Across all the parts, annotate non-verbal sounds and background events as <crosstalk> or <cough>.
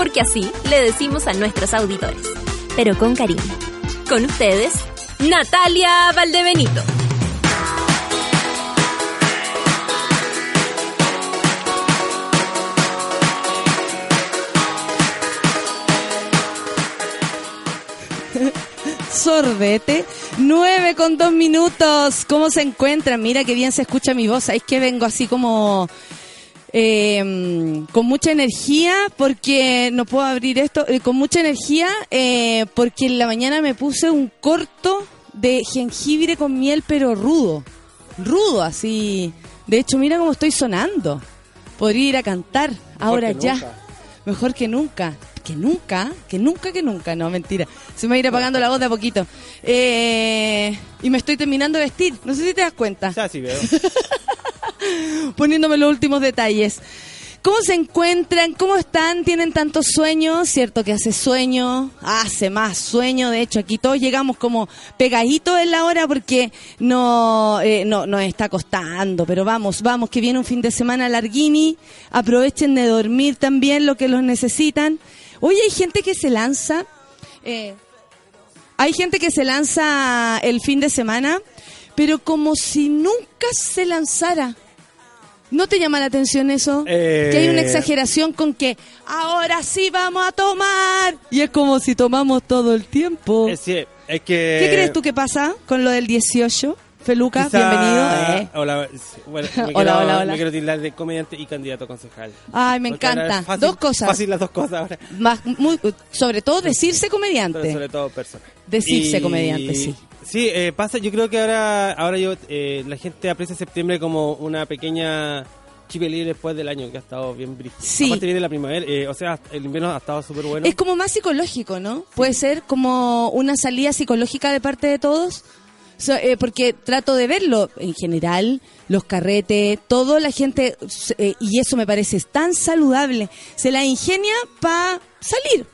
Porque así le decimos a nuestros auditores. Pero con cariño. Con ustedes, Natalia Valdebenito. <laughs> Sorbete, 9 con 2 minutos. ¿Cómo se encuentran? Mira que bien se escucha mi voz. Es que vengo así como eh, con mucha energía porque no puedo abrir esto. eh, con mucha energía eh, porque en la mañana me puse un corto de jengibre con miel, pero rudo. Rudo, así. De hecho, mira cómo estoy sonando. Podría ir a cantar ahora ya. nunca. Mejor que nunca. Que nunca, que nunca, que nunca. No, mentira. Se me va a ir apagando la voz de a poquito. Eh, y me estoy terminando de vestir. No sé si te das cuenta. Ya sí veo. <laughs> <laughs> Poniéndome los últimos detalles. ¿Cómo se encuentran? ¿Cómo están? ¿Tienen tantos sueños? ¿Cierto que hace sueño? Hace más sueño. De hecho, aquí todos llegamos como pegaditos en la hora porque no, eh, no nos está costando. Pero vamos, vamos, que viene un fin de semana larguini. Aprovechen de dormir también lo que los necesitan. Oye, hay gente que se lanza. eh, hay gente que se lanza el fin de semana, pero como si nunca se lanzara. ¿No te llama la atención eso? Eh. Que hay una exageración con que ahora sí vamos a tomar. Y es como si tomamos todo el tiempo. Es, sí, es que... ¿Qué crees tú que pasa con lo del 18? Feluca, quizá- bienvenido. Eh. Hola, bueno, me Hola, quiero, hola, hola. Me quiero tildar de comediante y candidato a concejal. Ay, me Porque encanta. fácil- dos cosas. Fácil las dos cosas ahora. Más, muy- sobre todo decirse Pero comediante. sobre todo personas. Decirse comediante, sí. Sí, eh, pasa, yo creo que ahora, ahora yo, eh, la gente aprecia septiembre como una pequeña chipe libre después del año que ha estado bien brígido. Sí. Aparte viene la primavera, eh, o sea, el invierno ha estado súper bueno. Es como más psicológico, ¿no? Puede ser como una salida psicológica de parte de todos. So, eh, porque trato de verlo en general, los carretes, todo la gente, eh, y eso me parece tan saludable, se la ingenia para salir.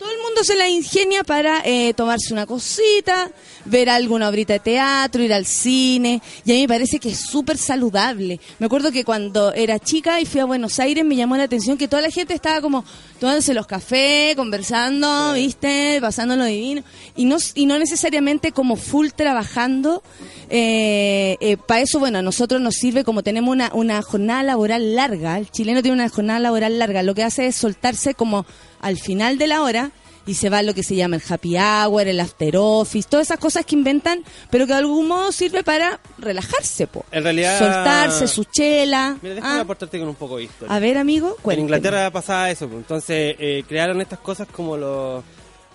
Todo el mundo se la ingenia para eh, tomarse una cosita, ver alguna obrita de teatro, ir al cine. Y a mí me parece que es súper saludable. Me acuerdo que cuando era chica y fui a Buenos Aires me llamó la atención que toda la gente estaba como tomándose los cafés, conversando, ¿viste? Pasándolo divino. Y no, y no necesariamente como full trabajando. Eh, Para eso, bueno, a nosotros nos sirve como tenemos una, una jornada laboral larga. El chileno tiene una jornada laboral larga. Lo que hace es soltarse como al final de la hora y se va lo que se llama el happy hour, el after office, todas esas cosas que inventan, pero que de algún modo sirve para relajarse, po. En realidad- Soltarse, su chela. Mira, déjame Ah, aportarte con un poco de historia. a ver, amigo, En cuénteme. Inglaterra pasaba eso, pues. entonces eh, crearon estas cosas como los,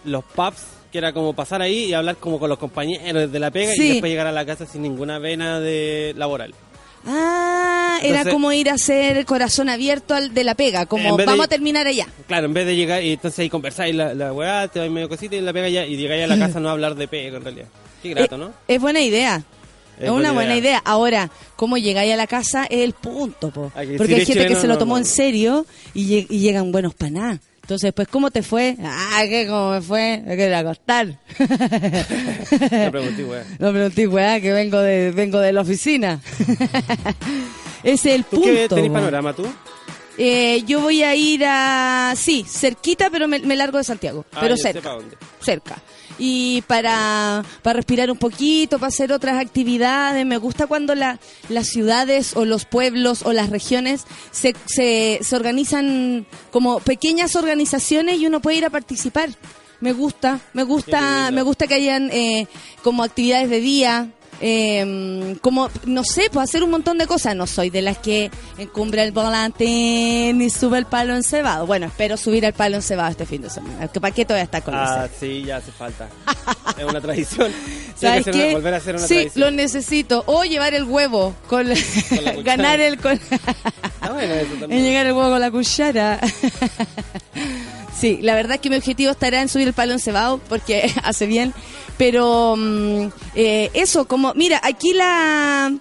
los pubs, que era como pasar ahí y hablar como con los compañeros de la pega Sí. y después llegar a la casa sin ninguna vena de laboral. Ah, era como ir a hacer corazón abierto al de la pega, como de- vamos a terminar allá. Claro, en vez de llegar y entonces ahí conversáis la, la weá, te vais medio cosita y la pega ya y llegáis a la casa no a hablar de pega en realidad. Qué grato, Eh, ¿no? Es buena idea. Es, una buena idea. idea. Ahora, cómo llegáis a la casa es el punto, po. Porque hay gente que se lo tomó no. en serio y, lleg- y llegan buenos para nada. Entonces, pues, ¿cómo te fue? Ah, ¿qué? ¿Cómo me fue? Me quiero acostar. <laughs> Te pregunté, weá. No pregunté, weá, que vengo de, vengo de la oficina. Ese <laughs> es el ¿Tú qué punto. tenés weón. panorama tú? Eh, yo voy a ir a... Sí, cerquita, pero me, me largo de Santiago. Ah, pero cerca. dónde. Cerca. Y para, para respirar un poquito, para hacer otras actividades. Me gusta cuando la, las ciudades o los pueblos o las regiones se, se, se organizan como pequeñas organizaciones y uno puede ir a participar. Me gusta, me gusta, me gusta que hayan eh, como actividades de día, eh, como, no sé, pues hacer un montón de cosas. No soy de las que encumbra el volante ni sube el palo encebado. Bueno, espero subir el palo encebado este fin de semana. ¿Para qué todavía está con Ah, eso? sí, ya hace falta. <laughs> es una tradición. ¿Sabes que qué? una- volver a hacer una sí, tradición. lo necesito. O llevar el huevo con, la <laughs> cuchara. ganar el con <laughs> Está bueno eso en también. llegar el huevo con la cuchara. Sí, la verdad es que mi objetivo estará en subir el palo encebado porque hace bien. Pero mm, eh, eso, como, mira, aquí la,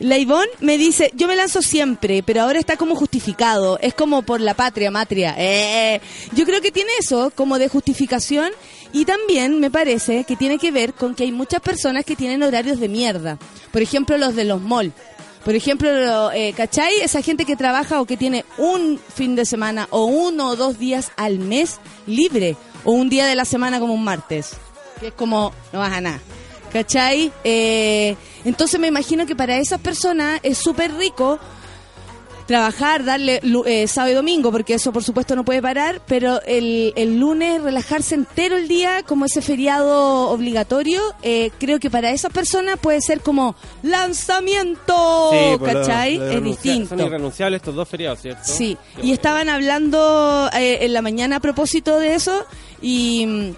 la Ivonne me dice, yo me lanzo siempre, pero ahora está como justificado. Es como por la patria, matria. Eh, yo creo que tiene eso, como de justificación. Y también me parece que tiene que ver con que hay muchas personas que tienen horarios de mierda. Por ejemplo, los de los malls. Por ejemplo, eh, ¿cachai? Esa gente que trabaja o que tiene un fin de semana o uno o dos días al mes libre. O un día de la semana como un martes. Que es como, no vas a nada. ¿Cachai? Eh, entonces me imagino que para esas personas es súper rico trabajar, darle eh, sábado y domingo, porque eso por supuesto no puede parar, pero el, el lunes relajarse entero el día como ese feriado obligatorio, eh, creo que para esas personas puede ser como lanzamiento, Sí, pues lo- ¿cachai? lo de es renunciar- distinto. Son irrenunciables estos dos feriados, ¿cierto? Sí, Qué y bueno. estaban hablando eh, en la mañana a propósito de eso y,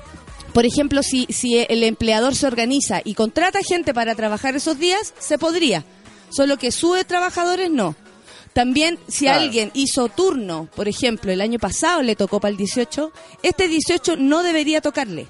por ejemplo, si, si el empleador se organiza y contrata gente para trabajar esos días, se podría, solo que sube trabajadores no. También, si Claro. alguien hizo turno, por ejemplo, el año pasado le tocó para el 18, este 18 no debería tocarle.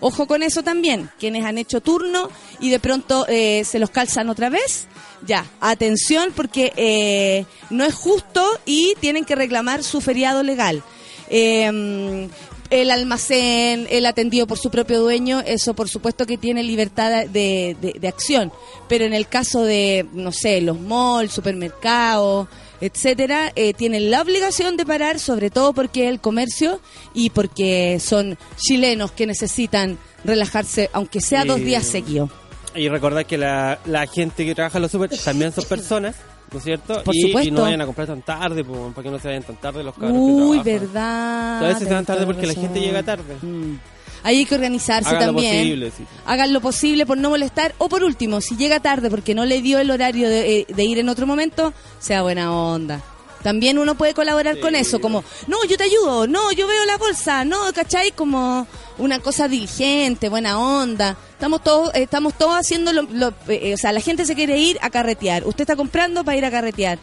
Ojo con eso también, quienes han hecho turno y de pronto eh, se los calzan otra vez, ya, atención porque eh, no es justo y tienen que reclamar su feriado legal. Eh, el almacén, el atendido por su propio dueño, eso por supuesto que tiene libertad de, de- de acción. Pero en el caso de, no sé, los malls, supermercados, etcétera, eh, tienen la obligación de parar, sobre todo porque es el comercio y porque son chilenos que necesitan relajarse, aunque sea dos días seguidos. Y recordar que la, la gente que trabaja en los super también son <laughs> personas, ¿no es cierto? Por y, supuesto. y no vayan a comprar tan tarde, pues, para que no se vayan tan tarde los cabros Uy, que verdad. A veces se van tarde porque la gente llega tarde. Mm. Ahí hay que organizarse Hagan lo también. posible, sí. Hagan lo posible por no molestar. O por último, si llega tarde porque no le dio el horario de, eh, de ir en otro momento, sea buena onda. También uno puede colaborar Sí. con eso, como, no, yo te ayudo, no, yo veo la bolsa, no, ¿cachai? Como una cosa diligente, buena onda. Estamos todos, eh, estamos todos haciendo lo, lo- eh, o sea, la gente se quiere ir a carretear. Usted está comprando para ir a carretear.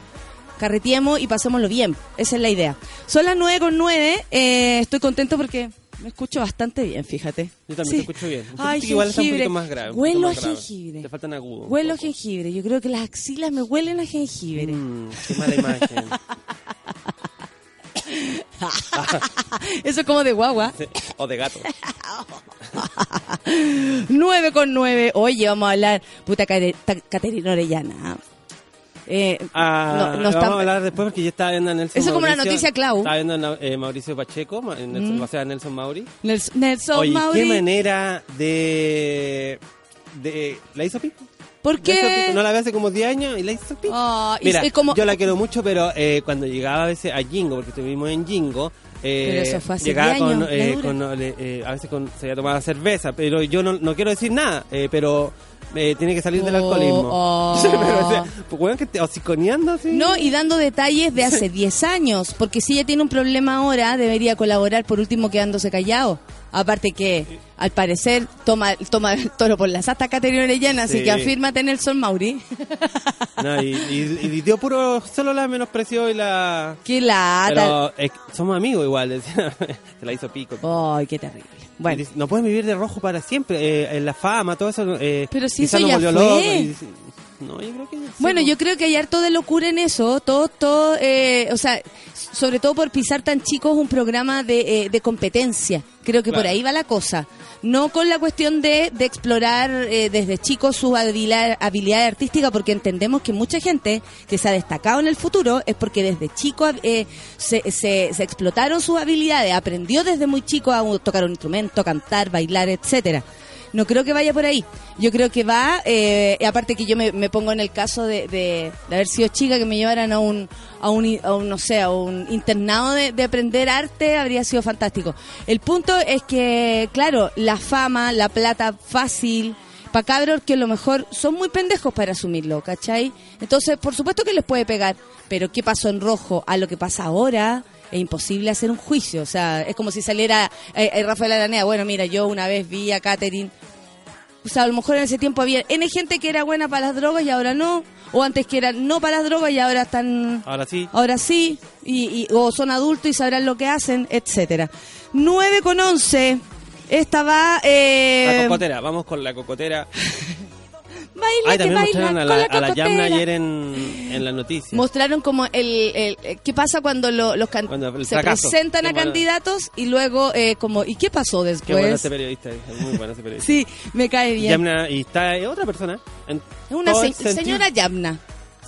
Carretiemos y pasémoslo bien. Esa es la idea. Son las nueve con nueve. eh, estoy contento porque me escucho bastante bien, fíjate. Yo también Sí. te escucho bien. Un Ay, igual está un poquito más grave. Huelo a jengibre. Te faltan agudos. Huelo a jengibre. Yo creo que las axilas me huelen a jengibre. Mm, qué mala imagen. <laughs> Eso es como de guagua. o de gato. <laughs> 9 con 9. Oye, vamos a hablar. Puta Caterina Orellana. Eh, Ah, no, no vamos a hablar después porque yo estaba viendo a Nelson Eso es como una noticia clau. Estaba viendo a eh, Mauricio Pacheco, eh, Nelson, o sea, Nelson Mauri. Nels- Nelson Oye, Mauri. qué manera de... de ¿La hizo pico? ¿Por qué? No la veo hace como 10 años y la hizo pico. Ah, y- Mira, y como- yo la quiero mucho, pero eh, cuando llegaba a veces a Jingo, porque estuvimos en Jingo, eh, Pero eso fue hace llegaba 10 con, eh, con, eh, eh, a veces con, se había tomado cerveza, pero yo no, no quiero decir nada, eh, pero eh, tiene que salir del Oh, alcoholismo. oh. <laughs> pero, o sea, pues, weón, que te así. No, y dando detalles de hace 10 años, porque si ella tiene un problema ahora, debería colaborar por último quedándose callado. Aparte que, al parecer, toma, toma el toro por las astas Caterina Orellana, así Sí. que afírmate Nelson Mauri. No, y, y, y dio puro, solo la menospreció y la... Qué lata. Pero eh, somos amigos igual, <laughs> se la hizo pico. Ay, qué terrible. Bueno, dice, no puedes vivir de rojo para siempre, eh, en la fama, todo eso. Eh, Pero si eso ya fue. loco, y dice, no, yo creo que sí, bueno, yo creo que hay harto de locura en eso, todo, todo, eh, o sea, sobre todo por pisar tan chicos un programa de, eh, de competencia. Creo que por ahí va la cosa. No con la cuestión de, de explorar eh, desde chicos su habilidad, habilidad artística, porque entendemos que mucha gente que se ha destacado en el futuro es porque desde chico eh, se, se, se explotaron sus habilidades, aprendió desde muy chico a tocar un instrumento, cantar, bailar, etcétera. No creo que vaya por ahí. Yo creo que va, eh, aparte que yo me, pongo en el caso de, de, haber sido chica, que me llevaran a un, a un, a un, no sé, a un internado de, de aprender arte, habría sido fantástico. El punto es que, claro, la fama, la plata fácil, para cabros que a lo mejor son muy pendejos para asumirlo, ¿cachai? Entonces, por supuesto que les puede pegar, pero ¿qué pasó en rojo a lo que pasa ahora? Es imposible hacer un juicio, o sea, es como si saliera eh, eh, Rafael Aranea, bueno, mira, yo una vez vi a Catherine, o sea, a lo mejor en ese tiempo había N gente que era buena para las drogas y ahora no, o antes que eran no para las drogas y ahora están Ahora sí. ahora sí y, y- o son adultos y sabrán lo que hacen, etcétera. 9 con 11. Esta va eh, La cocotera, vamos con la cocotera. <laughs> baila Ay, que baila a la, la a la Yamna ayer en, en las noticias. Mostraron como el, el- el- qué pasa cuando lo- los can- Cuando se fracaso. presentan a Qué candidatos y luego eh, como ¿y qué pasó Qué bueno después? ese periodista, es muy bueno ese periodista. Sí, me cae bien. Yamna, y está eh, otra persona. Es una se- sentido. señora Yamna.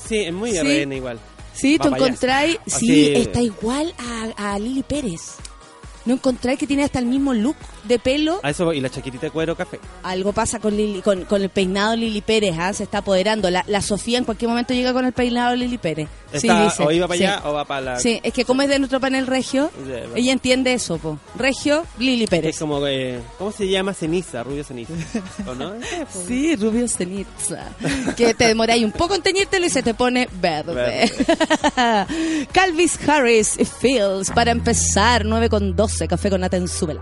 Sí, es muy Sí. RN igual. Sí, Va tú encontráis. Sí, está igual a, a Lili Pérez. ¿No encontráis que tiene hasta el mismo look de pelo? A eso y la chaquetita de cuero café. Algo pasa con Lili, con, con el peinado Lili Pérez, ¿ah? se está apoderando. La, la Sofía en cualquier momento llega con el peinado Lili Pérez. Sí, Está- dice. o iba para Sí. allá o va para la... Sí, es que como es de nuestro panel regio, Sí, ella entiende eso, po. Regio, Lili Es Pérez. como, eh, ¿cómo se llama? Ceniza, rubio ceniza. ¿O no? <laughs> Sí, rubio ceniza. que te demoráis un poco en teñírtelo y se te pone verde. <laughs> Calvis Harris y Fields para empezar, 9 con 12, café con nata en súbela.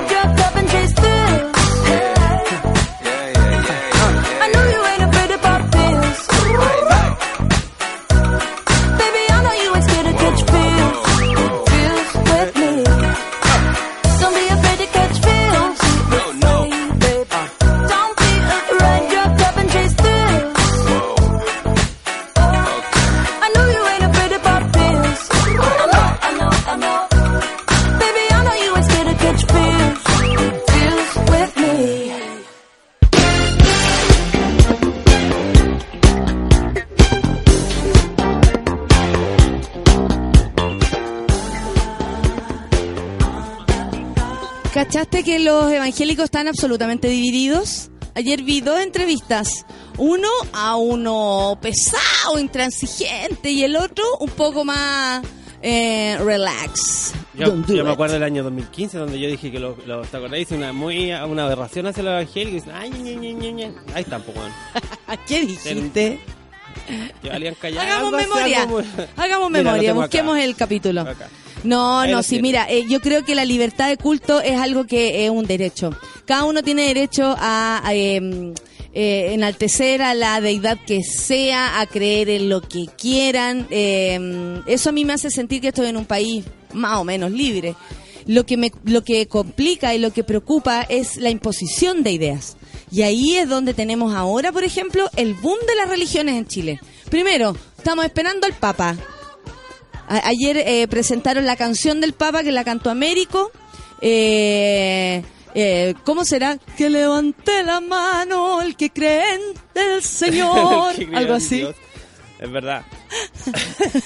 están absolutamente divididos. Ayer vi dos entrevistas. Uno a uno pesado, intransigente, y el otro un poco más eh, relax. Yo, Don't do yo me acuerdo del año 2015 donde yo dije que los, los ¿te acordás? Hice una, muy, una aberración hacia los evangélicos. Ay, ñe, ñe, ñe, ñe. Ahí tampoco, weón. <laughs> ¿Qué dijiste? Hagamos memoria. algo Mira, lo Busquemos acá. el capítulo. Acá. No, no, sí, mira, eh, yo creo que la libertad de culto es algo que es un derecho. Cada uno tiene derecho a, a, em, eh, enaltecer a la deidad que sea, a creer en lo que quieran. em, eso a mí me hace sentir que estoy en un país más o menos libre. Lo que me, lo que complica y lo que preocupa es la imposición de ideas. Y ahí es donde tenemos ahora, por ejemplo, el boom de las religiones en Chile. Primero, estamos esperando al Papa. A- ayer eh, presentaron la canción del Papa que la cantó Américo. Eh, eh, ¿Cómo será? Que levante la mano el que cree en el <laughs> Señor. Algo así. Dios. Es verdad. <laughs>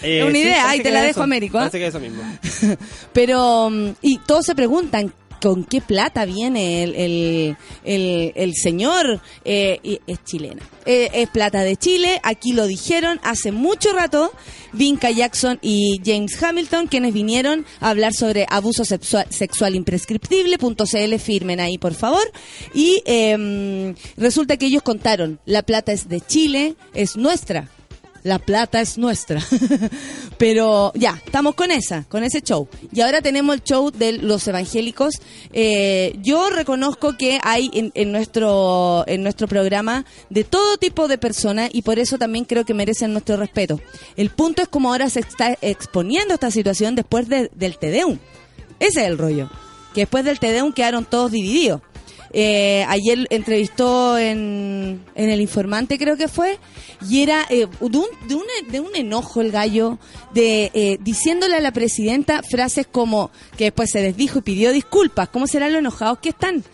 Es una idea, ahí parece te la dejo, eso. Américo. Parece que es eso mismo. <laughs> Pero, mm, y todos se preguntan, ¿con qué plata viene el, el, el, el señor? Eh, es chilena. Eh, es plata de Chile, aquí lo dijeron hace mucho rato. Vinca Jackson y James Hamilton, quienes vinieron a hablar sobre abuso sexual, sexual imprescriptible.cl, firmen ahí por favor. Y em, resulta que ellos contaron, la plata es de Chile, es nuestra. La plata es nuestra. <laughs> Pero ya, estamos con esa, con ese show. Y ahora tenemos el show de los evangélicos. Eh, yo reconozco que hay en, en nuestro en nuestro programa de todo tipo de personas y por eso también creo que merecen nuestro respeto. El punto es como ahora se está exponiendo esta situación después de- del Tedeum. Ese es el rollo. Que después del Tedeum quedaron todos divididos. Eh, ayer entrevistó en, en El Informante, creo que fue, y era eh, de, un, de, un, de un enojo el gallo, de eh, diciéndole a la presidenta frases como que después se desdijo y pidió disculpas. ¿Cómo serán los enojados que están?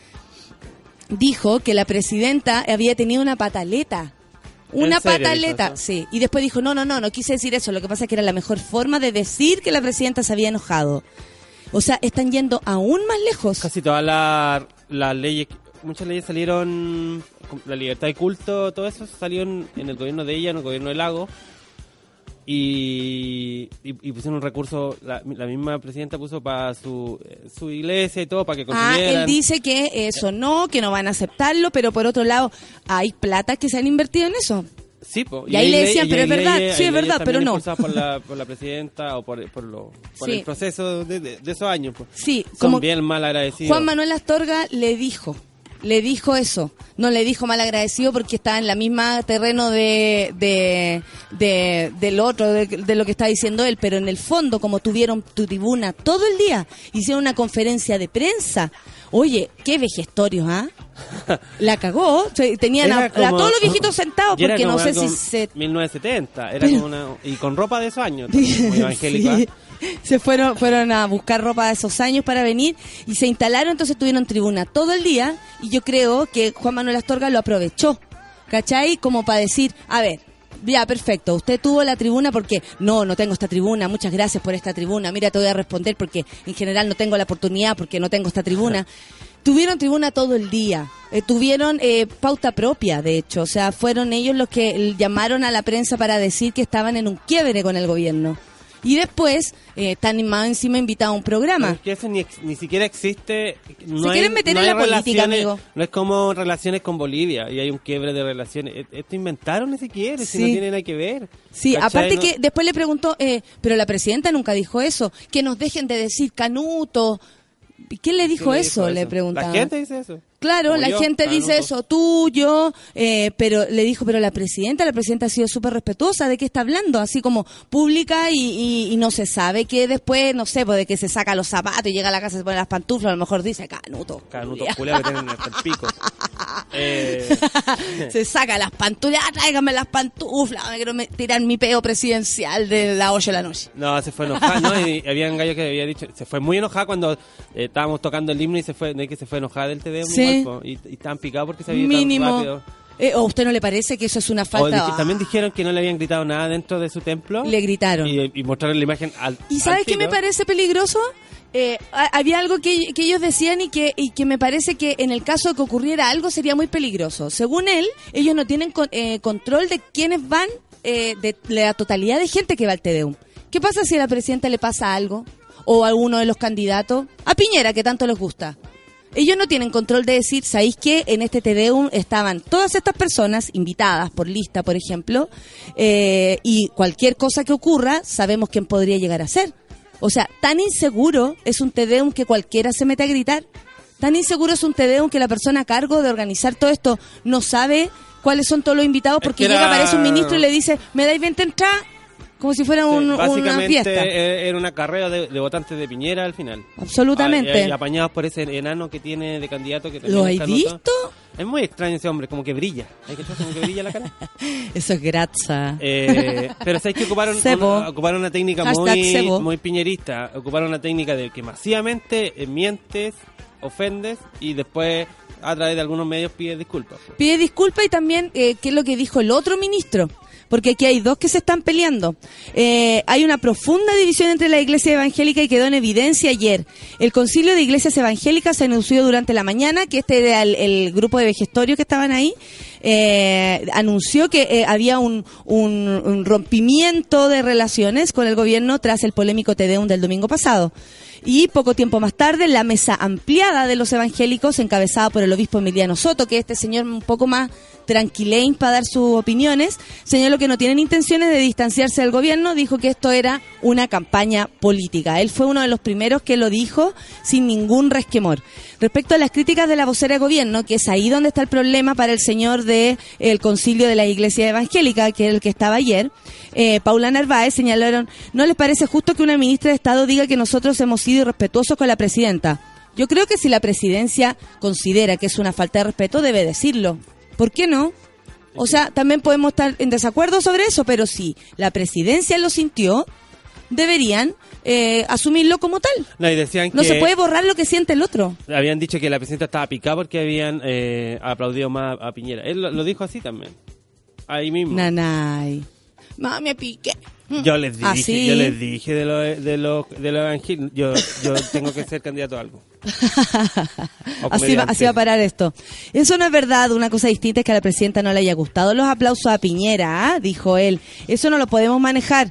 Dijo que la presidenta había tenido una pataleta. Una ¿En serio dijo pataleta, sí. Y después dijo, no, no, no, no quise decir eso. Lo que pasa es que era la mejor forma de decir que la presidenta se había enojado. O sea, están yendo aún más lejos. Casi todas las las leyes, muchas leyes salieron, la libertad de culto, todo eso salió en, el gobierno de ella, en el gobierno de Lago. Y, y, y pusieron un recurso, la, la misma presidenta puso para su, eh, su iglesia y todo, para que Ah, él dice que eso no, que no van a aceptarlo, pero por otro lado, hay plata que se han invertido en eso. Sí, po. Y ahí le decían, pero es verdad, leyes- sí, es verdad, pero no. por la, por la presidenta o por, por, lo, por Sí. el proceso de, de- de esos años. po. Sí, Son como bien mal agradecidos. Juan Manuel Astorga le dijo, le dijo eso. No le dijo mal agradecido porque está en la misma terreno de, de, de- del otro, de, de lo que está diciendo él, pero en el fondo, como tuvieron tu tribuna todo el día, hicieron una conferencia de prensa. Oye, qué vejestorios, ¿ah? <laughs> La cagó. Tenían a, todos los viejitos sentados porque no sé si se 1970, era como una... Y con ropa de esos años, <laughs> también, muy. Sí. ¿ah? Se fueron, fueron a buscar ropa de esos años para venir y se instalaron, entonces tuvieron tribuna todo el día y yo creo que Juan Manuel Astorga lo aprovechó, ¿cachai? Como para decir, a ver, ya, perfecto, usted tuvo la tribuna porque no, no tengo esta tribuna, muchas gracias por esta tribuna, mira, te voy a responder porque en general no tengo la oportunidad porque no tengo esta tribuna. <laughs> Tuvieron tribuna todo el día, eh, tuvieron eh, pauta propia, de hecho, o sea, fueron ellos los que llamaron a la prensa para decir que estaban en un quiebre con el gobierno. Y después eh, están más encima invitados a un programa. Es que eso ni, ni siquiera existe. No Se hay- quieren meter no en hay la política, relaciones- amigo. No es como relaciones con Bolivia y hay un quiebre de relaciones. E- Esto inventaron ese quiebre, si no tiene nada que ver. Sí, ¿Cachai? aparte No- que después le preguntó, eh, pero la presidenta nunca dijo eso, que nos dejen de decir canuto. ¿Y ¿Quién le dijo ¿quién eso? Le preguntaba. La gente dice eso. Claro, Como la yo, gente dice Canuto. eso, tú, yo, eh, pero le dijo, pero la presidenta, la presidenta ha sido súper respetuosa, ¿de qué está hablando? Así como pública y, y- y no se sabe que después, no sé, pues de que se saca los zapatos y llega a la casa y se pone las pantuflas, a lo mejor dice, canuto. Canutos culiao". culiados que tienen hasta el <laughs> pico. <laughs> Eh, se saca las pantuflas, "Ah, tráigame las pantuflas, me quiero tirar mi peo presidencial de las 8 de la noche. no, se fue enojada, ¿no? Y <laughs> había un gallo que había dicho, se fue muy enojada cuando eh, estábamos tocando el himno y se fue, de que se fue enojada del TD Sí. Y, y estaban picados porque se había Mínimo. tan rápido. Eh, ¿O a usted no le parece que eso es una O falta? dij- también dijeron que no le habían gritado nada dentro de su templo. Le gritaron. Y, y mostraron la imagen al. ¿Y al sabes qué me parece peligroso? Eh, ha- había algo que, que ellos decían y que, y que me parece que en el caso de que ocurriera algo sería muy peligroso. Según él, ellos no tienen con- eh, control de quiénes van, eh, de la totalidad de gente que va al TDUM. ¿Qué pasa si a la presidenta le pasa algo? ¿O a alguno de los candidatos? A Piñera, que tanto les gusta. Ellos no tienen control de decir, ¿sabéis que en este TDUM estaban todas estas personas invitadas por lista, por ejemplo, eh, y cualquier cosa que ocurra, sabemos quién podría llegar a ser? O sea, tan inseguro es un TDUM que cualquiera se mete a gritar. Tan inseguro es un TDUM que la persona a cargo de organizar todo esto no sabe cuáles son todos los invitados porque que llega, aparece un ministro y le dice, ¿me dais 20 entradas? Como si fuera Sí, un- una fiesta. eh, era una carrera de, de votantes de Piñera al final. Absolutamente. Y- y apañados por ese enano que tiene de candidato que ¿Lo anotado. visto? Es muy extraño ese hombre, como que brilla. ¿Hay que como que brilla la cara? <laughs> Eso es graza. Eh, pero sabes que ocuparon <laughs> una, ocuparon una técnica Hashtag muy, muy piñerista. Ocuparon una técnica de que masivamente eh, mientes, ofendes y después a través de algunos medios pides disculpas. Pide disculpas y también eh, qué es lo que dijo el otro ministro. Porque aquí hay dos que se están peleando. Eh, hay una profunda división entre la iglesia evangélica y quedó en evidencia ayer. El concilio de iglesias evangélicas se anunció durante la mañana, que este era el, grupo de vejestorios que estaban ahí, eh, anunció que eh, había un, un- un rompimiento de relaciones con el gobierno tras el polémico Tedeum del domingo pasado. Y poco tiempo más tarde, la mesa ampliada de los evangélicos, encabezada por el obispo Emiliano Soto, que es este señor un poco más tranquilein para dar sus opiniones, señaló que no tienen intenciones de distanciarse del gobierno, dijo que esto era una campaña política. Él fue uno de los primeros que lo dijo sin ningún resquemor. Respecto a las críticas de la vocera de gobierno, que es ahí donde está el problema para el señor de el concilio de la iglesia evangélica, que es el que estaba ayer, eh, Paula Narváez señalaron, no les parece justo que una ministra de Estado diga que nosotros hemos sido irrespetuosos con la presidenta. Yo creo que si la presidencia considera que es una falta de respeto, debe decirlo. ¿Por qué no? O sea, también podemos estar en desacuerdo sobre eso, pero si la presidencia lo sintió, deberían eh, asumirlo como tal. No, y decían No que se puede borrar lo que siente el otro. habían dicho que la presidenta estaba picada porque habían eh, aplaudido más a Piñera. Él lo, lo dijo así también. Ahí mismo. Nanay. Mami, piqué. Yo les dije, Así. yo les dije de lo de lo, de lo evangélico. Yo, yo <laughs> tengo que ser candidato a algo. <laughs> Así, va, comediante. así va a parar esto. Eso no es verdad. Una cosa distinta es que a la presidenta no le haya gustado los aplausos a Piñera, ¿ah? dijo él. Eso no lo podemos manejar.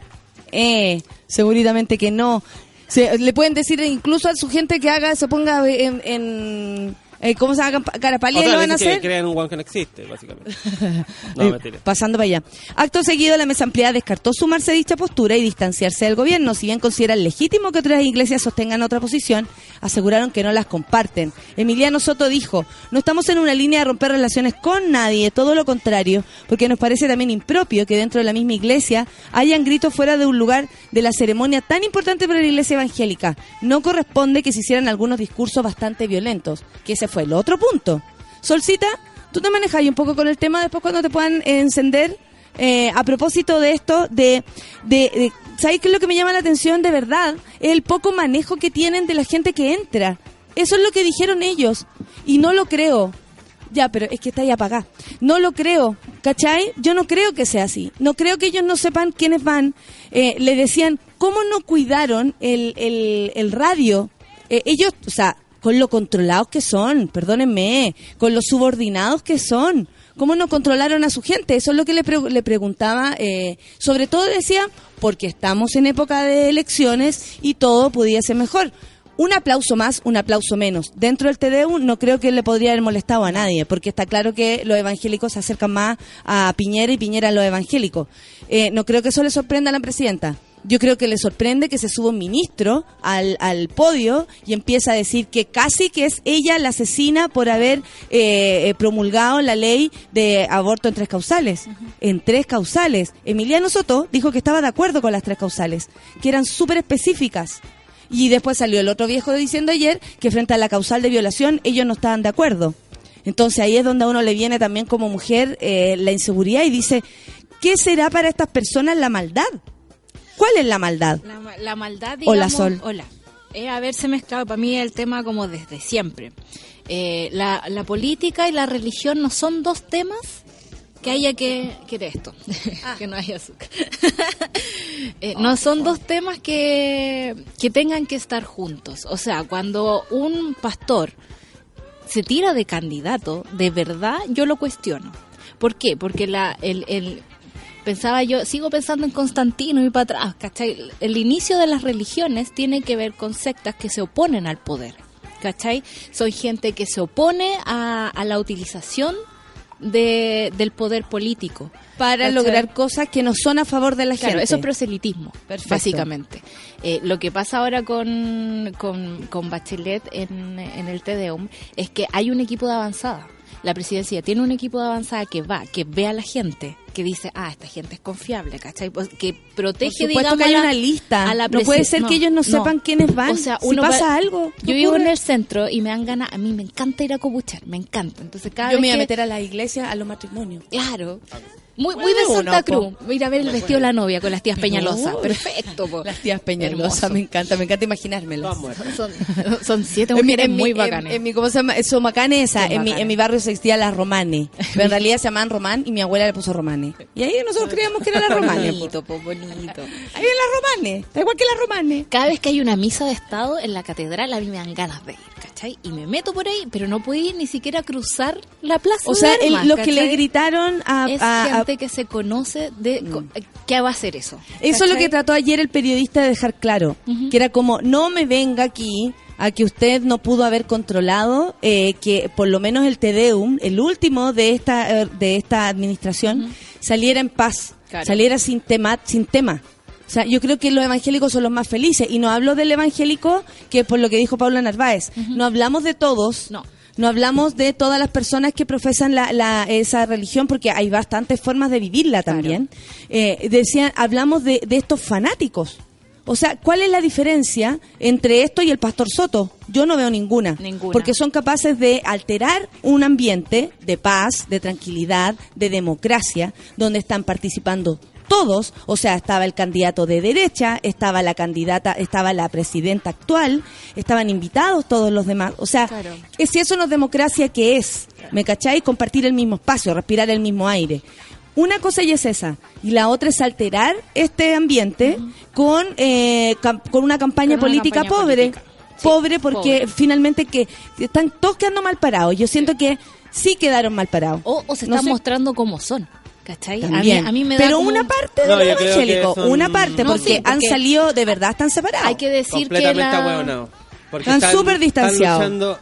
Eh, seguridamente que no. Se- le pueden decir incluso a su gente que haga, se ponga en, en eh, ¿cómo se llama? Carapalía lo van a dicen que hacer. crean un guan que no existe, básicamente. <laughs> No, Eh, mentira. pasando para allá. Acto seguido, la mesa ampliada descartó sumarse a dicha postura y distanciarse del gobierno. Si bien consideran legítimo que otras iglesias sostengan otra posición, aseguraron que no las comparten. Emiliano Soto dijo, no estamos en una línea de romper relaciones con nadie, todo lo contrario, porque nos parece también impropio que dentro de la misma iglesia hayan gritos fuera de un lugar de la ceremonia tan importante para la iglesia evangélica. No corresponde que se hicieran algunos discursos bastante violentos, que ese fue el otro punto. Solcita, tú te manejas un poco con el tema después cuando te puedan encender. eh, a propósito de esto, de, de, de- ¿sabes qué es lo que me llama la atención de verdad? Es el poco manejo que tienen de la gente que entra. Eso es lo que dijeron ellos. Y no lo creo. Ya, pero es que está ahí apagada. No lo creo, ¿cachai? Yo no creo que sea así. No creo que ellos no sepan quiénes van. Eh, le decían, ¿cómo no cuidaron el, el, el radio? Eh, ellos, o sea, con lo controlados que son, perdónenme, con los subordinados que son. ¿Cómo no controlaron a su gente? Eso es lo que le, pre- le preguntaba. eh, sobre todo decía, porque estamos en época de elecciones y todo podía ser mejor. Un aplauso más, un aplauso menos. Dentro del TDU no creo que le podría haber molestado a nadie, porque está claro que los evangélicos se acercan más a Piñera y Piñera a los evangélicos. Eh, no creo que eso le sorprenda a la presidenta. Yo creo que le sorprende que se suba un ministro al, al podio y empieza a decir que casi que es ella la asesina por haber eh, eh, promulgado la ley de aborto en tres causales. En tres causales. Emiliano Soto dijo que estaba de acuerdo con las tres causales, que eran súper específicas. Y después salió el otro viejo diciendo ayer que frente a la causal de violación ellos no estaban de acuerdo. Entonces ahí es donde a uno le viene también como mujer eh, la inseguridad y dice, ¿qué será para estas personas la maldad? ¿Cuál es la maldad? La, la maldad, Hola, digamos... Sol. Hola. Es haberse mezclado para mí el tema como desde siempre. Eh, la, la política y la religión no son dos temas que haya que... que era esto, <laughs> que no haya azúcar. <laughs> Eh, no, son dos temas que, que tengan que estar juntos. O sea, cuando un pastor se tira de candidato, de verdad yo lo cuestiono. ¿Por qué? Porque la, el, el- pensaba yo, sigo pensando en Constantino y para atrás, ¿cachai? El inicio de las religiones tiene que ver con sectas que se oponen al poder, ¿cachai? Son gente que se opone a, a la utilización de, del poder político. Para ¿cachai? lograr cosas que no son a favor de la Claro, gente. eso es proselitismo, Perfecto. básicamente. Eh, lo que pasa ahora con, con, con Bachelet en, en el TEDEUM es que hay un equipo de avanzada. La presidencia tiene un equipo de avanzada que va, que ve a la gente, que dice, ah, esta gente es confiable, ¿cachai? Pues, que protege, Por supuesto digamos, que hay una lista. a la no puede ser que ellos no, sepan quiénes van. O sea, si pasa va- algo. Yo vivo en el centro y me dan ganas, a mí me encanta ir a cobuchar, me encanta. Entonces cada Yo vez me iba a meter a la iglesia a los matrimonios. Claro. Muy, muy de Santa uno, Cruz. po. Ir a ver el vestido de la novia con las tías Peñalosa. Perfecto, po. Las tías Peñalosa, Hermoso. me encanta, me encanta imaginármelas. Son, son siete En mi- mujeres en mi- muy en-. En, mi, ¿cómo se llama? Son En mi, en mi barrio se existía la Romane. Pero en <laughs> realidad se llamaban Román y mi abuela le puso Romane. Y ahí nosotros creíamos que era la Romane. bonito, po, bonito. Ahí en la Romane. Da igual que la Romane. Cada vez que hay una misa de Estado en la catedral, a mí me dan ganas de ir, ¿cachai? Y me meto por ahí, pero no puedo ir ni siquiera a cruzar la plaza O sea, de el- armas, lo que le gritaron a... Que se conoce de... co- ¿Qué va a hacer eso? Eso es lo que trató ayer el periodista de dejar claro, que era como, no me venga aquí a que usted no pudo haber controlado eh, que por lo menos el Tedeum, el último de esta eh, de esta administración, saliera en paz, Claro. saliera sin tema, sin tema. O sea, yo creo que los evangélicos son los más felices y no hablo del evangélico que por lo que dijo Paula Narváez, no hablamos de todos. No. No hablamos de todas las personas que profesan la, la- esa religión, porque hay bastantes formas de vivirla también. Eh, decían, hablamos de, de estos fanáticos. O sea, ¿cuál es la diferencia entre esto y el pastor Soto? Yo no veo ninguna. Ninguna. Porque son capaces de alterar un ambiente de paz, de tranquilidad, de democracia, donde están participando todos, o sea, estaba el candidato de derecha, estaba la candidata, estaba la presidenta actual, estaban invitados todos los demás, o sea, Claro. es si eso no es democracia, ¿qué es? ¿Me cachai? Compartir el mismo espacio, respirar el mismo aire. Una cosa ya es esa, y la otra es alterar este ambiente con, eh, con una campaña Con una política campaña pobre. política. Sí, pobre porque pobre. finalmente que están todos quedando mal parados. Yo siento que sí quedaron mal parados. O, o se No están sé. mostrando como son, ¿cachai? A mí, También. a mí me da Pero como- una parte No, de que evangélicos, son- una parte, No, porque, sí, han salido, de verdad, están separados. Hay que decir que completamente la... Porque Están súper distanciados. Están luchando,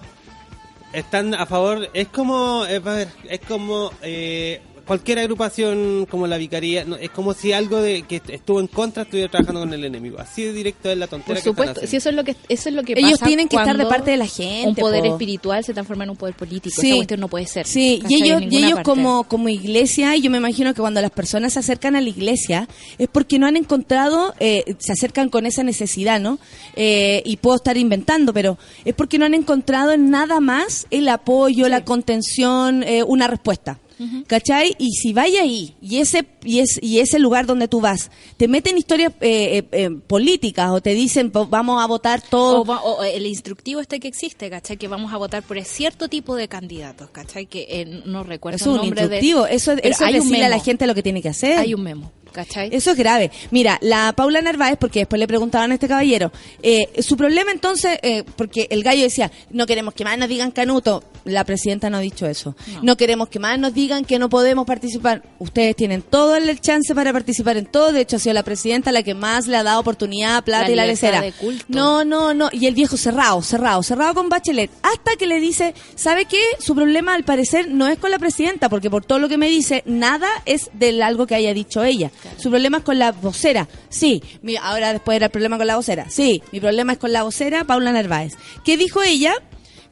están a favor, es como, eh, a ver, es como eh, cualquier agrupación como la vicaría, no, es como si algo de que estuvo en contra estuviera trabajando con el enemigo. Así de directo es la tontera Por que supuesto, están si eso es lo que eso es lo que Ellos pasa tienen que estar de parte de la gente, Un poder po. espiritual se transforma en un poder político. Sí. Esa cuestión no puede ser. Sí, y ellos, y ellos parte. como, como iglesia, y yo me imagino que cuando las personas se acercan a la iglesia es porque no han encontrado, eh, se acercan con esa necesidad, ¿no? Eh, y puedo estar inventando, pero es porque no han encontrado en nada más el apoyo, la contención, eh, una respuesta. ¿Cachai? Y si vaya ahí, y ese, y, es, y ese lugar donde tú vas, te meten historias eh, eh, eh, políticas o te dicen, "Po- vamos a votar todo. O, o el instructivo este que existe, ¿cachai? Que vamos a votar por cierto tipo de candidatos, ¿cachai? Que eh, no recuerdo Eso es el un nombre de- instructivo, eso, Pero eso es hay un decirle a la gente lo que tiene que hacer. Hay un memo, ¿cachai? Eso es grave. Mira, la Paula Narváez, porque después le preguntaban a este caballero, eh, su problema entonces, eh, porque el gallo decía, no queremos que más nos digan canuto, la presidenta no ha dicho eso, no. queremos que más nos digan que no podemos participar. Ustedes tienen todo el chance para participar en todo, de hecho ha sido la presidenta la que más le ha dado oportunidad, plata La y la lecera. de culto. No, no, no, y el viejo cerrado, cerrado, cerrado con Bachelet, hasta que le dice, ¿sabe qué? Su problema al parecer no es con la presidenta, porque por todo lo que me dice, nada es del algo que haya dicho ella. Su problema es con la vocera. Sí, mi- ahora después era el problema con la vocera. Sí, mi problema es con la vocera Paula Narváez. ¿Qué dijo ella?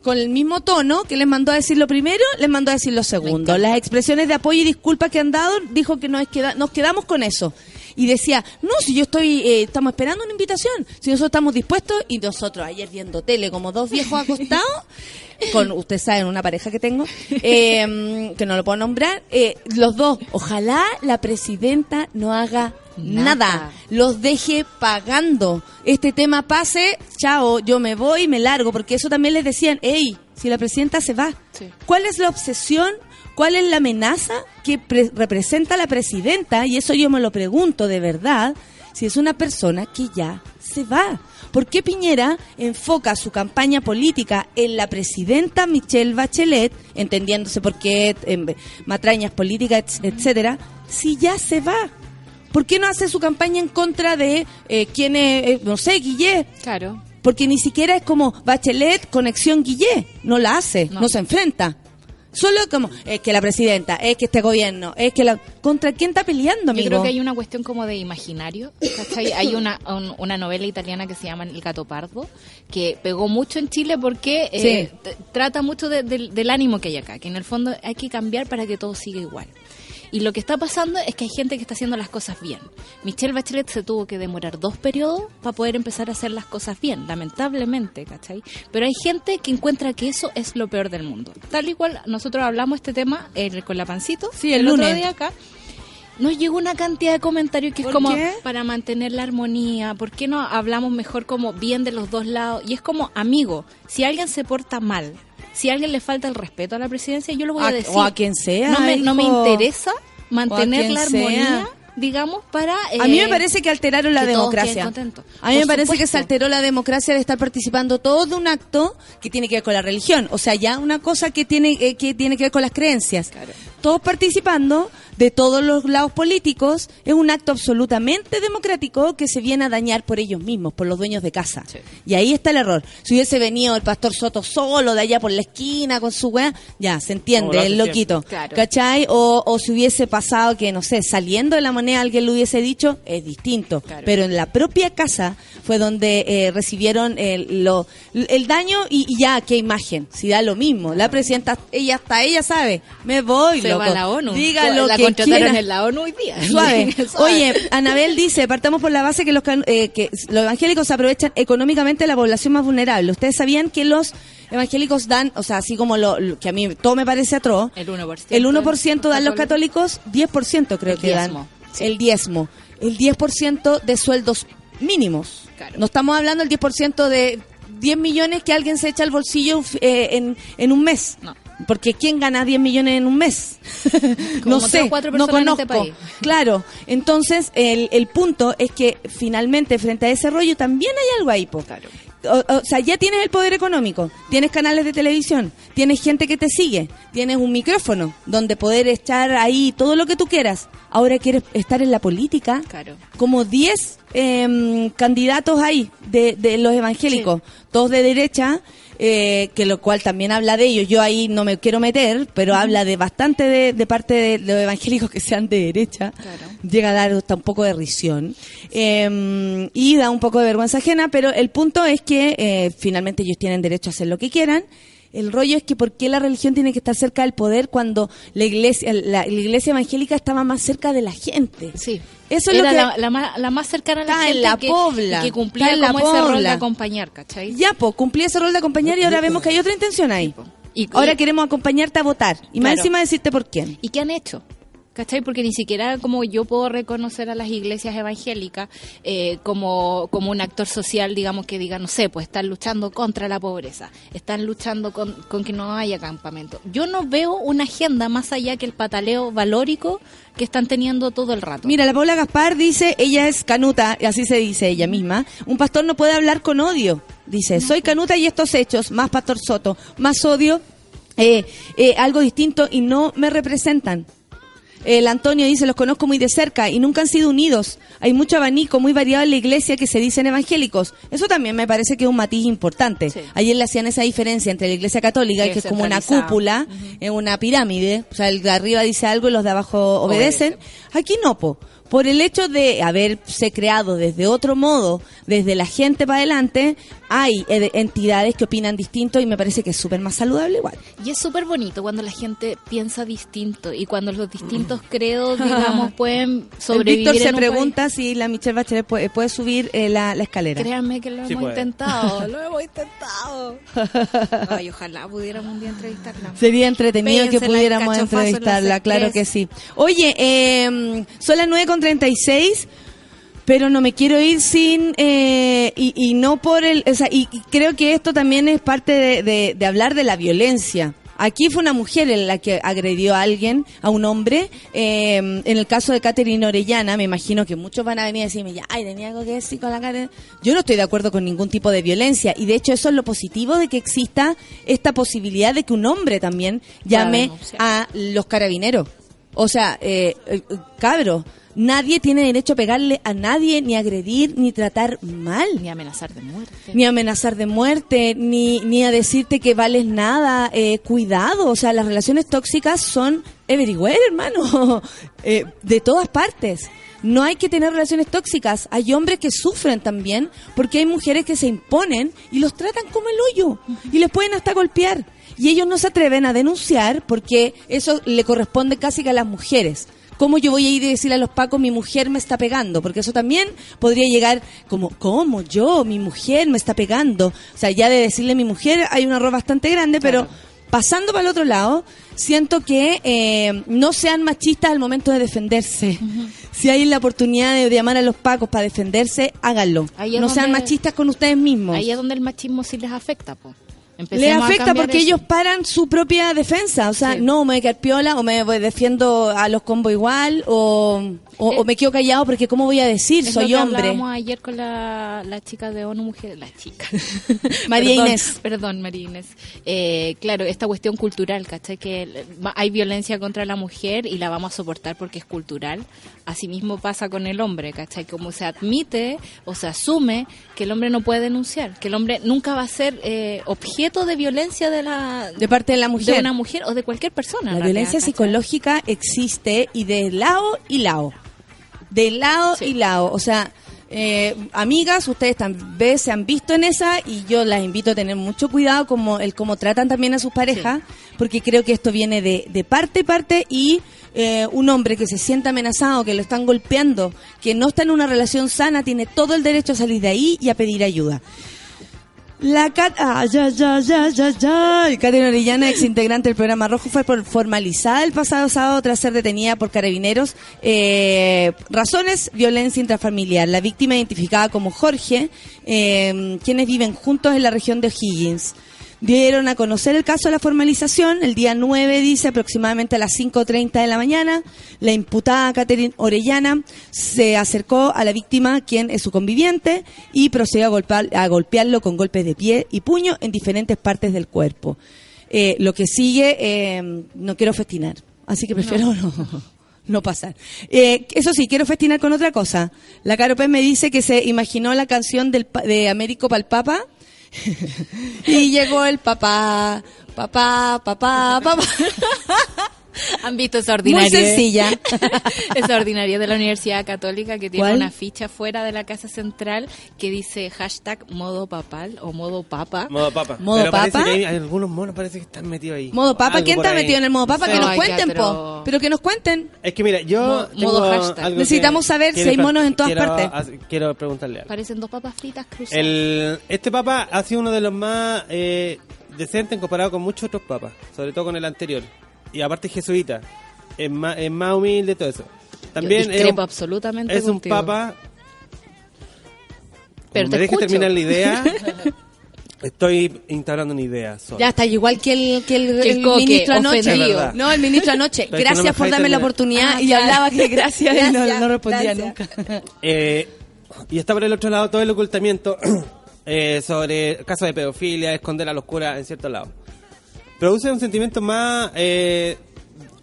Con el mismo tono que les mandó a decir lo primero, les mandó a decir lo segundo. Las expresiones de apoyo y disculpas que han dado, dijo que nos, queda- nos quedamos con eso. Y decía, no, si yo estoy, eh, estamos esperando una invitación, si nosotros estamos dispuestos, y nosotros ayer viendo tele como dos viejos <laughs> acostados, con, ustedes saben, una pareja que tengo, eh, que no lo puedo nombrar, eh, los dos, ojalá la presidenta no haga Nada. Nada. Los deje pagando. Este tema pase, chao, yo me voy, me largo, porque eso también les decían, hey, si la presidenta se va, Sí. ¿cuál es la obsesión? ¿Cuál es la amenaza que pre- representa la presidenta? Y eso yo me lo pregunto de verdad, si es una persona que ya se va. ¿Por qué Piñera enfoca su campaña política en la presidenta Michelle Bachelet, entendiéndose por qué em, matrañas políticas, et- etcétera, si ya se va? ¿Por qué no hace su campaña en contra de eh, quién es, eh, no sé, Guillet? Claro. Porque ni siquiera es como Bachelet, conexión Guillet. No la hace, no, No. se enfrenta. Solo como, es que la presidenta, es que este gobierno, es que la... ¿Contra quién está peleando, Yo amigo? creo que hay una cuestión como de imaginario. ¿cachai? <laughs> Hay una, un- una novela italiana que se llama El gato pardo, que pegó mucho en Chile porque eh, Sí. trata mucho de- del- del ánimo que hay acá, que en el fondo hay que cambiar para que todo siga igual. Y lo que está pasando es que hay gente que está haciendo las cosas bien. Michelle Bachelet se tuvo que demorar dos periodos para poder empezar a hacer las cosas bien, lamentablemente, ¿cachai? Pero hay gente que encuentra que eso es lo peor del mundo. Tal y cual nosotros hablamos este tema eh, con la pancito Sí, el otro lunes. día acá. Nos llegó una cantidad de comentarios que es ¿Por como qué? para mantener la armonía, ¿por qué no hablamos mejor como bien de los dos lados? Y es como, amigo, si alguien se porta mal, si a alguien le falta el respeto a la presidencia, yo lo voy a, A- decir. o a quien sea, No me, no me hijo. interesa mantener la armonía, sea. digamos, para... A mí eh, me parece que alteraron la que democracia. A mí me parece que se alteró la democracia de estar participando todo de un acto que tiene que ver con la religión. O sea, ya una cosa que tiene, eh, que, tiene que ver con las creencias. Claro. Todos participando de todos los lados políticos es un acto absolutamente democrático que se viene a dañar por ellos mismos, por los dueños de casa. Sí. Y ahí está el error. Si hubiese venido el pastor Soto solo de allá por la esquina con su weá, ya, se entiende, el loquito. Claro. ¿Cachai? O, o si hubiese pasado que, no sé, saliendo de la moneda alguien lo hubiese dicho, es distinto. Claro. Pero en la propia casa fue donde eh, recibieron el, lo, el daño y, y ya, qué imagen. Si da lo mismo. La presidenta, ella hasta ella sabe, me voy, se loco. va a la ONU. Diga lo la que contrataron en la ONU hoy día. Suave. <laughs> Suave. Oye, Anabel dice, partamos por la base que los, eh, que los evangélicos aprovechan económicamente la población más vulnerable. ¿Ustedes sabían que los evangélicos dan, o sea, así como lo, lo que a mí todo me parece atroz, El 1%. el 1% dan los católicos, 10% creo El que dan. diezmo, sí. El diezmo. El 10% de sueldos mínimos. Claro. No estamos hablando del 10% de 10 millones que alguien se echa al bolsillo eh, en, en un mes. No. Porque ¿quién gana 10 millones en un mes? <laughs> No sé, no personas en conozco. este país. Claro, entonces el, el punto es que finalmente frente a ese rollo también hay algo ahí, po. Claro. O, o sea, ya tienes el poder económico, tienes canales de televisión, tienes gente que te sigue, tienes un micrófono donde poder echar ahí todo lo que tú quieras. Ahora quieres estar en la política. Claro. Como 10 em, candidatos ahí de, de los evangélicos, todos de derecha, eh, que lo cual también habla de ellos. Yo ahí no me quiero meter, pero habla de bastante de, de parte de los evangélicos que sean de derecha. Claro. Llega a dar hasta un poco de risión eh, y da un poco de vergüenza ajena, pero el punto es que eh, finalmente ellos tienen derecho a hacer lo que quieran. El rollo es que por qué la religión tiene que estar cerca del poder cuando la iglesia, la, la iglesia evangélica estaba más cerca de la gente. Sí. Eso es lo que- la, la más, la más cercana a la en gente la que, pobla, que cumplía está en la como ese rol de acompañar, ¿cachai? Ya, pues, cumplí ese rol de acompañar y ahora vemos que hay otra intención ahí. Y- ahora y- queremos acompañarte a votar. Y más Claro. encima decirte por quién. ¿Y qué han hecho? ¿Cachai? Porque ni siquiera como yo puedo reconocer a las iglesias evangélicas eh, como, como un actor social, digamos, que diga, no sé, pues están luchando contra la pobreza, están luchando con, con que no haya campamento. Yo no veo una agenda más allá que el pataleo valórico que están teniendo todo el rato. Mira, la Paula Gaspar dice, ella es canuta, y así se dice ella misma. Un pastor no puede hablar con odio. Dice, soy canuta y estos hechos, más Pastor Soto, más odio, eh, eh, algo distinto y no me representan. El Antonio dice, los conozco muy de cerca y nunca han sido unidos. Hay mucho abanico muy variado en la iglesia que se dicen evangélicos. Eso también me parece que es un matiz importante. Sí. Ayer le hacían esa diferencia entre la iglesia católica, Que que es como una cúpula, en una pirámide. O sea, el de arriba dice algo y los de abajo obedecen. Aquí no, po. Por el hecho de haberse creado desde otro modo, desde la gente para adelante, hay eh, entidades que opinan distinto y me parece que es súper más saludable igual. Y es súper bonito cuando la gente piensa distinto y cuando los distintos credos, <laughs> digamos, pueden El sobrevivir Víctor se en un país. pregunta si la Michelle Bachelet puede, puede subir eh, la, la escalera. Créanme que lo Sí hemos puede. intentado, <laughs> lo hemos intentado. <laughs> Ay, ojalá pudiéramos un día entrevistarla. Sería entretenido que pudiéramos entrevistarla, claro que sí. Oye, eh, son las 9.36. pero no me quiero ir sin eh, y, y no por el o sea, y, y creo que esto también es parte de, de- de hablar de la violencia Aquí fue una mujer en la que agredió a alguien, a un hombre. Eh, en el caso de Catherine Orellana, me imagino que muchos van a venir a decirme, ya, ay, tenía algo que decir con la Catherine. Yo no estoy de acuerdo con ningún tipo de violencia. Y de hecho, eso es lo positivo de que exista esta posibilidad de que un hombre también llame a los carabineros. O sea, eh, eh, cabro, nadie tiene derecho a pegarle a nadie, ni agredir, ni tratar mal Ni amenazar de muerte. ni amenazar de muerte, ni, ni a decirte que vales nada. Eh, cuidado, o sea, las relaciones tóxicas son everywhere, hermano, <laughs> Eh, de todas partes. No hay que tener relaciones tóxicas. Hay hombres que sufren también porque hay mujeres que se imponen y los tratan como el hoyo y les pueden hasta golpear. Y ellos no se atreven a denunciar porque eso le corresponde casi que a las mujeres. ¿Cómo yo voy a ir y decirle a los pacos, mi mujer me está pegando? Porque eso también podría llegar como, ¿cómo? Yo, mi mujer me está pegando. O sea, ya de decirle mi mujer hay un error bastante grande, pero pasando para el otro lado, siento que eh, no sean machistas al momento de defenderse. Si hay la oportunidad de llamar a los pacos para defenderse, háganlo. No sean machistas con ustedes mismos. Ahí es donde el machismo sí les afecta, po. A afecta porque eso. ellos paran su propia defensa. O sea, Sí. no me voy a quedar piola o me voy defiendo a los combos igual o, o, o me quedo callado porque ¿cómo voy a decir? Es Soy lo que hombre. hablábamos ayer con la, la chica de ONU Mujer, la chica. <laughs> María Perdón, Inés. Perdón, María Inés. Eh, claro, esta cuestión cultural, ¿cachai? Que va- hay violencia contra la mujer y la vamos a soportar porque es cultural. Asimismo pasa con el hombre, ¿cachai? Como se admite o se asume que el hombre no puede denunciar, que el hombre nunca va a ser eh, objeto de violencia de la De parte de la mujer. de una mujer o de cualquier persona. La en violencia psicológica existe y de lado y lado. De lado Sí. y lado. O sea, eh, amigas, ustedes también se han visto en esa y yo las invito a tener mucho cuidado como el cómo tratan también a sus parejas, porque creo que esto viene de, de parte y parte y eh, un hombre que se sienta amenazado, que lo están golpeando, que no está en una relación sana, tiene todo el derecho a salir de ahí y a pedir ayuda. La Cat... Ah, ya, ya, ya, ya, ya. Catherine Orellana, ex integrante del programa Rojo, fue formalizada el pasado sábado tras ser detenida por carabineros. Eh, razones, violencia intrafamiliar. La víctima identificada como Jorge, eh, quienes viven juntos en la región de O'Higgins. Dieron a conocer el caso de la formalización el día 9, dice, aproximadamente a las 5.30 de la mañana. La imputada Catherine Orellana se acercó a la víctima, quien es su conviviente, y procedió a, golpear- a golpearlo con golpes de pie y puño en diferentes partes del cuerpo. Eh, lo que sigue, eh, no quiero festinar, así que prefiero <laughs> no. no pasar. Eh, eso sí, quiero festinar con otra cosa. La Caro Pérez me dice que se imaginó la canción del, de Américo Palpapa <laughs> y llegó el papá, papá, papá, papá. ¿Han visto esa Muy sencilla. <laughs> esa ordinaria de la Universidad Católica que tiene ¿Cuál? una ficha fuera de la casa central que dice hashtag modo papal o modo papa. Modo papa. ¿Modo Pero parece papa? que hay, algunos monos parece que están metidos ahí. Modo papa, ¿quién está ahí. metido en el modo papa? Que nos cuenten, po. pero- que nos cuenten. Es que mira, yo Mo- tengo modo hashtag. algo que Necesitamos saber si hay monos en todas quiero partes. Quiero preguntarle algo. Parecen dos papas fritas cruzadas. El, este papa ha sido uno de los más eh, decentes comparado con muchos otros papas, sobre todo con el anterior. Y aparte es jesuita, es más, es más humilde todo eso. También Yo es un, absolutamente es un papa... Pero te me deje escucho. terminar la idea, <laughs> estoy instaurando una idea solo. Ya está, igual que el, que el, Que el el coque, ministro anoche. No, el ministro anoche. Pero no gracias por darme la oportunidad Ah, y claro. hablaba que gracias, y no, respondía gracias. nunca. <laughs> Eh, y está por el otro lado todo el ocultamiento <clears throat> eh, sobre casos de pedofilia, esconder a los curas en ciertos lados. Produce un sentimiento más... eh,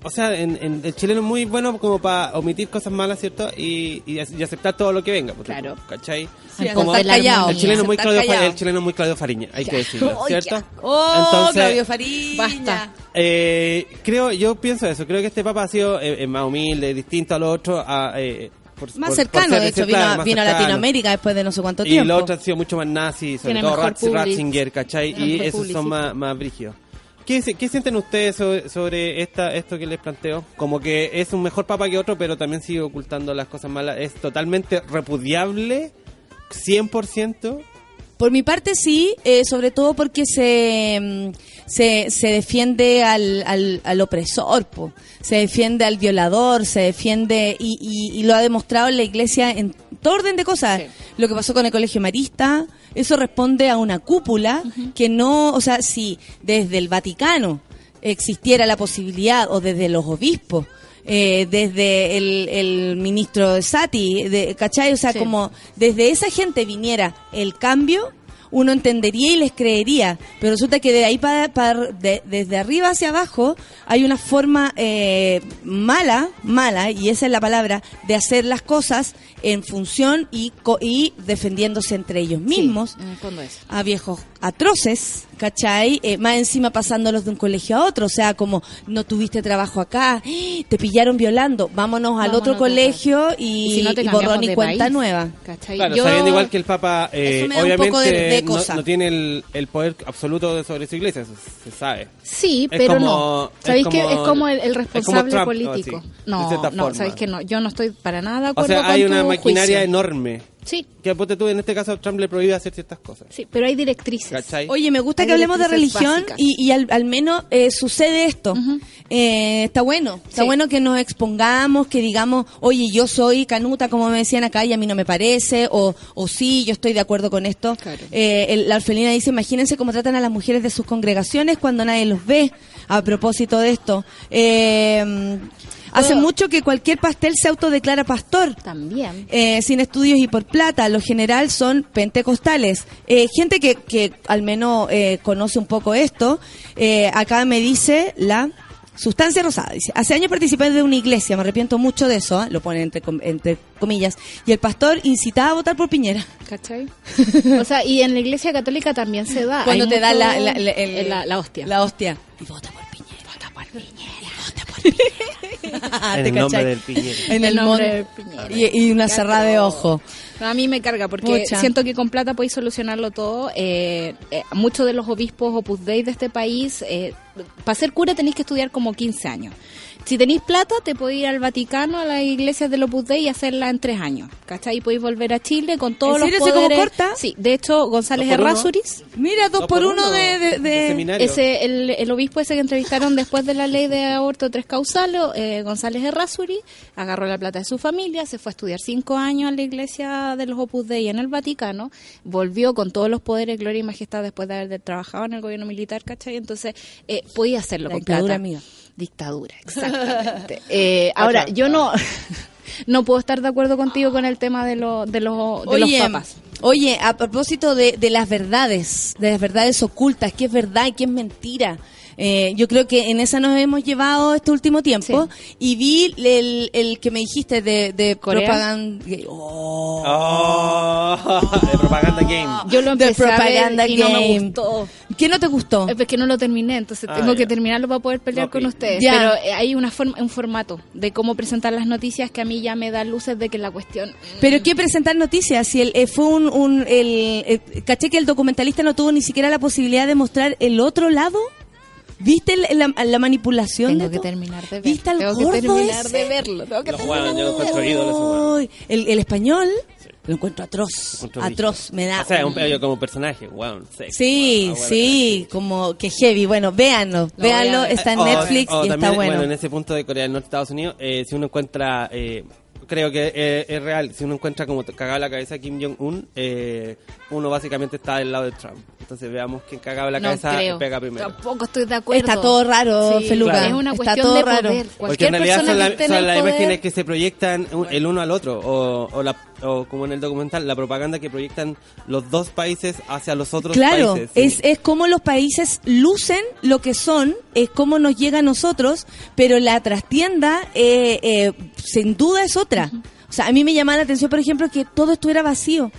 o sea, en, en- el chileno es muy bueno como para omitir cosas malas, ¿cierto? Y, y, y aceptar todo lo que venga. por Claro. ¿Cachai? Sí, Como- estar callado. el chileno es muy Claudio, el chileno es muy Claudio Fariña, hay que decirlo, <laughs> Oh, ¿cierto? Oh, Entonces, Claudio Fariña. Basta. eh, creo, yo pienso eso. Creo que este papa ha sido eh, eh, más humilde, distinto a los otros. a, eh, por- Más por- cercano, de hecho, vino, a- vino. Latinoamérica después de no sé cuánto Y tiempo. los otros han sido mucho más nazis, sobre Tiene todo mejor Ratz- public. Ratzinger, ¿cachai? Tiene Y esos son más, más brígidos. ¿Qué, ¿Qué sienten ustedes sobre, sobre esta, esto que les planteo? Como que es un mejor papa que otro, pero también sigue ocultando las cosas malas. ¿Es totalmente repudiable? ¿100%? Por mi parte sí, eh, sobre todo porque se, mm, se, se defiende al, al, al opresor, po. se defiende al violador, se defiende y, y, y lo ha demostrado la iglesia en todo orden de cosas. Sí. Lo que pasó con el colegio marista, eso responde a una cúpula que no, o sea, si desde el Vaticano existiera la posibilidad o desde los obispos eh, desde el, el ministro Sati, de, ¿cachai? O sea, Sí. como desde esa gente viniera el cambio, uno entendería y les creería. Pero resulta que de ahí para, para de- desde arriba hacia abajo hay una forma eh, mala, mala, y esa es la palabra, de hacer las cosas en función y, co- y defendiéndose entre ellos mismos Sí, a viejos atroces, ¿cachai? Eh, más encima pasándolos de un colegio a otro, o sea, como no tuviste trabajo acá, te pillaron violando, vámonos al Vámonos otro colegio y, si no te y borrón y cuenta país, nueva. ¿cachai? Claro, Yo- sabiendo igual que el Papa, eh, Eso me da un obviamente poco de- de no- tiene el, el poder absoluto sobre su iglesia, se sabe. Sí, Es pero como- no. ¿Sabéis que es como el, el como responsable Trump, político? No, no. ¿sabéis que no? Yo no estoy para nada de O sea, hay una maquinaria juicio. enorme. Sí, Que ponte tú, en este caso Trump le prohíbe hacer ciertas cosas. sí, pero hay directrices. ¿Cachai? Oye, me gusta Hay que hablemos de religión básicas. y, y al, al menos eh, sucede esto. Eh, está bueno, está Sí. bueno que nos expongamos, que digamos, oye, yo soy canuta, como me decían acá, y a mí no me parece, o, o sí, yo estoy de acuerdo con esto. Claro. Eh, el- la orfelina dice, imagínense cómo tratan a las mujeres de sus congregaciones cuando nadie los ve, a propósito de esto. Eh, hace mucho que cualquier pastel se autodeclara pastor. También. Eh, sin estudios y por plata, lo general son pentecostales. Eh, gente que, que al menos eh, conoce un poco esto, eh, acá me dice la sustancia rosada. Dice, hace años participé de una iglesia, me arrepiento mucho de eso, ¿eh? lo pone entre, com- entre comillas, y el pastor incitaba a votar por Piñera. ¿Cachai? O sea, y en la iglesia católica también se da. Cuando te da la, la, la- el- la- la hostia. La hostia. Y vota por Piñera. Vota por Piñera. Vota por Piñera. <laughs> en ¿Te el nombre del Piñera. En El el nombre del Piñera. y, y una cerrada de ojo. No, a mí me carga porque Mucha. siento que con plata podéis solucionarlo todo. Eh, eh, muchos de los obispos Opus Dei de este país, eh, para ser cura tenéis que estudiar como 15 años. Si tenéis plata, te podéis ir al Vaticano, a las iglesias del Opus Dei y hacerla en tres años. ¿Cachai? Y podéis volver a Chile con todos ¿En los serio? ¿Así como poderes. corta? Sí, de hecho, González. Errázuriz, Mira, dos, Dos por por uno uno de... de- de- de seminario. ese, el, el obispo ese que entrevistaron después de la ley de aborto tres causales, eh, González Errázuri, agarró la plata de su familia, se fue a estudiar cinco años a la iglesia de los Opus Dei en el Vaticano, volvió con todos los poderes, gloria y majestad después de haber trabajado en el gobierno militar, ¿cachai? Entonces, eh, podía hacerlo La con plata. amiga. Dictadura, exactamente. <laughs> Eh, ahora, yo no... <laughs> No puedo estar de acuerdo contigo con el tema de, lo- de, los, de los Oye, papas. oye, a propósito de, de las verdades, de las verdades ocultas, qué es verdad y qué es mentira. Eh, yo creo que en esa nos hemos llevado este último tiempo y vi el, el que me dijiste de, de ¿Corea? propaganda. Oh. Oh, <laughs> de propaganda game. Yo lo The empecé a ver propaganda no me game. gustó. ¿Qué no te gustó? Es que no lo terminé, entonces Ah, tengo ya. que terminarlo para poder pelear con ustedes. Ya. Pero eh, hay una forma, un formato de cómo presentar las noticias que a mí ya me da luces de que la cuestión... Pero qué presentar noticias, si el, eh, fue un, un el, eh, caché que el documentalista no tuvo ni siquiera la posibilidad de mostrar el otro lado. ¿Viste el- la, la manipulación Tengo de que todo? terminar de ver. ¿Viste al tengo que gordo terminar ese? de verlo. Tengo que terminar hueones, yo de lo encuentro ídolo ese el, el español lo encuentro atroz, Encuentro atroz, me da. O sea, un pello como personaje, wow. sexy, Sí, wow, sí, como que heavy. Bueno, véanlo, a véanlo, está en Netflix o y también, está bueno. en ese punto de Corea del Norte, Estados Unidos, eh, si uno encuentra, eh, creo que eh, es real, si uno encuentra como cagado la cabeza a Kim Jong-un, eh, uno básicamente está del lado de Trump. Entonces veamos quién cagaba la No cabeza creo. pega primero. Tampoco estoy de acuerdo. Está todo raro, Sí, Feluca. Es una Está cuestión todo de raro. poder. Porque Cualquier en realidad persona son, la- que son el las poder- imágenes que se proyectan el uno al otro, o, o, la- o como en el documental, la propaganda que proyectan los dos países hacia los otros Claro, países. sí. es, es como los países lucen lo que son, es como nos llega a nosotros, pero la trastienda eh, eh, sin duda es otra. O sea, a mí me llamaba la atención, por ejemplo, que todo estuviera vacío.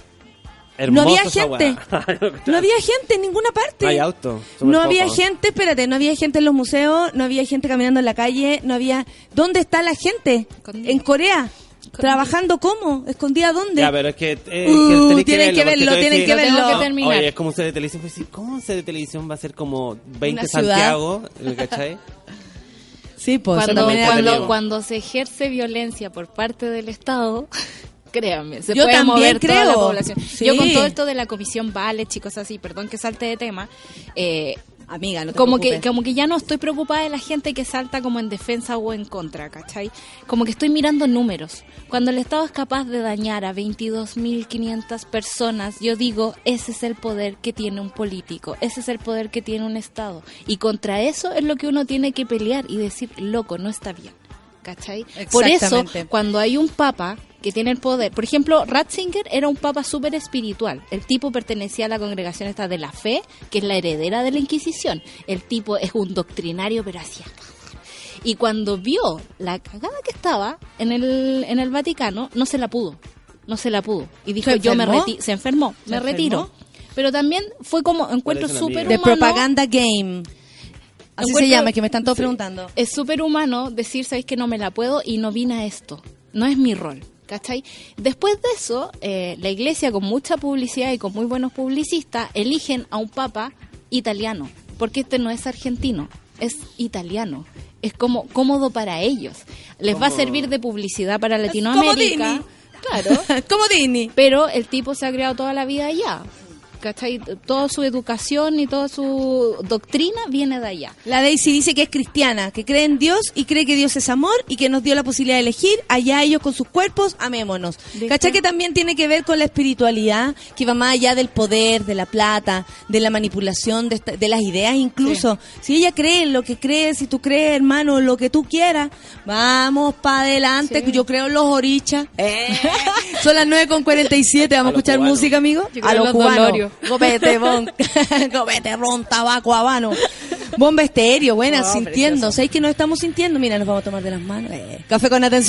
no había gente. <laughs> No había gente en ninguna parte. No hay auto, súper No había poco. gente, espérate, no había gente en los museos, no había gente caminando en la calle, no había... ¿Dónde está la gente? En Corea. ¿Trabajando cómo? ¿Escondida dónde? Ya, pero es que, eh, Uh, que tienen que verlo, tienen que verlo. que terminar. Oye, es como un set de televisión. pues sí, ¿Cómo un set de televisión va a ser como 20 Una. Santiago? ¿Cachai? <laughs> Sí, pues cuando, cuando, cuando se ejerce violencia por parte del Estado, <laughs> Créanme, se Yo puede también mover toda la creo. población. Sí. Yo con todo esto de la comisión Vale, chicos, así, perdón que salte de tema, eh, Amiga, no te como que, como que ya no estoy preocupada de la gente que salta como en defensa o en contra, ¿cachai? Como que estoy mirando números. Cuando el Estado es capaz de dañar a 22.500 personas, yo digo, ese es el poder que tiene un político, ese es el poder que tiene un Estado. Y contra eso es lo que uno tiene que pelear y decir, loco, no está bien. ¿Cachai? Por eso, cuando hay un papa que tiene el poder, por ejemplo, Ratzinger era un papa súper espiritual. El tipo pertenecía a la congregación esta de la fe, que es la heredera de la Inquisición. El tipo es un doctrinario, pero hacía y cuando vio la cagada que estaba en el, en el Vaticano, no se la pudo. No se la pudo. Y dijo, ¿Se yo me retiro. Se enfermó, ¿Se me enfermó? retiro. Pero también fue como encuentro súper. De humano. Propaganda Game. Así se llama, que me están todos preguntando. Es súper humano decir, sabéis que no me la puedo y no vine a esto. No es mi rol. ¿Cachai? Después de eso, eh, la iglesia con mucha publicidad y con muy buenos publicistas eligen a un papa italiano, porque este no es argentino, es italiano. Es como cómodo para ellos. Les va a servir de publicidad para Latinoamérica. Claro. <laughs> Como Disney. Pero el tipo se ha creado toda la vida allá. ¿Cachai? Toda su educación y toda su doctrina viene de allá. La Daisy dice que es cristiana, que cree en Dios y cree que Dios es amor y que nos dio la posibilidad de elegir. Allá ellos con sus cuerpos, amémonos. ¿Cachai? Que también tiene que ver con la espiritualidad, que va más allá del poder, de la plata, de la manipulación, de, esta- de las ideas incluso. Si ella cree en lo que cree, si tú crees, hermano, lo que tú quieras, vamos para adelante. Sí. Yo creo en los orichas. Eh. <laughs> Son las 9 con 47, vamos a, A los escuchar cubanos. música, amigo. Yo creo en los cubanos. Copete, bon, <laughs> copete, ron, tabaco, habano. Bomba estéreo, buena, Oh, sintiendo. ¿Sabéis que nos estamos sintiendo? Mira, nos vamos a tomar de las manos. Eh, Café con Naten,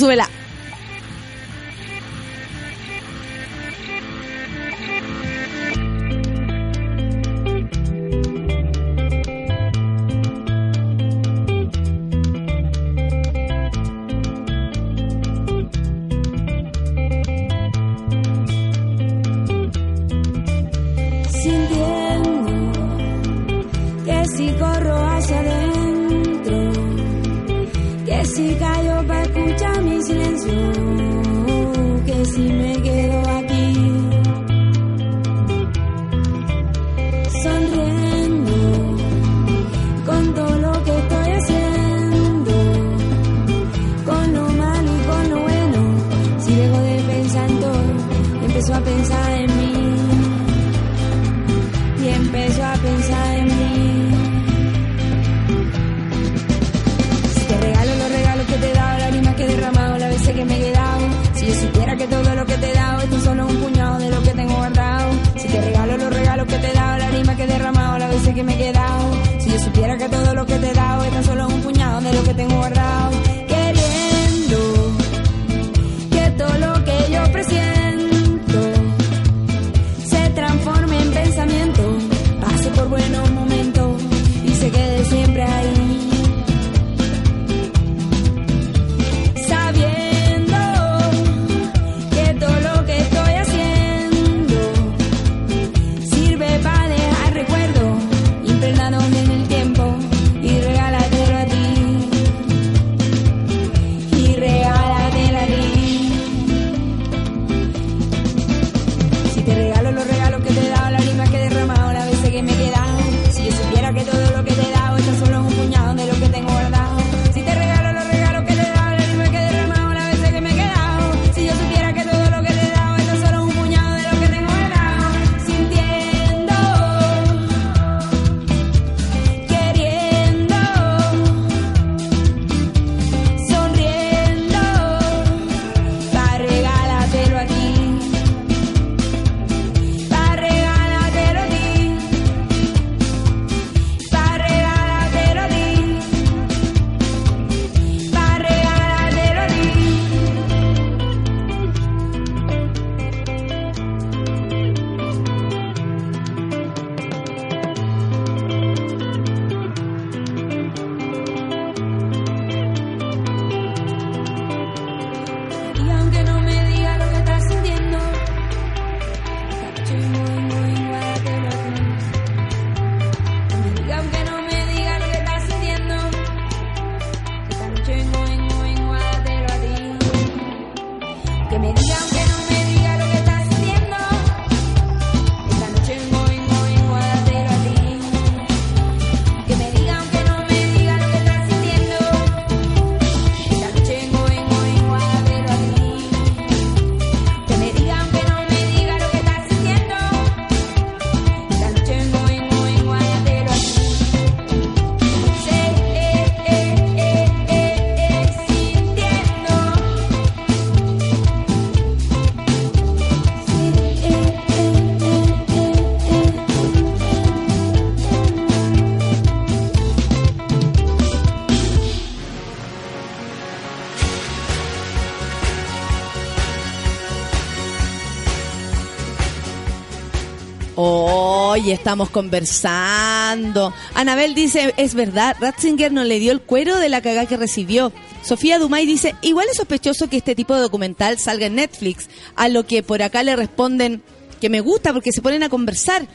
Estamos conversando. Anabel dice, es verdad, Ratzinger no le dio el cuero de la cagada que recibió. Sofía Dumay dice, igual es sospechoso que este tipo de documental salga en Netflix, a lo que por acá le responden que me gusta porque se ponen a conversar.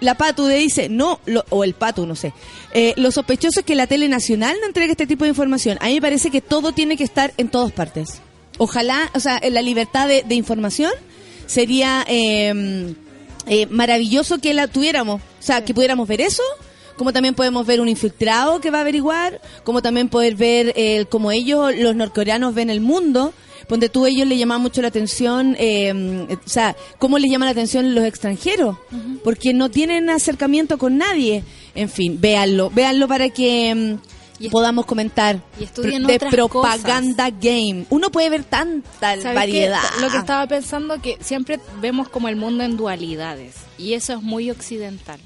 La Patu le dice, no, o el Patu, no sé. Eh, lo sospechoso es que la tele nacional no entregue este tipo de información. A mí me parece que todo tiene que estar en todas partes. Ojalá, o sea, la libertad de, información sería eh, eh, maravilloso que la tuviéramos. O sea, que pudiéramos ver eso, como también podemos ver un infiltrado que va a averiguar, como también poder ver eh, como ellos, los norcoreanos, ven el mundo. Donde tú ellos le llaman mucho la atención, eh, o sea, cómo les llama la atención los extranjeros, porque no tienen acercamiento con nadie. En fin, véanlo, véanlo para que mm, Y podamos comentar y de propaganda game. Uno puede ver tanta ¿Sabes variedad. qué? Lo que estaba pensando que siempre vemos como el mundo en dualidades y eso es muy occidental.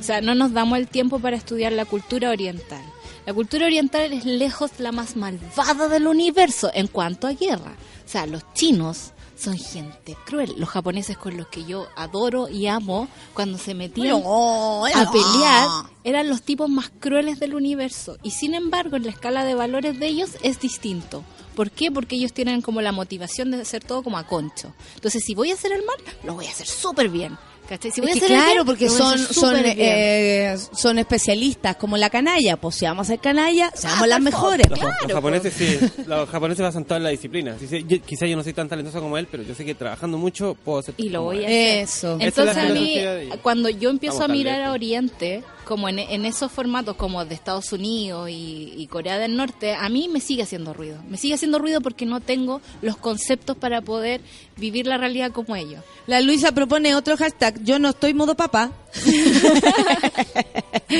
O sea, no nos damos el tiempo para estudiar la cultura oriental. La cultura oriental es lejos la más malvada del universo en cuanto a guerra. O sea, los chinos son gente cruel. Los japoneses con los que yo adoro y amo, cuando se metían a pelear, eran los tipos más crueles del universo. Y sin embargo, en la escala de valores de ellos es distinto. ¿Por qué? Porque ellos tienen como la motivación de hacer todo como a concho. Entonces, si voy a hacer el mal, lo voy a hacer súper bien. ¿Cachai? Si voy Es a que hacer el claro, bien, porque son hacer son eh, son especialistas como la canalla. Pues si vamos a ser canalla, seamos las mejores. Los, po. los japoneses sí, los japoneses basan toda la disciplina. Sí, sí, yo- quizá yo no soy tan talentoso como él, pero yo sé que trabajando mucho puedo ser y lo voy a hacer. Eso. Entonces es a mí, cuando yo empiezo Vamos a mirar a. Oriente, como en, en esos formatos como de Estados Unidos y, y Corea del Norte, a mí me sigue haciendo ruido. Me sigue haciendo ruido porque no tengo los conceptos para poder vivir la realidad como ellos. La Luisa propone otro hashtag. Yo no estoy modo papá. <laughs>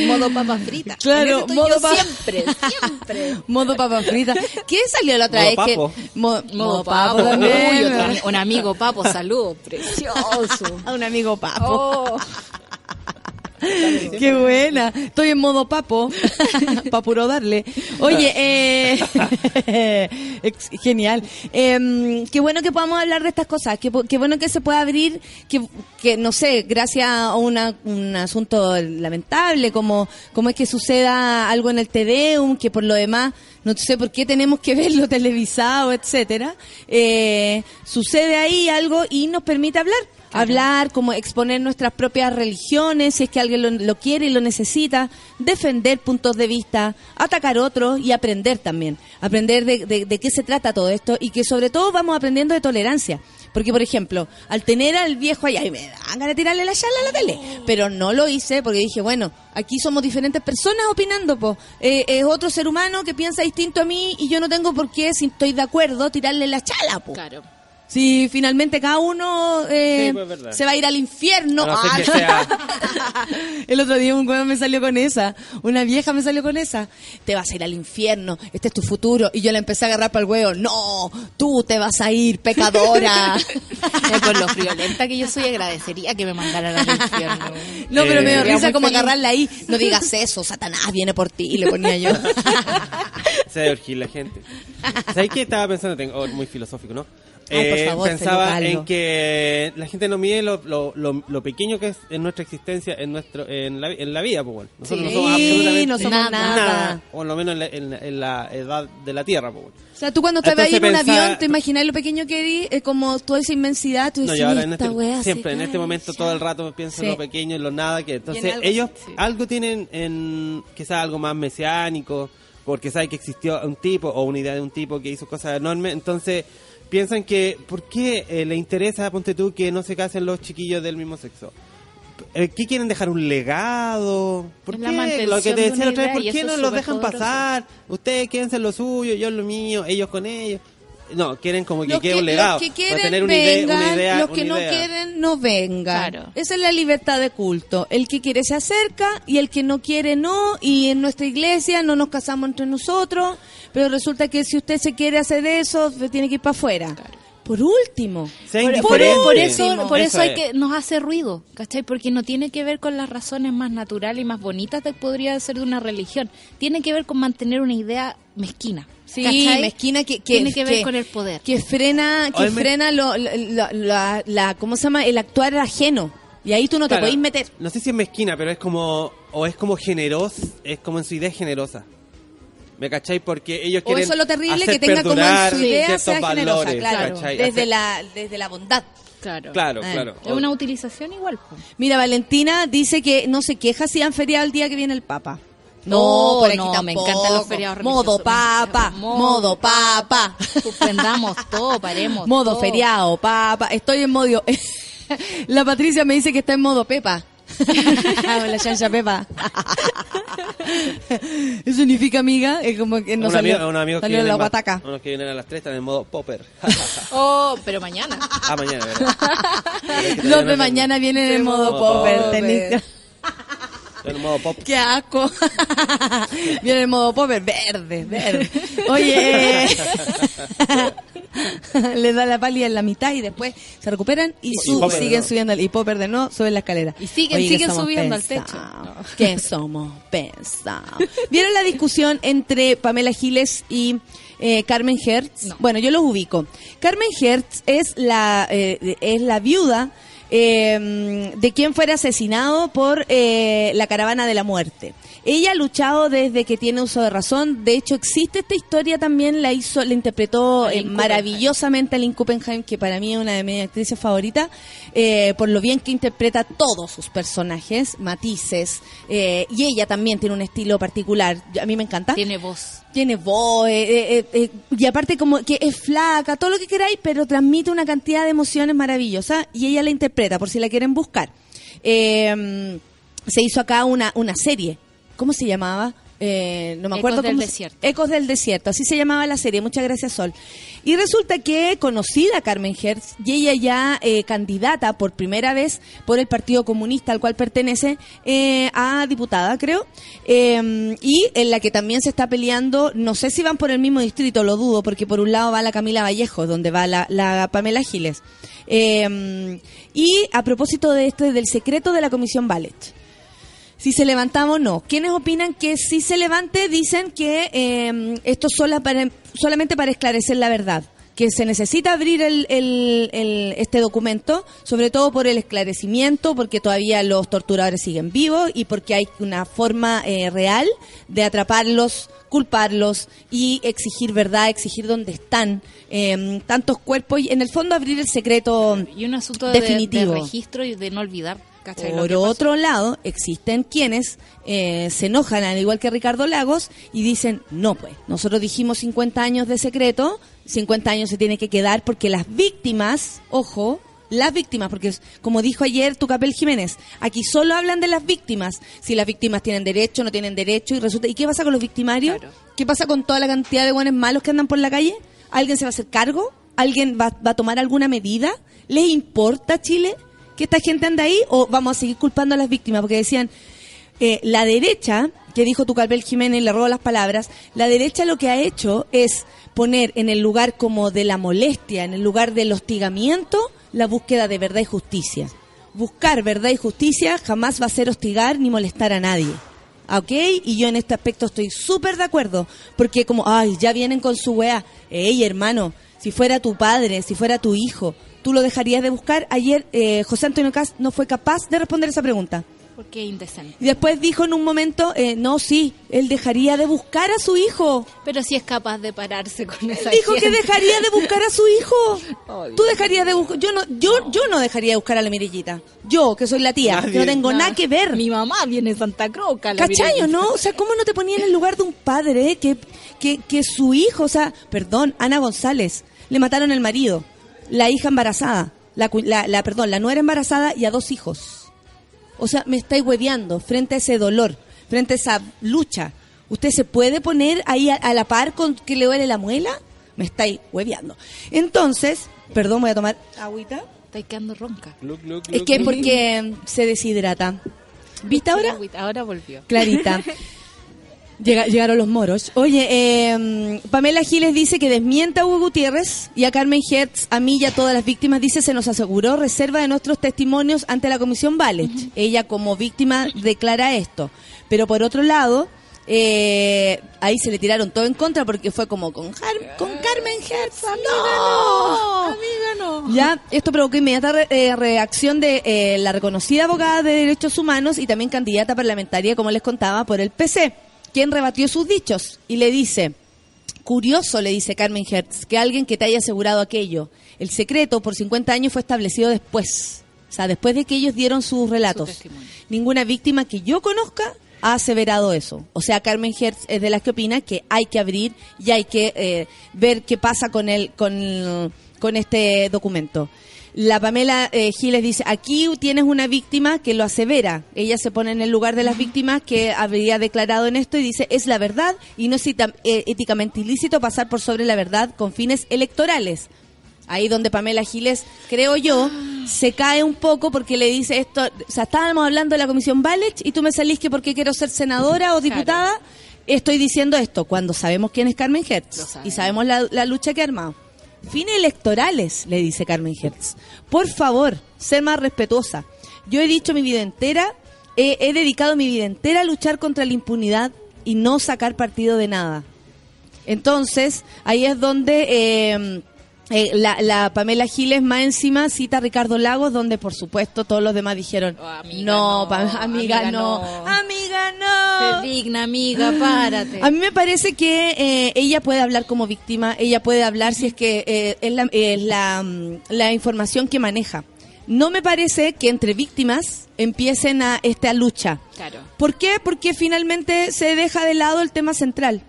Modo papa frita. <laughs> Claro, modo pa- siempre, siempre. <laughs> modo papa frita. ¿Qué salió la otra Modo vez? papo. Que, mo- Modo papo. también. Uy, otro un amigo papo, saludos, precioso. A un amigo papo. Oh. Qué buena. Estoy en modo papo. <laughs> pa' puro darle. Oye, eh, <laughs> genial. Em, qué bueno que podamos hablar de estas cosas. Qué, qué bueno que se pueda abrir, que, que no sé, gracias a una- un asunto lamentable, como, como es que suceda algo en el TDEUM, que por lo demás no sé por qué tenemos que <laughs> verlo televisado, etcétera. Eh, sucede ahí algo y nos permite hablar hablar, como exponer nuestras propias religiones, si es que alguien lo, lo quiere y lo necesita, defender puntos de vista, atacar otros y aprender también. Aprender de, de- de qué se trata todo esto y que sobre todo vamos aprendiendo de tolerancia. Porque, por ejemplo, al tener al viejo allá, y me dan ganas de tirarle la charla a la tele, pero no lo hice porque dije, bueno, aquí somos diferentes personas opinando, po. Eh, es otro ser humano que piensa distinto a mí y yo no tengo por qué, si estoy de acuerdo, tirarle la chala, po. Claro. Si finalmente cada uno eh, Sí, pues, se va a ir al infierno. No Ah, sea- <laughs> El otro día un weón me salió con esa. Una vieja me salió con esa. Te vas a ir al infierno. Este es tu futuro. Y yo le empecé a agarrar para el huevo. No, tú te vas a ir, pecadora. <laughs> Eh, Con lo friolenta que yo soy, agradecería que me mandaran al infierno. <laughs> No, pero me dio Eh, risa como feliz. agarrarla ahí. No digas eso, Satanás viene por ti. Le ponía yo. Se debe urgir la gente. ¿Sabes qué estaba pensando? Tengo, oh, muy filosófico, ¿no? Ay, por favor, pensaba en que la gente no mide lo, lo, lo, lo pequeño que es en nuestra existencia en nuestro en la, en la vida, pues bueno. Nosotros Sí, no somos absolutamente no somos nada. o lo menos en la, en en la edad de la Tierra, pues bueno. O sea, tú cuando te vas en un avión, te imaginas lo pequeño que eres, eh, como toda esa inmensidad, tú No, y ahora en esta este, wea siempre, en este momento, todo el rato pienso en lo pequeño, en lo nada que. Entonces, algo- ellos sí. algo tienen en. quizás algo más mesiánico, porque saben que existió un tipo o una idea de un tipo que hizo cosas enormes. Entonces, piensan que. ¿Por qué eh, le interesa, ponte tú, que no se casen los chiquillos del mismo sexo? Eh, ¿Qué quieren dejar un legado? ¿Por qué? Lo que te de decía una otra vez, ¿por qué no los dejan poderoso. pasar? Ustedes quédense en lo suyo, yo en lo mío, ellos con ellos. No, quieren como que Los quede que, un legado. los que para quieren tener una idea, vengan, una idea, los que una no idea. quieren no vengan. Claro. Esa es la libertad de culto. El que quiere se acerca y el que no quiere no. Y en nuestra iglesia no nos casamos entre nosotros, pero resulta que si usted se quiere hacer eso, se tiene que ir para afuera. Por último. Por, por- indiferente. por eso, por eso, hay es. que nos hace ruido, ¿cachai? Porque no tiene que ver con las razones más naturales y más bonitas que podría ser de una religión. Tiene que ver con mantener una idea mezquina. Sí, ¿cachai? mezquina que, que Tiene que ver con el poder. Que frena, que me- frena lo, la, la- la- ¿cómo se llama? El actuar ajeno. Y ahí tú no te podés meter. No sé si es mezquina, pero es como. O es como generosa. Es como en su idea es generosa. ¿Me cacháis? Porque ellos O quieren. eso es lo terrible hacer que tenga como en su idea sea generosa, valores, claro. ¿cachai? Desde Hacer- la, desde la bondad. Claro. Claro, Eh. claro. Es una utilización igual. po. Mira, Valentina dice que no se queja si han feriado el día que viene el Papa. No, por aquí no, me tampoco. encantan los feriados Modo papa, Modo modo papa. Suspendamos <laughs> todo, paremos Modo todo. feriado, papa. Estoy en modo... <laughs> La Patricia me dice que está en modo Pepa. <laughs> la chancha Pepa. <laughs> Eso significa, amiga, es como que no un salió, amigo, un amigo que salió vienen la guataca. Unos que vienen a las 3 están en modo popper. <laughs> Oh, pero mañana. ah, mañana, ¿verdad? Pero es que Los no de mañana vienen en modo modo popper. popper. tenés- En modo pop. ¡Qué asco! Viene en modo popper, verde, verde. Oye, eh, <laughs> le da la pálida en la mitad y después se recuperan y, Y siguen subiendo. Y popper de nuevo, suben la escalera. Y siguen- Oye, siguen subiendo al techo. Que somos pesados. <laughs> ¿Vieron la discusión entre Pamela Giles y eh, Carmen Hertz? No. Bueno, yo los ubico. Carmen Hertz es la, eh, es la viuda eh, de quien fuera asesinado por eh, la caravana de la muerte. Ella ha luchado desde que tiene uso de razón. De hecho, existe esta historia también, la hizo, la interpretó eh, maravillosamente Aline Kuppenheim, que para mí es una de mis actrices favoritas, eh, por lo bien que interpreta todos sus personajes, matices, eh, y ella también tiene un estilo particular. A mí me encanta Tiene voz. tiene voz, eh, eh, eh, eh, y aparte como que es flaca, todo lo que queráis, pero transmite una cantidad de emociones maravillosas y ella la interpreta, por si la quieren buscar. Eh, se hizo acá una, una serie, ¿cómo se llamaba? Eh, no me Ecos acuerdo del cómo se- desierto. Ecos del Desierto, así se llamaba la serie, muchas gracias Sol. Y resulta que conocida Carmen Hertz y ella ya eh, candidata por primera vez por el Partido Comunista al cual pertenece eh, a diputada, creo, eh, y en la que también se está peleando, no sé si van por el mismo distrito, lo dudo, porque por un lado va la Camila Vallejo, donde va la, la Pamela Giles. Eh, y a propósito de este, del secreto de la Comisión Ballet si se levantaba o no. Quienes opinan que si se levante dicen que eh, esto sola para, solamente para esclarecer la verdad, que se necesita abrir el, el- el- este documento, sobre todo por el esclarecimiento, porque todavía los torturadores siguen vivos y porque hay una forma eh, real de atraparlos, culparlos y exigir verdad, exigir dónde están eh, tantos cuerpos y en el fondo abrir el secreto Y un asunto de, definitivo. de registro y de no olvidar. ¿Cachai? Por otro lado, existen quienes eh, se enojan, al igual que Ricardo Lagos, y dicen, no pues, nosotros dijimos 50 años de secreto, 50 años se tiene que quedar porque las víctimas, ojo, las víctimas, porque como dijo ayer Tucapel Jiménez, aquí solo hablan de las víctimas, si las víctimas tienen derecho, no tienen derecho, y resulta, ¿y qué pasa con los victimarios? Claro. ¿Qué pasa con toda la cantidad de buenos malos que andan por la calle? ¿Alguien se va a hacer cargo? ¿Alguien va, va a tomar alguna medida? ¿Les importa Chile que esta gente anda ahí o vamos a seguir culpando a las víctimas? Porque decían, eh, la derecha, que dijo Tucalbel Jiménez, le robo las palabras, la derecha lo que ha hecho es poner en el lugar como de la molestia, en el lugar del hostigamiento, la búsqueda de verdad y justicia. Buscar verdad y justicia jamás va a ser hostigar ni molestar a nadie. ¿Ok? Y yo en este aspecto estoy súper de acuerdo. Porque como, ay, ya vienen con su weá. Ey, hermano, si fuera tu padre, si fuera tu hijo, ¿tú lo dejarías de buscar? Ayer eh, José Antonio Cast no fue capaz de responder esa pregunta. Porque indecente. Y después dijo en un momento, eh, no, sí, él dejaría de buscar a su hijo. Pero si es capaz de pararse con esa Dijo que dejaría de buscar a su hijo. <laughs> Oh, Tú dejarías de buscar, yo no, yo, yo no dejaría de buscar a la Mirellita. Yo, que soy la tía, que no Nadie. tengo nada que ver. Mi mamá viene de Santa Croca. la ¿Cachayo, no? O sea, ¿cómo no te ponía en el lugar de un padre eh, que, que, que su hijo, o sea, perdón, Ana González, le mataron el marido, la hija embarazada, la, la, la- perdón, la nuera embarazada y a dos hijos. O sea, me estáis hueveando frente a ese dolor, frente a esa lucha. ¿Usted se puede poner ahí a, a la par con que le duele la muela? Me estáis hueveando. Entonces, perdón, voy a tomar agüita. Está quedando ronca. Look, look, Es que look. porque se deshidrata. ¿Viste ahora? Agüita, Ahora volvió. Clarita. <laughs> Llega- llegaron los moros. Oye, eh, Pamela Giles dice que desmienta a Hugo Gutiérrez y a Carmen Hertz, a mí y a todas las víctimas, dice se nos aseguró reserva de nuestros testimonios ante la Comisión Ballet. Ella como víctima declara esto. Pero por otro lado, eh, ahí se le tiraron todo en contra porque fue como con, Har- con Carmen Hertz. ¡No! Amiga, no. Ya, esto provocó inmediata re- eh, reacción de eh, la reconocida abogada de derechos humanos y también candidata parlamentaria, como les contaba, por el PC, quien rebatió sus dichos y le dice, curioso, le dice Carmen Hertz, que alguien que te haya asegurado aquello. El secreto por 50 años fue establecido después, o sea, después de que ellos dieron sus relatos. Ninguna víctima que yo conozca ha aseverado eso. O sea, Carmen Hertz es de las que opina que hay que abrir y hay que eh, ver qué pasa con el, con, con este documento. La Pamela eh, Giles dice, aquí tienes una víctima que lo asevera. Ella se pone en el lugar de las víctimas que habría declarado en esto y dice, es la verdad y no es eh, éticamente ilícito pasar por sobre la verdad con fines electorales. Ahí donde Pamela Giles, creo yo, se cae un poco porque le dice esto, o sea, estábamos hablando de la comisión Balech y tú me salís que porque quiero ser senadora o diputada, estoy diciendo esto, cuando sabemos quién es Carmen Hertz y sabemos la, la lucha que ha armado. Fines electorales, le dice Carmen Hertz. Por favor, ser más respetuosa. Yo he dicho mi vida entera, he, dedicado mi vida entera a luchar contra la impunidad y no sacar partido de nada. Entonces, ahí es donde eh, eh, la, la Pamela Giles más encima cita a Ricardo Lagos, donde por supuesto todos los demás dijeron, Oh, amiga, no, pa- amiga, amiga, no, no. amiga no. Digna, amiga, párate. <gasps> A mí me parece que eh, ella puede hablar como víctima, ella puede hablar si es que eh, es, la, es la, mm, la información que maneja. No me parece que entre víctimas empiecen a esta lucha. Claro. ¿Por qué? Porque finalmente se deja de lado el tema central,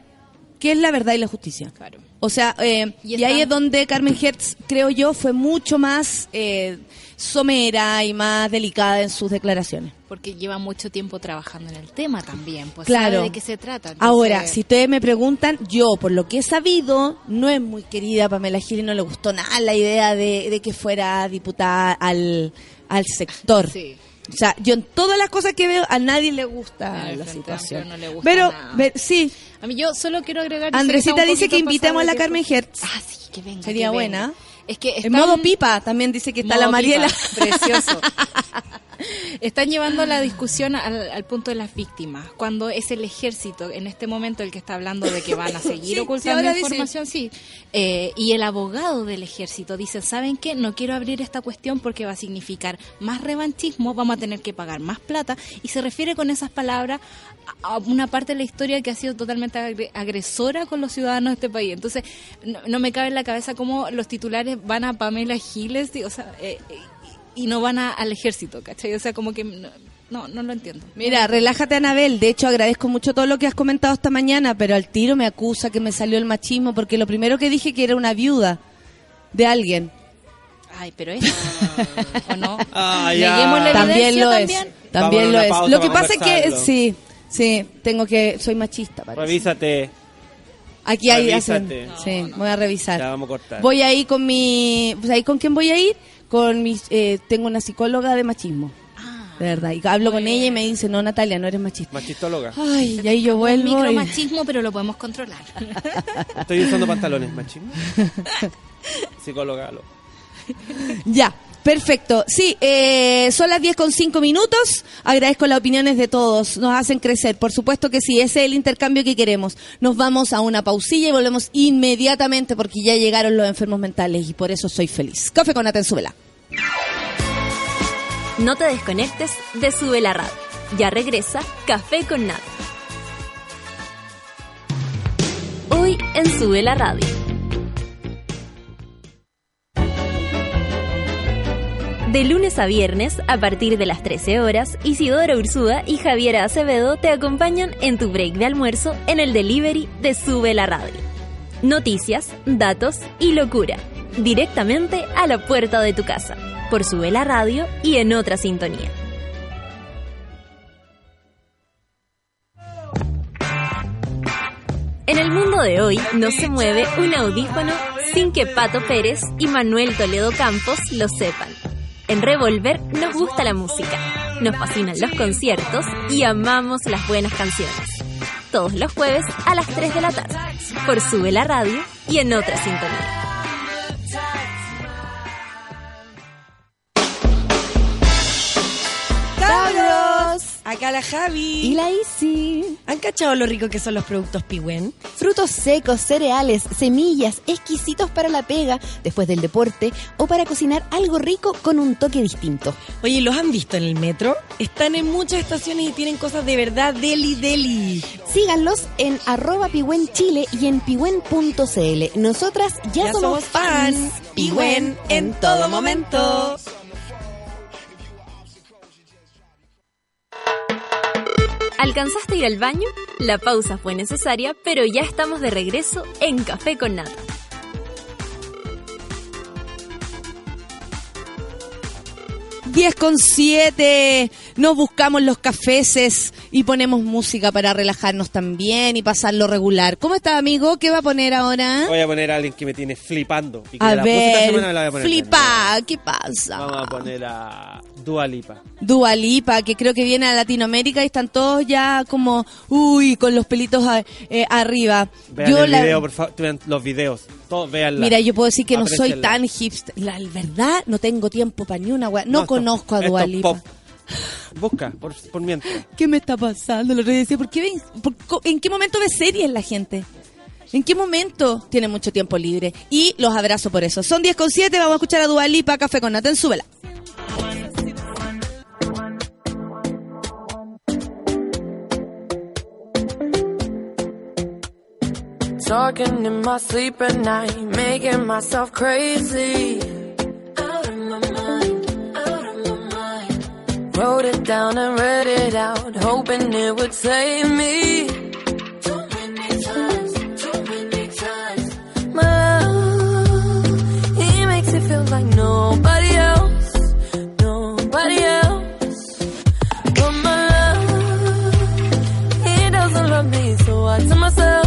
que es la verdad y la justicia. Claro. O sea, eh, Y y, ahí es donde Carmen Hertz, creo yo, fue mucho más eh, somera y más delicada en sus declaraciones. Porque lleva mucho tiempo trabajando en el tema también. Pues Claro. sabe de qué se trata. Ahora, si ustedes me preguntan, yo, por lo que he sabido, no es muy querida Pamela Gil y no le gustó nada la idea de, de que fuera diputada al, al sector. Sí. O sea, yo en todas las cosas que veo, a nadie le gusta la situación. No le gusta Pero, ve- sí, A mí yo solo quiero agregar... Andresita dice que invitemos a la Carmen. Hertz. Ah, sí, que venga. Sería que venga. buena. Es que En están- modo pipa también dice que está Modo la Mariela. pipa, <laughs> Precioso. <laughs> Están llevando la discusión al, al punto de las víctimas, cuando es el ejército en este momento el que está hablando de que van a <laughs> seguir Sí, sí, ocultando dice. información, sí. Eh, y el abogado del ejército dice, ¿saben qué? No quiero abrir esta cuestión porque va a significar más revanchismo, vamos a tener que pagar más plata, y se refiere con esas palabras a una parte de la historia que ha sido totalmente agre- agresora con los ciudadanos de este país. Entonces, no, no me cabe en la cabeza cómo los titulares van a Pamela Giles, y, o sea, eh, eh, y no van a- al ejército, ¿cachai? O sea, como que no, no, no lo entiendo. Mira, relájate, Anabel. De hecho, agradezco mucho todo lo que has comentado esta mañana, pero al tiro me acusa que me salió el machismo porque lo primero que dije que era una viuda de alguien. Ay, pero es... ¿O no? <laughs> Ah, ya. La También lo también. es. También Vamos lo es. pausa Lo que pasa es que sí, sí, tengo que soy machista, parece. Revísate. Aquí hay Revísate. hacen- sí, voy a revisar. Ya vamos a cortar. Voy ahí con mi, pues ahí con quién voy a ir? Con mis, eh, tengo una psicóloga de machismo, Ah, de verdad. Y hablo con ella y me dice, no, Natalia, no eres machista. Machistóloga. Ay, y ahí yo un vuelvo. y- micromachismo, pero lo podemos controlar. <laughs> Estoy usando pantalones, machismo. <laughs> Psicóloga. lo- Ya, perfecto. Sí, eh, son las 10 con 5 minutos. Agradezco las opiniones de todos. Nos hacen crecer. Por supuesto que sí, ese es el intercambio que queremos. Nos vamos a una pausilla y volvemos inmediatamente porque ya llegaron los enfermos mentales y por eso soy feliz. Café con Atenzúbela. No te desconectes de Sube la Radio. Ya regresa Café con Nat. Hoy en Sube la Radio. De lunes a viernes, a partir de las 13 horas, Isidora Ursúa y Javiera Acevedo te acompañan en tu break de almuerzo en el delivery de Sube la Radio. Noticias, datos y locura. Directamente a la puerta de tu casa. Por Sube la Radio y en otra sintonía. En el mundo de hoy no se mueve un audífono sin que Pato Pérez y Manuel Toledo Campos lo sepan. En Revolver nos gusta la música, nos fascinan los conciertos y amamos las buenas canciones. Todos los jueves a las 3 de la tarde, por Sube la Radio y en otra sintonía. ¡Cabros! Acá la Javi. Y la Isi. ¿Han cachado lo rico que son los productos Pigüen? Frutos secos, cereales, semillas, exquisitos para la pega, después del deporte o para cocinar algo rico con un toque distinto. Oye, ¿los han visto en el metro? Están en muchas estaciones y tienen cosas de verdad deli deli. Síganlos en arroba Chile y en pigüen.cl. Nosotras ya, Ya somos, somos fans. fan. Pigüen en todo momento. ¿Alcanzaste a ir al baño? La pausa fue necesaria, pero ya estamos de regreso en Café con Nata. Diez con siete. Nos buscamos los cafeses y ponemos música para relajarnos también y pasarlo regular. ¿Cómo está, amigo? ¿Qué va a poner ahora? Voy a poner a alguien que me tiene flipando. Y que A la próxima semana me la voy ver, a poner flipa, ¿qué pasa? Vamos a poner a Dua Lipa. Dua Lipa, que creo que viene a Latinoamérica y están todos ya como, uy, con los pelitos a- eh, arriba. Vean Yo el la- video, por favor. Los videos. Todos. Mira, yo puedo decir que no soy tan hipster. La verdad, no tengo tiempo para ni una weá. No, conozco a esto Dua es Lipa. pop. Busca, por, por mientras. <laughs> ¿Qué me está pasando? Lo decía, ¿por qué ven- por ¿En qué momento ve series la gente? ¿En qué momento tiene mucho tiempo libre? Y los abrazo por eso. Son 10 con 7, vamos a escuchar a Dua Lipa, Café con Naten, súbela. Talking in my sleep at night, making myself crazy. Out of my mind, out of my mind. Wrote it down and read it out, hoping it would save me. Too many times, too many times. My love, he makes it feel like nobody else, nobody else. But my love, he doesn't love me, so I tell myself.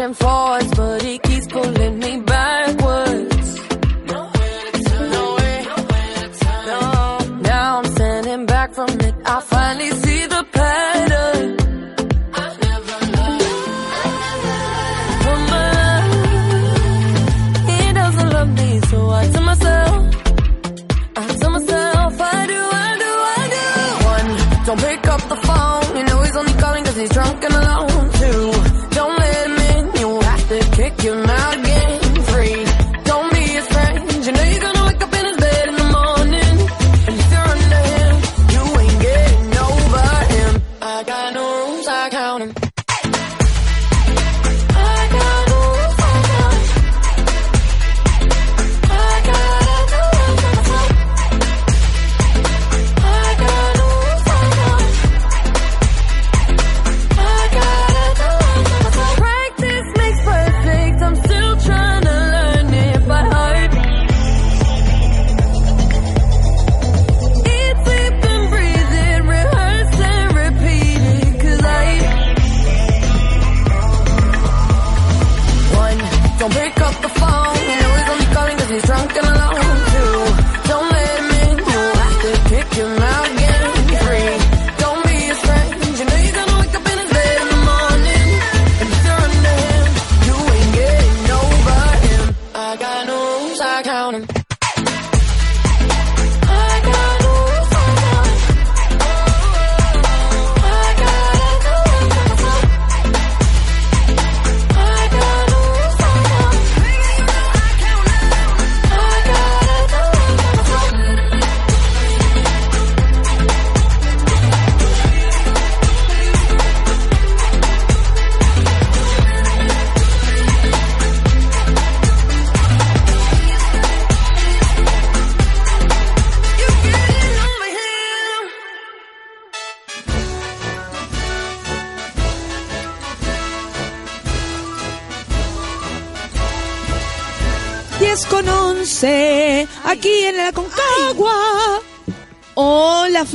pushing forwards,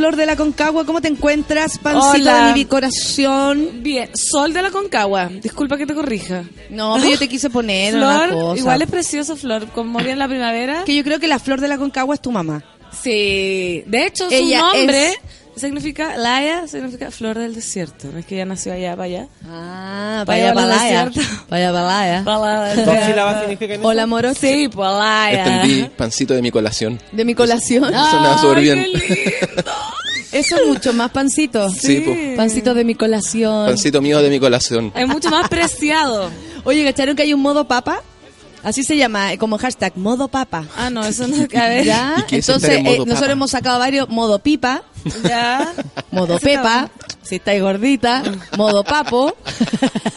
Flor de la Concagua, ¿cómo te encuentras? Pancito Hola. de mi corazón. Bien, Sol de la Concagua. Disculpa que te corrija. No, pero yo te quise poner una Flor, cosa. igual es precioso, Flor, como moría en la primavera. Que yo creo que la Flor de la Concagua es tu mamá. Sí, de hecho, su Ella nombre es- significa, Laia significa flor del desierto. No es que ella nació allá para allá. Ah, Vaya vaya balaya. desierto. <laughs> Vaya balaya. ¿Dos sílabas significan eso? Hola, moro. Sí, pues Laia. Entendí, pancito de mi colación. De mi colación. Sonaba súper bien. <laughs> Eso es mucho más pancito. Sí, po. Pancito de mi colación. Pancito mío de mi colación. Es mucho más preciado. <laughs> Oye, ¿cacharon que hay un modo papa? Así se llama, eh, como hashtag, modo papa. Ah, no, eso no. A ver. ¿Ya? ¿Y qué es Entonces, en modo eh, nosotros hemos sacado varios, modo pipa, Ya. modo Ese está pepa, si estáis gordita, modo papo,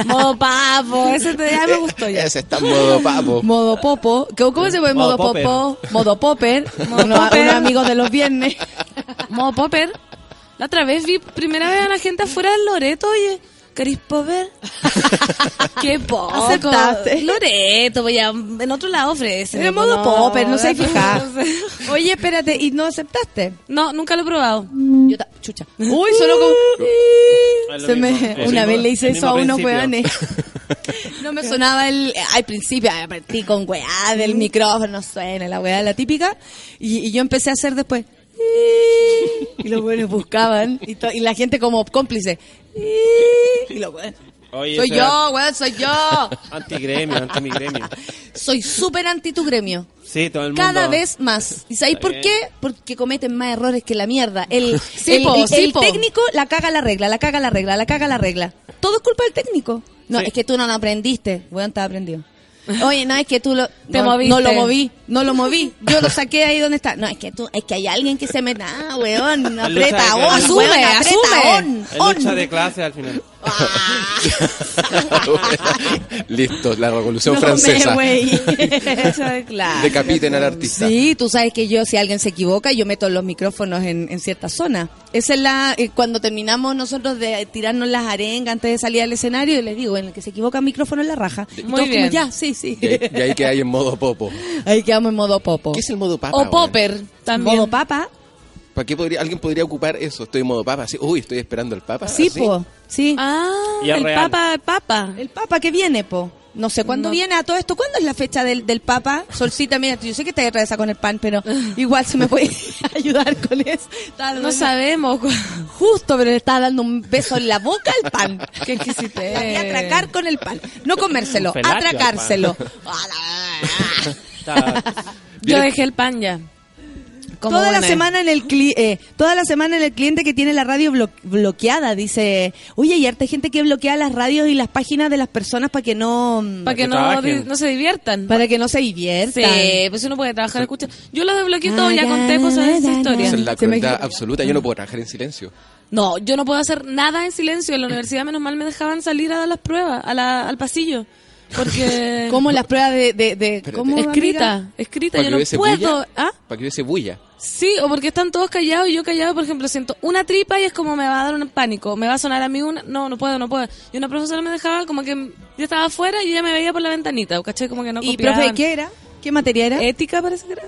Modo papo. Ese te, ya me gustó ya. Ese está en <laughs> modo papo. modo popo. ¿Cómo, cómo se puede Modo modo, popo? Modo popper. Modo unos, popper. unos amigos de los viernes. <laughs> Modo popper. La otra vez vi primera vez a la gente afuera del Loreto, oye. ¿Queréis popper? <laughs> Qué poco. Aceptaste. Loreto, voy a, en otro lado ofrecen. En modo popper, no sé fijar. <laughs> Oye, espérate, ¿y no aceptaste? No, nunca lo he probado. Yo ta- chucha. Uy, solo con... Lo Se me, una mismo- vez le hice eso a unos weones. <laughs> No me sonaba el. Al principio, partí con weá del micrófono, no suena, la weá la típica. Y, y yo empecé a hacer después. Y los weones buscaban. Y la gente como cómplice. <laughs> Y. Oye, Soy yo, weón, soy yo. <laughs> Antigremio, antimigremio. Soy súper anti tu gremio. Sí, todo el mundo. Cada vez más. ¿Y sabéis por bien. qué? Porque cometen más errores que la mierda. El, <laughs> Sí, el, po, el- sí, el po. técnico la caga la regla, la caga la regla, la caga la regla. Todo es culpa del técnico. No, Sí. es que tú no lo aprendiste. Weón, te aprendido. Oye, no, es que tú lo... Te no, moviste. No lo moví, no lo moví. Yo lo <laughs> saqué ahí donde está. No, es que tú, es que hay alguien que se me... Ah, weón, <laughs> aprieta on, clases. weón, Asume, aprieta asume. on, Es on. lucha de clase al final. <laughs> Listo, la revolución No francesa. me, <laughs> claro. Decapiten al artista. Sí, tú sabes que yo, si alguien se equivoca, yo meto los micrófonos en, en cierta zona. Esa es la, eh, cuando terminamos nosotros de tirarnos las arengas antes de salir al escenario, les digo, en el que se equivoca micrófono en la raja. Y Muy como, bien. ya, sí, sí. Y ahí, y ahí que hay en modo popo. Ahí quedamos en modo popo. ¿Qué es el modo papa? O popper también. Modo papa. ¿Para qué podría, alguien podría ocupar eso? Estoy en modo papa. Así, uy, estoy esperando el papa. Sí, así. po. Sí. Ah, Y el real. papa, el papa. El papa que viene, po. No sé cuándo No. viene a todo esto. ¿Cuándo es la fecha del, del papa? Solcita, mira, yo sé que te atravesa con el pan, pero igual se me puede <laughs> ayudar con eso. No sabemos. Justo, pero le estaba dando un beso en la boca al pan. <laughs> Qué exquisitez. Quería atracar con el pan. No comérselo, al atracárselo. <laughs> Yo dejé el pan ya. Como Toda la semana en el cli- eh, toda la semana en el cliente que tiene la radio blo- bloqueada dice, oye, y harta gente que bloquea las radios y las páginas de las personas para que no Para que que no, no se diviertan. para que no se diviertan. Sí, pues uno puede trabajar escucha. Yo lo desbloqueé todo, ya conté cosas de esa historia. Esa es la me- crueldad absoluta. Yo no puedo trabajar en silencio. No, yo no puedo hacer nada en silencio. En la universidad, menos mal, me dejaban salir a dar las pruebas a la- al pasillo. Porque. <laughs> Como las pruebas de, de, de- Espérate. ¿cómo, Escrita, amiga? escrita. ¿Para Yo no puedo. bulla? ¿Ah? Para que hubiese bulla. Sí, o porque están todos callados y yo callado, por ejemplo, siento una tripa y es como me va a dar un pánico. Me va a sonar a mí una. No, no puedo, no puedo. Y una profesora me dejaba como que yo estaba afuera y ella me veía por la ventanita. ¿Caché? Como que no ¿Y copiaban. profe, qué era? ¿Qué materia era? Ética parece que era.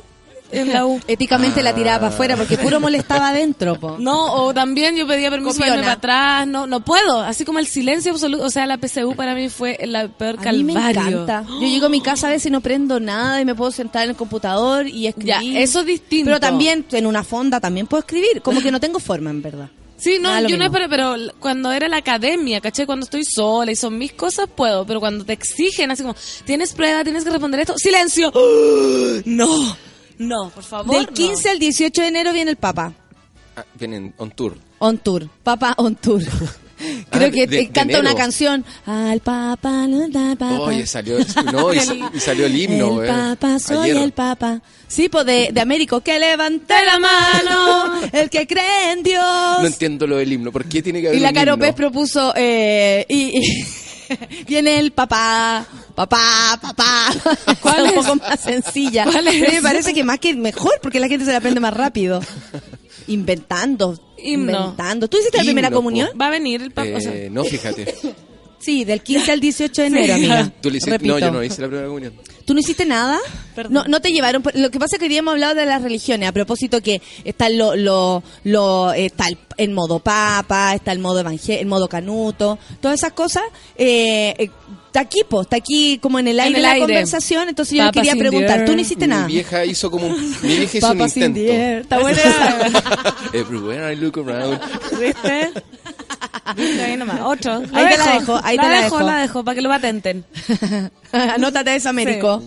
En la U. Éticamente la tiraba para afuera porque puro molestaba adentro, po. No, o también yo pedía permiso para irme Copiona. para atrás, no, no puedo, así como el silencio absoluto, o sea, la PSU para mí fue la peor A mí me encanta. Yo llego a mi casa a veces y no prendo nada y me puedo sentar en el computador y Ya, escribir. eso es distinto. Pero también en una fonda también puedo escribir. Como que no tengo forma, en verdad. Sí, no, Ah, yo no pero l- cuando era la academia, ¿caché? Cuando estoy sola y son mis cosas, puedo, pero cuando te exigen así como, tienes prueba, tienes que responder esto, silencio. No, no, por favor. Del 15 al 18 de enero viene el Papa. Ah, vienen on tour. On tour. Papa on tour. <laughs> <laughs> Creo Ah, que de- te de canta una canción. Al Papa, no da Papa. Oye, salió, no, y, <laughs> y salió el himno. el eh, Papa, soy ayer. el Papa. Sí, pues de, de Américo. Que levante la mano, el que cree en Dios. No entiendo lo del himno. ¿Por qué tiene que haber Y la un Caro himno? Pez propuso, eh, y, y viene el papá, papá, papá. <laughs> ¿Cuál un es? poco más sencilla. ¿Cuál es? Pero me parece que más que mejor, porque la gente se la aprende más rápido. Inventando. Himno. Inventando. ¿Tú hiciste la Himno, primera po. comunión? Va a venir el papá. o sea, Eh, no, fíjate. <laughs> Sí, del 15 al 18 de enero, amiga. <laughs> ¿Tú le hiciste? Repito. No, yo no hice la primera comunión. ¿Tú no hiciste nada? No, no te llevaron. Lo que pasa es que hoy día hemos hablado de las religiones. A propósito que está lo, lo, lo, eh, está el, el modo papa, está el modo evangel, el modo canuto, todas esas cosas. Eh, eh, está aquí, po, está aquí como en el En aire el la aire. conversación. Entonces yo le Papas quería preguntar. ¿tú no hiciste nada? Mi vieja hizo como un, mi vieja hizo un in the intento. Está buena. <laughs> Everywhere I look around. ¿Viste? ¿Viste? Ahí nomás. Otro. Ahí te la dejo, ahí la te la dejo. dejo. La dejo, para que lo patenten. <laughs> Anótate eso, Américo.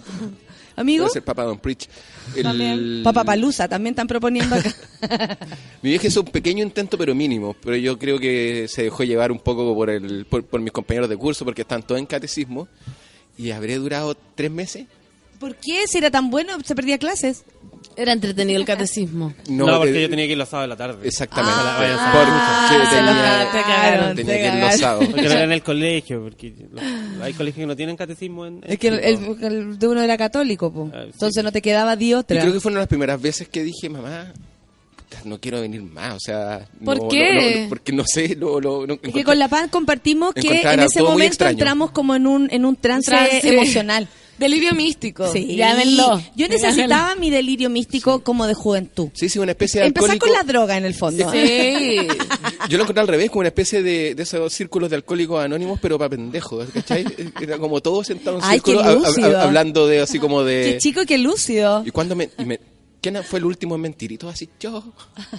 Amigo, Puede ser Papa Don Preach. El- También. Papa Palusa también están proponiendo acá. <laughs> Mi vieja hizo un pequeño intento, pero mínimo. Pero yo creo que se dejó llevar un poco por, el, por, por mis compañeros de curso, porque están todos en catecismo. Y habré durado tres meses. ¿Por qué? Si era tan bueno, se perdía clases. Era entretenido el catecismo. No, No, porque eh, yo tenía que ir los sábados de la tarde. Exactamente. Ah, porque se tenía, te cagaron, tenía te que ir los sábados. Porque no era en el <laughs> colegio, porque hay colegios que no tienen catecismo en... Es que el, en- el- el de uno era católico, po. Ah, sí. entonces no te quedaba Y otra. creo que fue una de las primeras veces que dije, mamá, no quiero venir más. O sea, ¿Por no, qué? no, no, no, porque no sé, no, no, no, Es que con la PAN compartimos que en ese momento entramos como en un, en un trance, Trance. <laughs> emocional. Delirio místico. Sí. Llámenlo. Yo necesitaba mi delirio místico como de juventud. Sí, sí, una especie de Empezar alcohólico. con la droga en el fondo. Sí. <laughs> Yo lo encontré al revés, como una especie de, de esos círculos de alcohólicos anónimos, pero para pendejos, ¿cachai? <laughs> Era como todos sentados en Ay, círculo, qué hab- hab- lúcido. hablando de así como de... Qué chico, qué lúcido. ¿Y me, y me- ¿Quién fue el último en mentirito? Así, yo.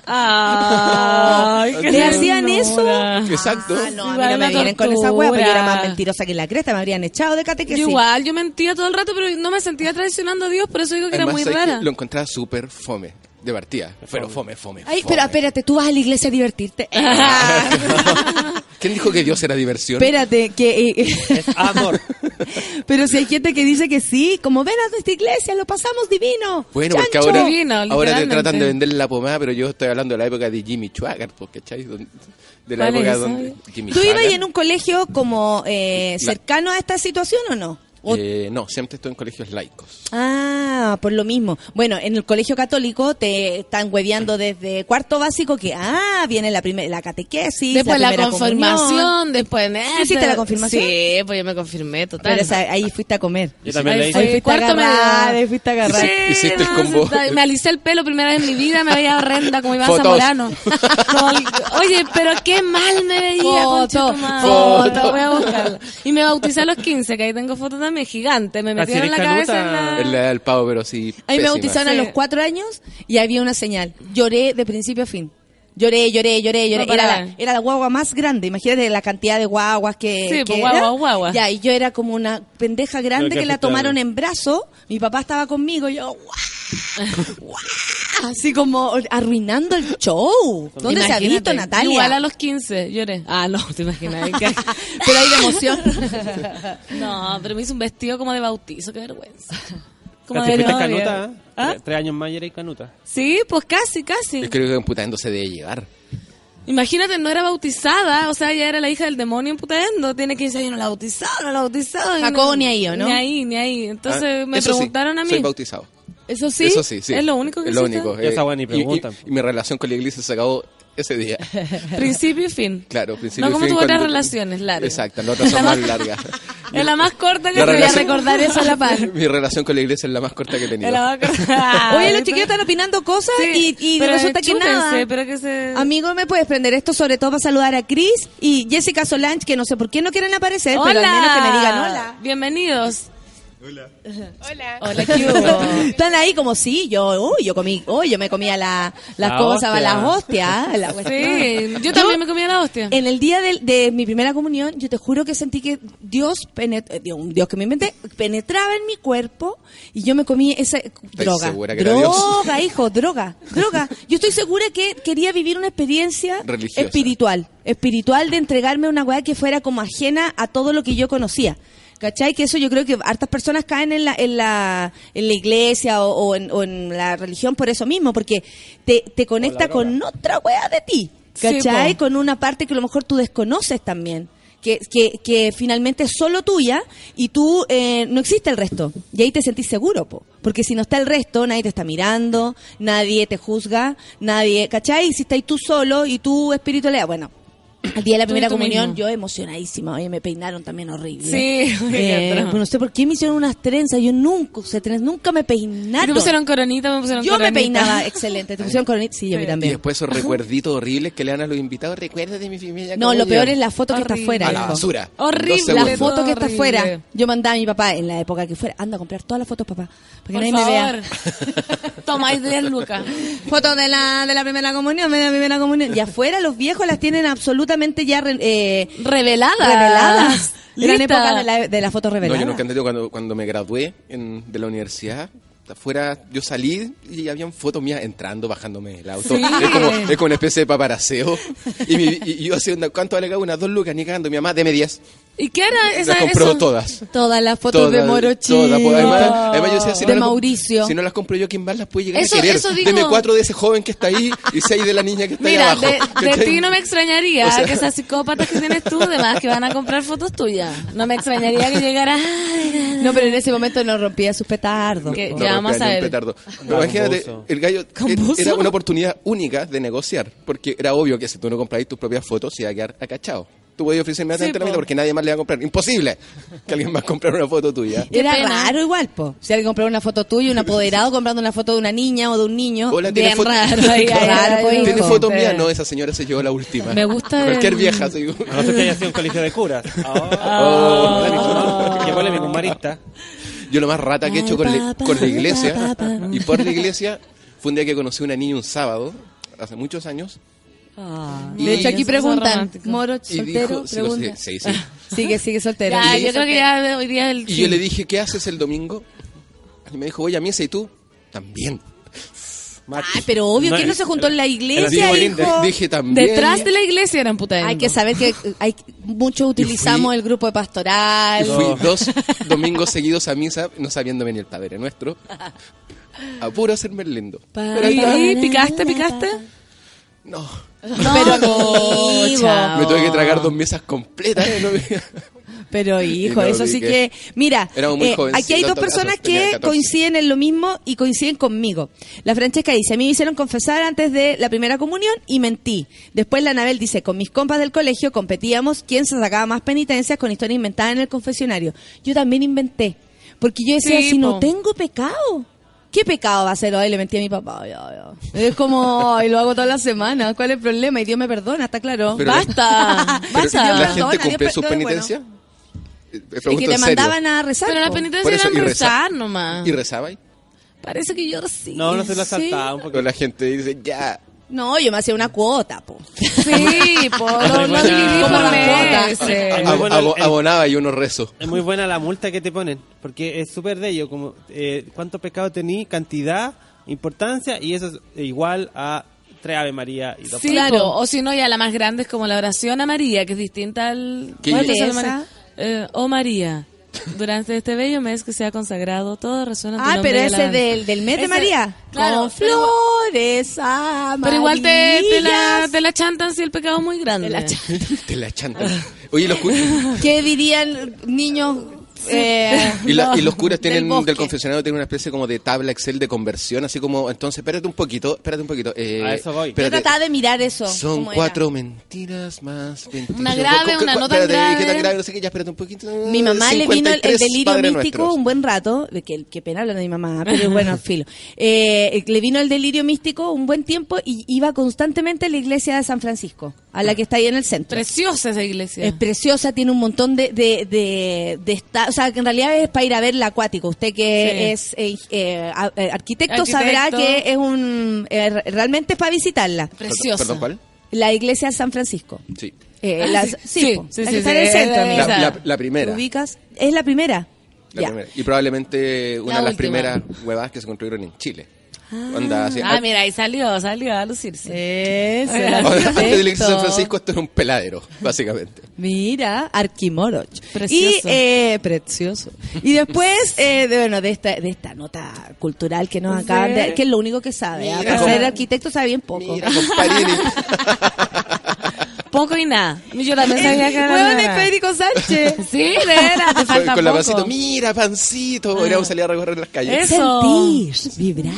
Ay, <laughs> qué ¿Le hacían eso? Exacto. Ah, no, a mí no me vienen con esa hueá, porque yo era más mentirosa que la cresta, me habrían echado de catequesis. Yo igual, yo mentía todo el rato, pero no me sentía traicionando a Dios, por eso digo que era muy rara. Lo encontraba súper fome, de partida. Pero fome, fome, Ay, fome. pero espérate, tú vas a la iglesia a divertirte. <laughs> ¿Quién dijo que Dios era diversión? espérate, que... eh, Es amor. <laughs> pero si hay gente que dice que sí, como ven a nuestra iglesia, lo pasamos divino. Bueno, porque Chancho. ahora, Divino, ahora te tratan de vender la pomada, pero yo estoy hablando de la época de Jimmy Schwager, porque ¿cachai? De la ¿Cuál es época donde Jimmy ¿Tú ibas en un colegio como eh, La- cercano a esta situación o no? O- Eh, no, siempre estoy en colegios laicos. Ah, por lo mismo. Bueno, en el colegio católico te están hueveando desde cuarto básico que, ah, viene la primera, la catequesis, Después la, primera confirmación, comunión. después... ¿Tú hiciste la confirmación? Sí, pues yo me confirmé, total. Pero esa- ahí fuiste a comer. Yo también Ahí hice. fuiste cuarto a agarrar, ahí fuiste a agarrar. Hiciste- hiciste el no, combo. se- Me alicé el pelo primera vez en mi vida, me veía horrenda como Iván. Zamorano. El- Oye, pero qué mal me veía, Foto, foto. Voy a buscarla. Y me bauticé a los 15, que ahí tengo fotos también, gigante. Me Así metieron la cabeza en la... El, el pavo, pero sí. Ahí me bautizaron a los cuatro años y había una señal. Lloré de principio a fin. Lloré, lloré, lloré, lloré. No era, la, era la guagua más grande. Imagínate la cantidad de guaguas que. Sí, que pues, era. guagua, guagua. Ya, y yo era como una pendeja grande que que la tomaron en brazo. Mi papá estaba conmigo y yo, ¡guau! ¡guau! Así como arruinando el show. ¿Dónde se ha visto, Natalia? Igual a los 15, lloré. Ah, no, te imaginas. que- <laughs> Pero hay de emoción. <laughs> No, pero me hizo un vestido como de bautizo, qué vergüenza. Como Casi de fuiste novia. canuta, ¿eh? ¿Ah? Tres- años más y eres canuta. Sí, pues casi, casi. Yo creo que Putaendo se debe llevar. Imagínate, no era bautizada, o sea, ella era la hija del demonio en Putaendo. Tiene 15 años, no la bautizaron, no la bautizaron. Jacobo no- ni ahí, ¿o no? Ni ahí, ni ahí. Entonces Ah, me sí, preguntaron a mí. Soy bautizado. Eso sí, Eso sí, sí. Es lo único que Es lo único. Ya eh, esa y- preguntan. Y, y mi relación con la iglesia se acabó ese día. <laughs> Principio y fin. Claro, principio No y como fin tus otras relaciones, largas. Exacto, las <laughs> otras son más largas. <laughs> Es la más corta que La te voy a recordar eso a la par. Mi relación con la iglesia es la más corta que he tenido. La más corta. Oye, los chiquillos están opinando cosas Sí, y, y pero resulta que chúpense, nada. pero que se... Amigo, ¿me puedes prender esto? Sobre todo para saludar a Chris y Jessica Solange, que no sé por qué no quieren aparecer, pero al menos que me digan hola. Bienvenidos. Hola. Hola, ¿qué <laughs> hubo? Están ahí como sí, yo, uy, yo comí, uy, yo me comía la, las La cosas, hostia. las hostias. <laughs> la. Sí, yo también me comía la hostia. En el día de, de mi primera comunión, yo te juro que sentí que Dios, penet- eh, Dios, un Dios que me inventé, penetraba en mi cuerpo y yo me comí esa droga. segura que era Dios? droga, <laughs> hijo, droga, droga. Yo estoy segura que quería vivir una experiencia Religiosa. espiritual, espiritual de entregarme a una weá que fuera como ajena a todo lo que yo conocía. ¿Cachai? Que eso yo creo que hartas personas caen en la, en la, en la iglesia o, o en, o en la religión por eso mismo, porque te, te conecta con otra weá de ti. ¿Cachai? con una parte que a lo mejor tú desconoces también. Que, que, que finalmente es solo tuya y tú eh, no existe el resto. Y ahí te sentís seguro, po. porque si no está el resto, nadie te está mirando, nadie te juzga, nadie, ¿cachai? Y si estás tú solo y tu espiritualidad, bueno, Al día de la primera comunión, mismo. yo emocionadísima. Oye, me peinaron también horrible. Sí, <laughs> Eh, no sé por qué me hicieron unas trenzas. Yo nunca usé trenzas, nunca me peinaron. te pusieron coronita, me pusieron yo me peinaba <laughs> excelente. ¿Te pusieron coronita? Sí, yo a mí Y también. después esos recuerditos horribles que le dan a los invitados. Recuerda de mi familia. No, lo peor es la foto que está afuera. A la basura. Horrible. La foto que está afuera. Yo mandaba a mi papá en la época que fuera. Anda a comprar todas las fotos, papá. Para que Por nadie me favor. vea. Tomáis 10 lucas. Fotos de la, de la primera comunión, de la primera comunión. Y afuera los viejos las tienen absolutamente ya re- eh, Reveladas. reveladas. Lista. época de la, de la foto No, revelada. yo nunca entendí cuando, cuando me gradué en- de la universidad. Afuera, yo salí y habían fotos mías entrando, bajándome del auto. Sí. Es, como, es como una especie de paparaseo. Y, mi- y- y yo hacía, una- ¿cuánto vale cada una? Dos lucas, ni cagando. Mi mamá, deme diez. ¿Y qué era esa Las compró eso? todas. Todas las fotos de Todas, Morochi. todas, pues, además, además yo decía, si de no las- Mauricio. Si no las compro yo, ¿quién más las puede llegar Eso- a querer? eso digo. Deme cuatro de ese joven que está ahí y seis de la niña que está Mira, ahí abajo. de, de ti no me extrañaría O sea- que esas psicópatas que tienes tú, además, que van a comprar fotos tuyas. No me extrañaría que llegara. No, pero en ese momento no rompía sus petardos. Que- ya vamos a ver. petardo. Pero imagínate, el gallo era una oportunidad única de negociar, porque era obvio que si tú no comprabas tus propias fotos, se iba a quedar acachado. Tú podías ofrecer inmediatamente Sí, la mitad po. porque nadie más le va a comprar. Imposible que alguien más comprara una foto tuya. Era raro igual, po. Si alguien compraba una foto tuya, un apoderado comprando una foto de una niña o de un niño. Hola, ¿tiene bien foto? raro. <laughs> ¿Tiene foto mía? No, esa señora se llevó la última. Me gusta Cualquier el- vieja. se llevó- A no ser que haya sido un colegio de curas. <laughs> Oh. Polémico, un marista. Yo lo más rata que he hecho con, la- con la iglesia, y por la iglesia, fue un día que conocí a una niña un sábado, hace muchos años, De hecho, aquí preguntan. Moro, soltero, dijo, sí, pregunta. sí, sí, sí. <laughs> Sigue, sigue soltero. Ya, yo creo que ya hoy día el. Y yo le dije, ¿qué haces el domingo? Y me dijo, voy a misa y tú también. Ay, pero obvio que no se juntó en la iglesia, hijo. Dije también. Detrás de la iglesia eran puta Hay que saber que hay muchos utilizamos fui- el grupo de pastoral. Fui dos domingos seguidos a misa, no sabiéndome ni el Padre Nuestro, a puro hacerme el lindo. Pero ahí estaba. ¿Y picaste, picaste? No, pero amigo. chao. me tuve que tragar dos mesas completas. ¿no? <laughs> Pero hijo, no, eso sí que... que- Mira, eh, aquí hay dos personas que 14. coinciden en lo mismo y coinciden conmigo. La Francesca dice, a mí me hicieron confesar antes de la primera comunión y mentí. Después la Anabel dice, con mis compas del colegio competíamos quién se sacaba más penitencias con historias inventadas en el confesionario. Yo también inventé, porque yo decía, Sí, si no tengo pecado... ¿Qué pecado va a ser hoy? Le mentí a mi papá. ya, ya. Es como, ay, lo hago toda la semana. ¿Cuál es el problema? Y Dios me perdona, está claro. Pero- Basta, <laughs> Pero basta. ¿La Dios gente perdona, penitencias? Eh, Es pregunto que te mandaban a rezar. Pero la penitencia era y reza- rezar nomás. ¿Y rezaba ahí? Parece que yo sí. No, no se lo sí. saltaba un Porque poquito. la gente dice, ya. No, yo me hacía una cuota, po. Sí, por <laughs> Como por abonaba y uno rezo. Es muy buena la multa que te ponen, porque es súper de ello, como eh, cuánto pecado tení, cantidad, importancia, y eso es igual a tres Ave María y dos Sí, Claro. po. o si no, ya la más grande es como la oración a María, que es distinta al... ¿Qué ¿Cuál es esa? María? Eh, oh María, durante este bello mes que sea consagrado, todo resuena Ah, pero ese del, del mes de María. claro, Con flores a Pero igual te, te, la, amarillas. te la chantan si el pecado es muy grande. Te la chantan. <laughs> Te la chantan. Oye, los ¿Qué dirían niños? Eh, <laughs> y, la- no, y los curas tienen <laughs> del del confesionario tienen una especie como de tabla Excel de conversión, así como, entonces, espérate un poquito, espérate un poquito. eh, A eso voy. Yo trataba de mirar eso. Son era. cuatro mentiras más 20. Una grave, una no tan espérate, grave. ¿Qué tan grave? No sé qué, ya espérate un poquito. Mi mamá le vino el, el 53 delirio místico Nuestros. un buen rato, que, que pena hablar de mi mamá, pero bueno, <laughs> filo. Eh, le vino el delirio místico un buen tiempo y iba constantemente a la iglesia de San Francisco, a la que está ahí en el centro. Preciosa esa iglesia. Es preciosa, tiene un montón de, de, de, de esta- sea, que en realidad es para ir a ver la acuático. Usted que Sí. es eh, eh, eh, arquitecto, Arquitecto. sabrá que es un, eh, re- realmente es para visitarla. Preciosa. Perdón, ¿cuál? La iglesia de San Francisco. Sí. Eh, Ah, las- sí. sí, Sí, po, sí, la sí, que está sí, en el es centro, la-. La, la- primera. ¿Te ubicas? Es la primera. La primera. Y probablemente una La de las última. primeras huevas que se construyeron en Chile. Onda, así, Ah, mira, ahí salió, salió a lucirse. Eso, antes de iglesia de San. Francisco, esto era un peladero, básicamente. Mira, Arquimoroch. Precioso. Y, eh, precioso. Y después, eh, de, bueno, de esta, de esta nota cultural que nos acaban de, que es lo único que sabe. ¿ah? Mira, Para ser como- arquitecto sabe bien poco. Mira. <laughs> Poco y nada. Yo también sabía que era es. Federico Sánchez. <laughs> Sí, de veras, te con, falta con la pancito, mira, pancito. Podríamos salir a recorrer las calles. Eso. Sentir, vibrar,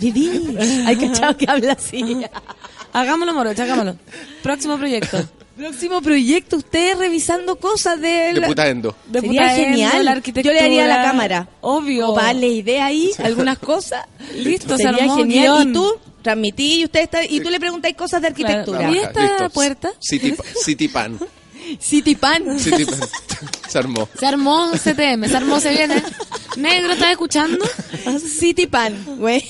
vivir. Hay cachado que habla así. <laughs> Hagámoslo, Morocha, hagámoslo. Próximo proyecto. Próximo proyecto, ustedes revisando cosas de... De la- putaendo. De Sería Putaendo, genial. la Yo le haría a la cámara. Obvio. O darle idea ahí, algunas cosas. Listo, se Sería armó genial. guion. Y tú transmití y usted está, y tú le preguntáis cosas de arquitectura. Claro. ¿Y esta Listo. puerta? City, City Pan. <laughs> City Pan. City Pan. Se armó. Se armó CTM, se armó, se viene. Negro, ¿estás escuchando? City Pan, güey.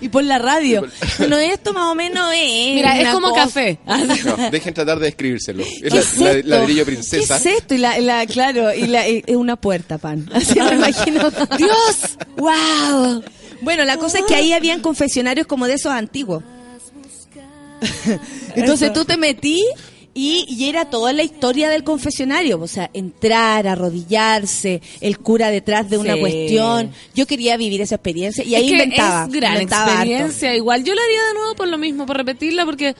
y por la radio. Bueno, esto más o menos es. Mira, es como cosa- café. No, dejen tratar de describírselo. Es ¿Qué la, es la- ladrillo ¿Qué princesa. es esto? Y la, la- claro, y la, es una puerta, pan. Así me imagino. ¡Dios! ¡Wow! Bueno, la cosa es que ahí habían confesionarios como de esos antiguos. <laughs> Entonces tú te metí y, y era toda la historia del confesionario. O sea, entrar, arrodillarse, el cura detrás de una Sí. cuestión. Yo quería vivir esa experiencia y ahí es que inventaba. Es gran inventaba harto. experiencia. Igual yo lo haría de nuevo por lo mismo, por repetirla, porque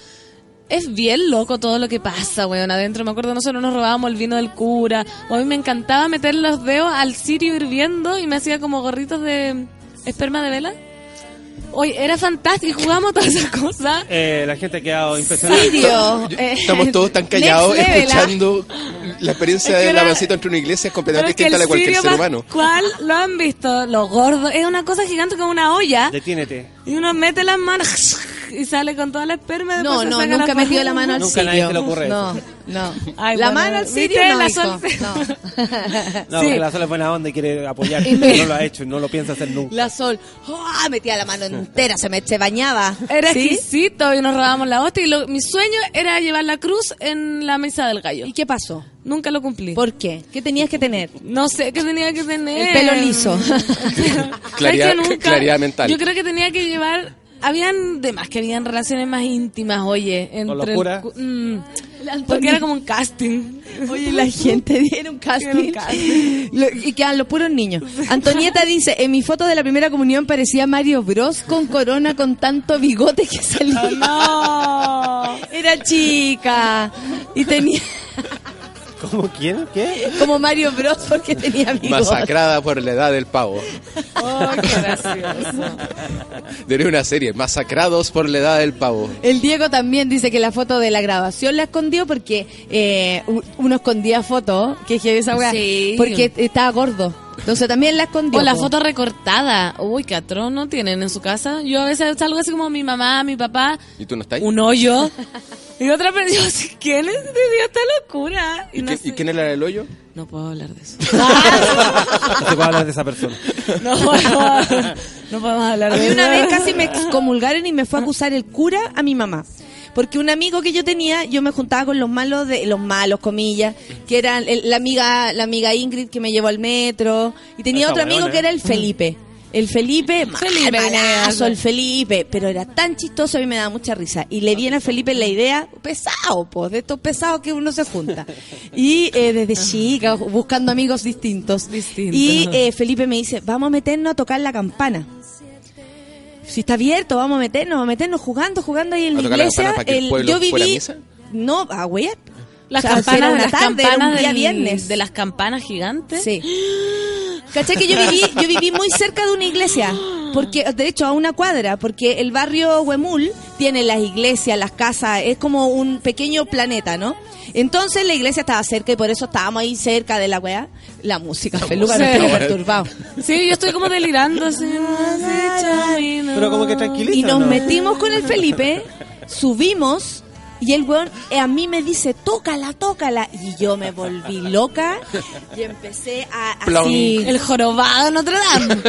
es bien loco todo lo que pasa, weón. Adentro, me acuerdo, nosotros nos robábamos el vino del cura. O a mí me encantaba meter los dedos al cirio hirviendo y me hacía como gorritos de esperma de vela. Oye, era fantástico, jugamos todas esas cosas. Eh, la gente ha quedado impresionada. Sirio. eh, Estamos todos tan callados next level, ¿ah? escuchando la experiencia Es que de la entre una iglesia es completamente distinta a la de cualquier ser humano. pascual, lo han visto, los gordos, es una cosa gigante como una olla. Detiénete. Y uno mete las manos y sale con toda la esperma. No, no, saca nunca he la metido la mano al Nunca a nadie se le ocurre no, eso. no. Ay, la bueno, mano al sirio no, La hijo. sol- no. <laughs> No, Sí. porque la sola es buena onda y quiere apoyar. Y me- No lo ha hecho y no lo piensa hacer nunca. La sol, ¡ah! metía la mano entera, se me se bañaba. Era ¿Sí? exquisito y nos robábamos la hostia. Y lo- mi sueño era llevar la cruz en la mesa del gallo. ¿Y qué pasó? Nunca lo cumplí. ¿Por qué? ¿Qué tenías que tener? No sé qué tenía que tener. El pelo liso. <laughs> Claridad- ¿Sabes que nunca? claridad mental. Yo creo que tenía que llevar. Habían demás que habían relaciones más íntimas, oye. Entre el mm, porque era como un casting. Oye, la gente <laughs> era un casting. Era un casting. Lo- y quedan los puros niños. Antonieta dice, en mi foto de la primera comunión parecía Mario Bros con corona con tanto bigote que salía. <laughs> No. Era chica. Y tenía <laughs> <laughs> ¿Cómo quién? ¿Qué? como Mario Bros porque tenía bigote. Masacrada por la edad del pavo. <laughs> Oh, qué gracioso. Debería una serie, Masacrados por la edad del pavo. El Diego también dice que la foto de la grabación la escondió porque eh, uno escondía fotos, que es esa weá, Sí. porque estaba gordo. Entonces también la escondió. O la foto recortada. Uy, qué atroz no tienen en su casa. Yo a veces salgo así como mi mamá, mi papá, ¿Y tú no estás? un hoyo. <laughs> Y otra persona, <laughs> ¿quién es de esta locura? Y ¿Y, no, qué- sé- y quién era el hoyo? no puedo hablar de eso. <laughs> No se puede hablar de esa persona. No, podemos- no podemos hablar de eso. una vez casi me excomulgaron y me fue a acusar el cura a mi mamá. Porque un amigo que yo tenía, yo me juntaba con los malos de los malos comillas, que eran el- la amiga la amiga Ingrid que me llevó al metro y tenía otro amigo que era el Felipe. El Felipe, Felipe, malazo, el Felipe, pero era tan chistoso y me daba mucha risa. Y le viene a Felipe la idea, pesado, pues, de estos pesados que uno se junta. Y eh, desde <laughs> chica, buscando amigos distintos. Y eh, Felipe me dice, vamos a meternos a tocar la campana. Si está abierto, vamos a meternos, vamos a meternos jugando, jugando ahí en ¿A la la iglesia. que el yo viví, misa? no, a huear. Las O sea, si campanas, una las tarde, era un campanas día del- viernes. de las campanas gigantes. Sí. ¿Cachai que yo viví, yo viví muy cerca de una iglesia? Porque, de hecho, a una cuadra, porque el barrio Huemul tiene las iglesias, las casas, es como un pequeño planeta, ¿no? Entonces la iglesia estaba cerca y por eso estábamos ahí cerca de la weá. La música, peluca, me tiene perturbado. Sí, yo estoy como delirando así. <laughs> Pero como que tranquiliza. Y nos ¿no? metimos con el Felipe, subimos y el weón eh, a mí me dice, tócala, tócala. Y yo me volví loca y empecé a así. El jorobado de Notre Dame.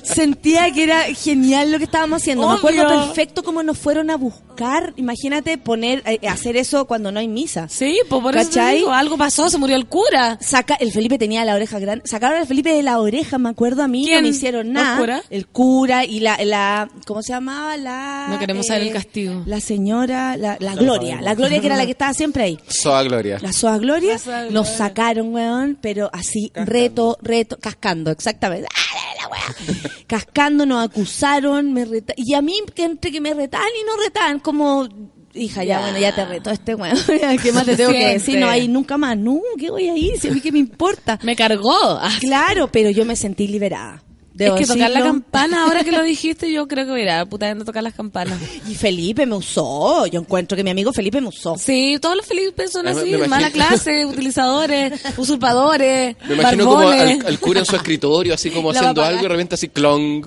<laughs> Sentía que era genial lo que estábamos haciendo. Me acuerdo perfecto cómo nos fueron a buscar. Imagínate poner, eh, hacer eso cuando no hay misa. Sí, pues por eso ¿Cachai? digo, algo pasó, se murió el cura. Saca, el Felipe tenía la oreja grande. Sacaron al Felipe de la oreja, me acuerdo a mí. ¿Quién? No me hicieron ¿El nada. cura? El cura y la, la, ¿cómo se llamaba? La. No queremos saber el castigo. La señora, la, la Gloria. La Gloria que era la que <laughs> estaba siempre ahí. Soa Gloria. La Soa Gloria. Soa Nos Gloria. sacaron, weón, pero así, reto, reto, cascando, exactamente. ¡Ah, la weá! <laughs> Cascando, nos acusaron, me reta- Y a mí, que entre que me retaban y no retaban, como... Hija, ya, Ya. bueno, ya te reto este weón. <laughs> ¿Qué más te tengo que decir? No, ahí nunca más. No, ¿qué voy a ir? Si a mí qué me importa. Me cargó. Claro, pero yo me sentí liberada. Debo es que tocar la campana, ahora que lo <laughs> dijiste, yo creo que voy a ir a puta tocar las campanas. Y Felipe me usó. Yo encuentro que mi amigo Felipe me usó. Sí, todos los Felipe son me- así, me imagino- mala clase, utilizadores, <laughs> usurpadores, Me imagino como barbones. al, al cura en su escritorio, así como <laughs> La haciendo algo y de repente así clong.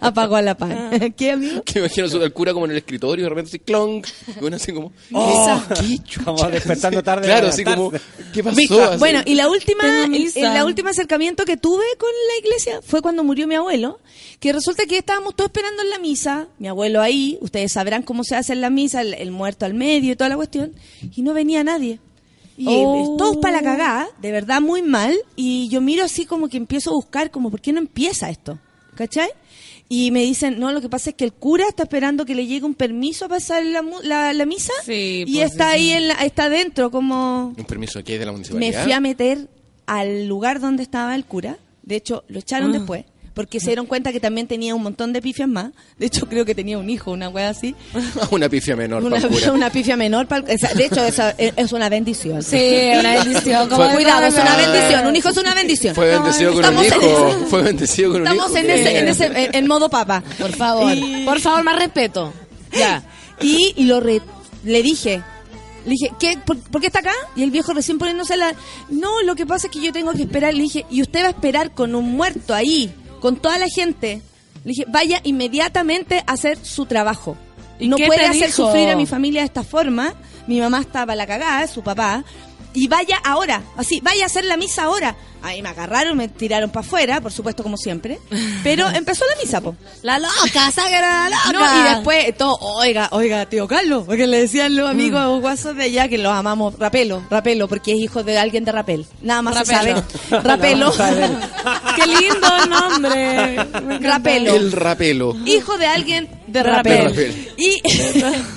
Apagó a la pan. <laughs> ¿Qué, amigo? Que imagino su- al cura como en el escritorio y de repente así clong. Y bueno, así como. Oh, ¿Qué <laughs> chucha? como despertando tarde. Claro, así como. ¿Qué pasó? Así. Bueno, y la última, el- la última acercamiento que tuve con la iglesia fue cuando murió mi abuelo, que resulta que estábamos todos esperando en la misa, mi abuelo ahí, ustedes sabrán cómo se hace en la misa, el, el muerto al medio y toda la cuestión, y no venía nadie. Y Oh. todos para la cagada, de verdad muy mal, y yo miro así como que empiezo a buscar, como, ¿por qué no empieza esto? ¿Cachai? Y me dicen, no, lo que pasa es que el cura está esperando que le llegue un permiso a pasar la, la, la misa Sí, y pues, está sí, ahí, sí. en la- está dentro como Un permiso aquí de la me municipalidad. fui a meter al lugar donde estaba el cura. De hecho, lo echaron Ah. después. Porque se dieron cuenta que también tenía un montón de pifias más. De hecho, creo que tenía un hijo, una wea así. <laughs> Una pifia menor Una, <laughs> pifia menor. pa'l- de hecho, esa es es una bendición. Sí, una bendición. como Fue- Cuidado, es una bendición. Un hijo es una bendición. Fue bendecido con un Estamos en hijo. <laughs> ese- Fue bendecido con un hijo. Estamos en ese, en ese, en, en modo papa. Por favor, Y- por favor, más respeto. Ya. Y, y lo re- le dije, le dije, ¿qué, por, por qué está acá? Y el viejo recién poniéndose la... No, lo que pasa es que yo tengo que esperar. Le dije, y usted va a esperar con un muerto ahí, con toda la gente. Le dije, vaya inmediatamente a hacer su trabajo. ¿Y no puede hacer dijo? sufrir a mi familia de esta forma. Mi mamá estaba la cagada, su papá. Y vaya ahora, así, vaya a hacer la misa ahora. Ahí me agarraron, me tiraron para afuera, por supuesto, como siempre. Pero <laughs> empezó la misa, po. La loca, sáquela la loca. No, y después todo, oiga, oiga, tío Carlos, porque le decían los amigos guasos de allá que los amamos, Rapelo, Rapelo, porque es hijo de alguien de Rapel. Nada más Rapelo. <laughs> se sabe. Rapelo. <laughs> Qué lindo nombre. Rapelo. El rapelo. Hijo de alguien de De Rapel. Rapel. Y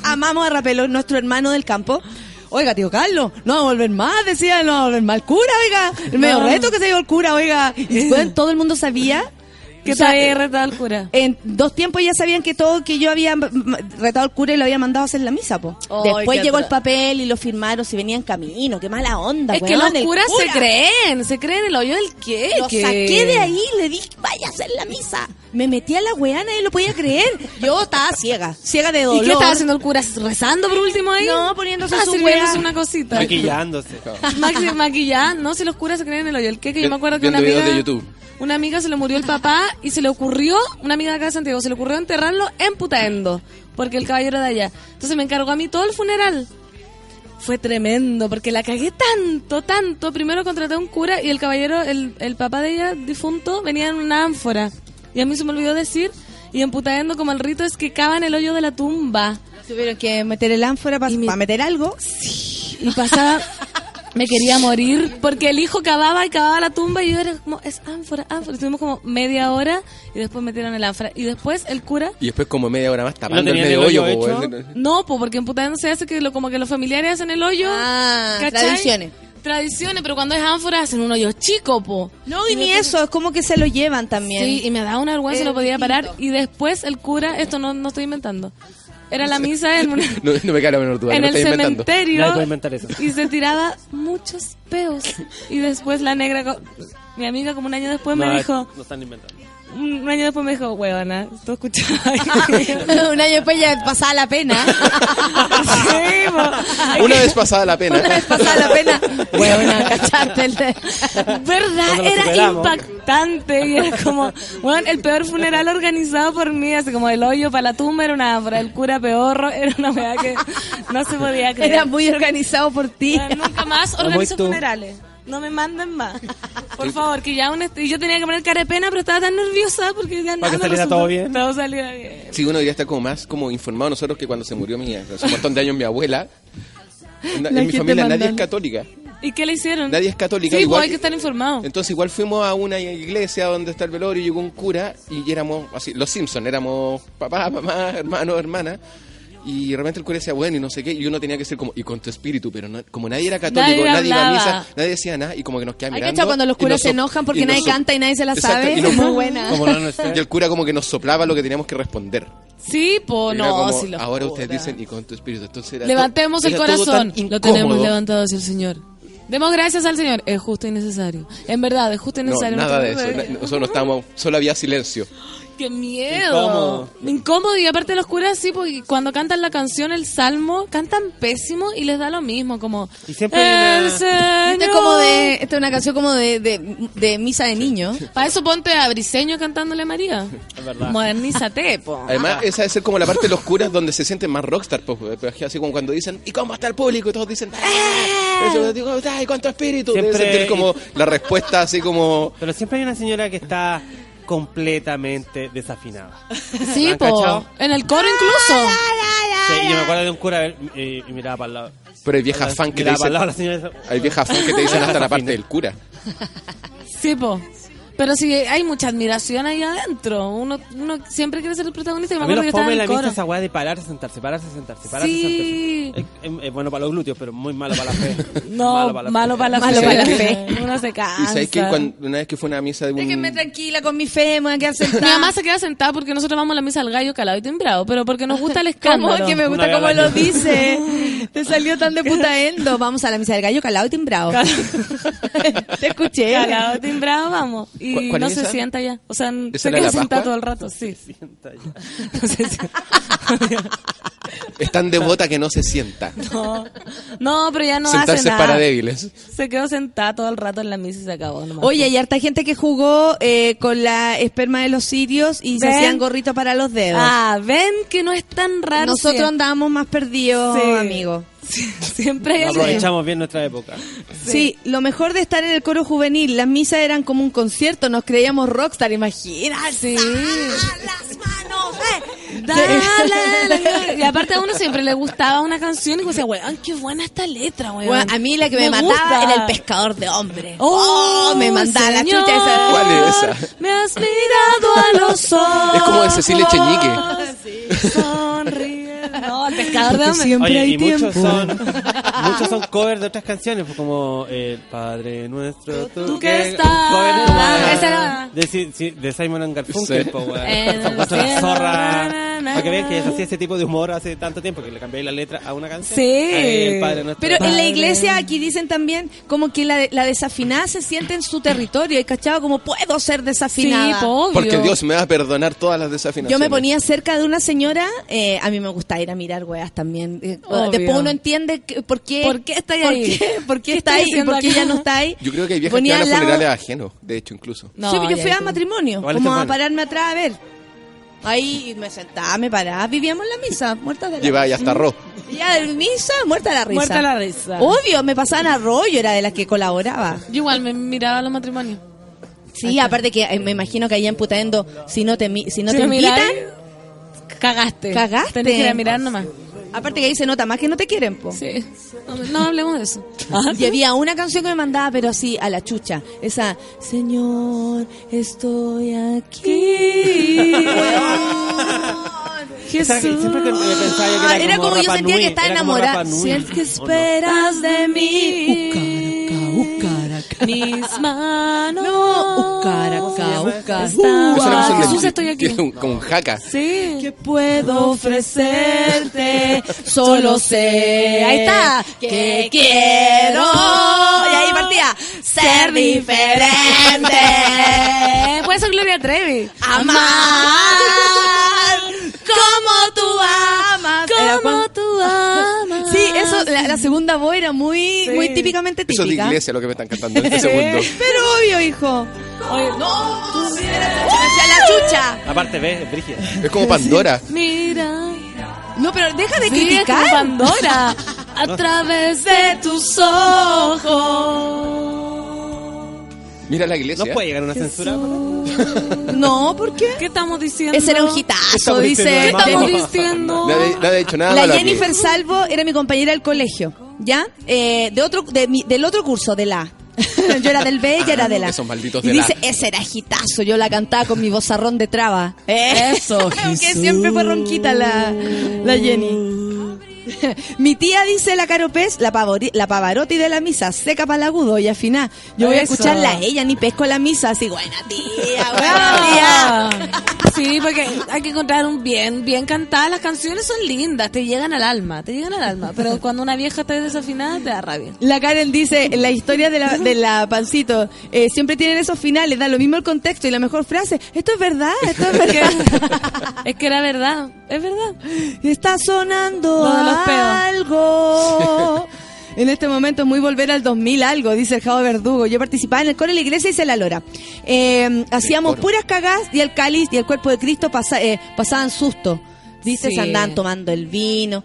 amamos a Rapelo, nuestro hermano del campo. Oiga, tío Carlos, no va a volver más, decía, no va a volver más el cura, oiga. El medio reto que se dio el cura, oiga. Y <laughs> todo el mundo sabía Que o sea, te había retado al cura. en dos tiempos ya sabían que todo que yo había retado al cura y lo había mandado a hacer la misa, po. Después llegó el papel y lo firmaron, si venía en camino, qué mala onda, Es que los curas cura. se creen, se creen el hoyo del qué. Lo saqué de ahí, le dije, vaya a hacer la misa. Me metí a la weá, nadie lo podía creer. Yo estaba ciega, ciega de dolor. ¿Y qué estaba haciendo el cura? ¿Rezando por último ahí? No, poniéndose ah, su sirviéndose una cosita. Maquillándose. Maqui- Maquillando, no, si los curas se creen el hoyo del qué, que yo me acuerdo que una amiga... de YouTube. Una amiga se le murió el papá y se le ocurrió, una amiga de acá de Santiago, se le ocurrió enterrarlo en Putaendo, porque el caballero de allá. Entonces me encargó a mí todo el funeral. Fue tremendo, porque la cagué tanto, tanto. Primero contraté a un cura y el caballero, el, el papá de ella, difunto, venía en una ánfora. Y a mí se me olvidó decir, y en Putaendo como el rito es que cavan el hoyo de la tumba. Tuvieron que meter el ánfora para meter algo. Y pasaba, me quería morir porque el hijo cavaba y cavaba la tumba y yo era como, es ánfora, ánfora. Estuvimos como media hora y después metieron el ánfora. Y después el cura, Y después como media hora más tapando el medio el hoyo. po, no, pues porque en Putaendo se hace que lo, como que los familiares hacen el hoyo. Ah, ¿cachai? tradiciones. Tradiciones, pero cuando es ánfora hacen un hoyo chico, po. No, y ni eso, es como que se lo llevan también. Sí, y me daba una vergüenza, no podía distinto. parar. Y después el cura, esto no, no estoy inventando, era la misa en, una- <laughs> No, no me cae la menor duda. en lo el cementerio eso. y se tiraba muchos peos. Y después la negra, mi amiga como un año después me dijo, No están inventando. Un año después me dijo, huevona, tú escuchabas. <laughs> un año después ya pasaba la pena. <laughs> Sí, po. Una vez pasada la pena. Una vez pasaba la pena. El de- ¿Verdad? Era superamos. impactante y era como, bueno, el peor funeral organizado por mí, así como el hoyo para la tumba era una para el cura peorro, era una weá que no se podía creer. Era muy organizado por ti. Bueno, nunca más organizo funerales. No me manden más. <laughs> Por favor, que ya un est- y yo tenía que poner cara de pena, pero estaba tan nerviosa porque ya nada que me saliera resultó- todo bien. Todo saliera bien. Sí, uno debería estar como más como informado nosotros que cuando se murió mi hace un montón de años mi abuela. En, La en mi gente familia nadie es católica. ¿Y qué le hicieron? Nadie es católica. Sí, igual pues hay que estar informado. Entonces igual fuimos a una iglesia donde está el velorio, llegó un cura y éramos así, los Simpson, éramos papá, mamá, hermano, hermana. Y de repente el cura decía, bueno, y no sé qué, y uno tenía que ser como, y con tu espíritu, pero no- como nadie era católico, Nadie nadie, iba a misa, nadie decía nada, y como que nos queda Hay mirando. que echar cuando los curas se enojan porque nadie so- canta y nadie se la Exacto, sabe. y nos- <laughs> Muy buena. Como no, no. Y el cura como que nos soplaba lo que teníamos que responder. Sí, pues no, como, si ahora ustedes dicen, y con tu espíritu. Entonces era Levantemos todo- el era corazón. Lo tenemos levantado hacia el Señor. Demos gracias al Señor. Es justo y necesario. En verdad, es justo y No, necesario. nada de No eso. Na- Nosotros no estábamos, solo había silencio. <gasps> ¡Qué miedo! Incómodo. Incómodo. Y aparte los curas, sí, porque cuando cantan la canción, el salmo, cantan pésimo y les da lo mismo. Como. Y siempre hay El una- Señor. Esta es como de, esta es una canción como de, de, de misa de niños. <laughs> Para eso ponte a Briseño cantándole a María. <laughs> Es verdad. Modernízate, <laughs> po. Además, esa debe ser como la parte de los curas donde se sienten más rockstar, pues, pues, así como cuando dicen, ¿y cómo está el público? Y todos dicen, ¡ah! Digo, ¡ay, cuánto espíritu! Debe Siempre- sentir como la respuesta así como... Pero siempre hay una señora que está completamente desafinada. Sí, ¿Han po. En el coro incluso. Sí, yo me acuerdo de un cura eh, y miraba para el lado. Pero hay viejas fan que te dicen... <laughs> la señora. Hay viejas fan que te dicen hasta la parte del cura. Sí, po. Pero sí, hay mucha admiración ahí adentro. Uno, uno siempre quiere ser el protagonista. Y me A mí acuerdo los que estaba en la coro. esa weá de pararse, sentarse, pararse, sentarse, pararse, Sí. sentarse. Es, es- es bueno para los glúteos, pero muy malo para la fe. <laughs> No, malo para la, Malo fe. para la fe. <laughs> Uno se cansa. Y sabes que cuando, una vez que fue una misa de un... Déjenme tranquila con mi fe, me voy a quedar Mi sentada. mamá se queda sentada porque nosotros vamos a la misa al gallo calado y timbrado, pero porque nos gusta el ¿Cómo? escándalo. Que me gusta cómo lo dice. <laughs> Te salió tan de puta endo. Vamos a la misa del gallo calado y timbrado. Te escuché. Calado, timbrado, vamos. Y ¿Cuál- cuál no es se esa? sienta ya. O sea, ¿Esa se queda sentada todo el rato, sí. Sienta ya. <laughs> No se sienta. <laughs> Es tan devota que no se sienta. <laughs> No, no, pero ya no Sentarse hace nada. para débiles. Se quedó sentada todo el rato en la misa y se acabó. nomás. Oye, hay harta gente que jugó eh, con la esperma de los sirios y se hacían gorritos para los dedos. Ah, ven que no es tan raro. Nosotros sí. andábamos más perdidos, Sí. amigo. Siempre hay No alguien. aprovechamos bien nuestra época. Sí. lo mejor de estar en el coro juvenil, las misas eran como un concierto, nos creíamos rockstar, imagínate. Sí. Las manos, eh. Dale. Y aparte a uno siempre le gustaba una canción y decía, weón, qué buena esta letra, weón. Bueno, a mí la que me, Me mataba gusta. era el pescador de hombres. Oh, me mandaba la chucha esa. ¿Cuál es esa? Me has mirado a los ojos. Es como de Cecilia Echenique. <laughs> Sonríe. No, el pescador de hombres. siempre Oye, hay y muchos tiempo. son, muchos son covers de otras canciones, pues como El Padre Nuestro, tú, Tú que estás. cover como Ah, esa era- de, si- si- de Simon and Garfunkel, Sí. pues, weón. Son cuatro el la zorra. cielo, na, Para que vean que hacía ese tipo de humor hace tanto tiempo que le cambié la letra a una canción. Sí. Eh, El Padre Nuestro. Pero en la iglesia aquí dicen también como que la, la desafinada se siente en su territorio. ¿Y cachado? Como puedo ser Sí, desafinada. po, obvio. Porque Dios me va a perdonar todas las desafinaciones. Yo me ponía cerca de una señora, eh, a mí me gusta ir a mirar weas también. Eh, Obvio. Después uno entiende que- por qué, ¿Por qué está por ahí? qué- <laughs> por qué ¿Qué está ahí y por qué ya no está ahí. Yo creo que hay viejas Ponía que van a funerales ajenos, de hecho, incluso. No, sí, yo fui a matrimonio, como eso es a pararme atrás a ver. Ahí me sentaba, me paraba, vivíamos en la misa, muerta de la Lleva ya hasta arroz. <laughs> Ya de misa, muerta la risa. Muerta la risa. Obvio, me pasaban arroyo, era de las que colaboraba. Yo igual me miraba a los matrimonios. Sí, aparte que eh, me imagino que allá en Putaendo, si no te, mi- si no Si te invitan, miráis, Cagaste. Cagaste. Tenés que ir a mirar nomás. aparte que ahí se nota más que no te quieren, po. Sí. No, no hablemos de eso. Y había una canción que me mandaba, pero así, a la chucha. Esa, Señor, estoy aquí. <laughs> Esa- siempre que me pensaba yo que era, Era como yo sentía que estaba enamorada. Si es que esperas de mí. Mis manos. No, Jesús, estoy aquí. como un jaca. Sí. puedo ofrecerte, solo sé. Ahí está. Que quiero. Y ahí partía. Ser diferente. <laughs> Puede ser Gloria Trevi. Amar como tú amas. Como tú amas. Eso, la, la segunda voz era muy, Sí. muy típicamente Eso es de típica. iglesia lo que me están cantando en este <laughs> segundo. Pero obvio, hijo. Oye, No, tú la chucha, la chucha. Aparte, ves, es brígida. Es como Pandora. Mira. No, pero deja de Sí, es como criticar. Pandora. <laughs> A través de tus ojos. Mira la No iglesia. puede llegar a una censura. <laughs> No, ¿por qué? ¿Qué estamos diciendo? Ese era un hitazo, dice. ¿Qué estamos diciendo? <laughs> Nadie, nadie ha dicho nada La. Jennifer Salvo era mi compañera del colegio, ¿ya? Eh, de otro, de mi- del otro curso, de la. <laughs> yo era del B, ella era de la. Esos malditos y de la. dice, ese era gitazo, yo la cantaba con mi vozarrón de traba. Eso, que siempre fue ronquita la, la Jenny. <laughs> Mi tía dice la Caro Pez, la, pavori- la Pavarotti de la misa, seca para el agudo y afina. Yo voy a escucharla a ella, ni pesco la misa, así, buena tía, <laughs> buena tía. <laughs> Sí, porque hay que encontrar un bien, bien cantadas. Las canciones son lindas, te llegan al alma, te llegan al alma. Pero cuando una vieja está desafinada, te da rabia. La Karen dice, la historia de la, de la pancito, eh, siempre tienen esos finales, da lo mismo el contexto y la mejor frase, esto es verdad, esto es verdad. Es que era verdad, es verdad. Está sonando. Algo. <laughs> En este momento es muy volver al 2000 algo, dice el Javo Verdugo. Yo participaba en el coro de la iglesia y se la lora. Eh, hacíamos puras cagadas y el cáliz y el cuerpo de Cristo pasa- eh, pasaban susto. Dice, Sí. andaban tomando el vino.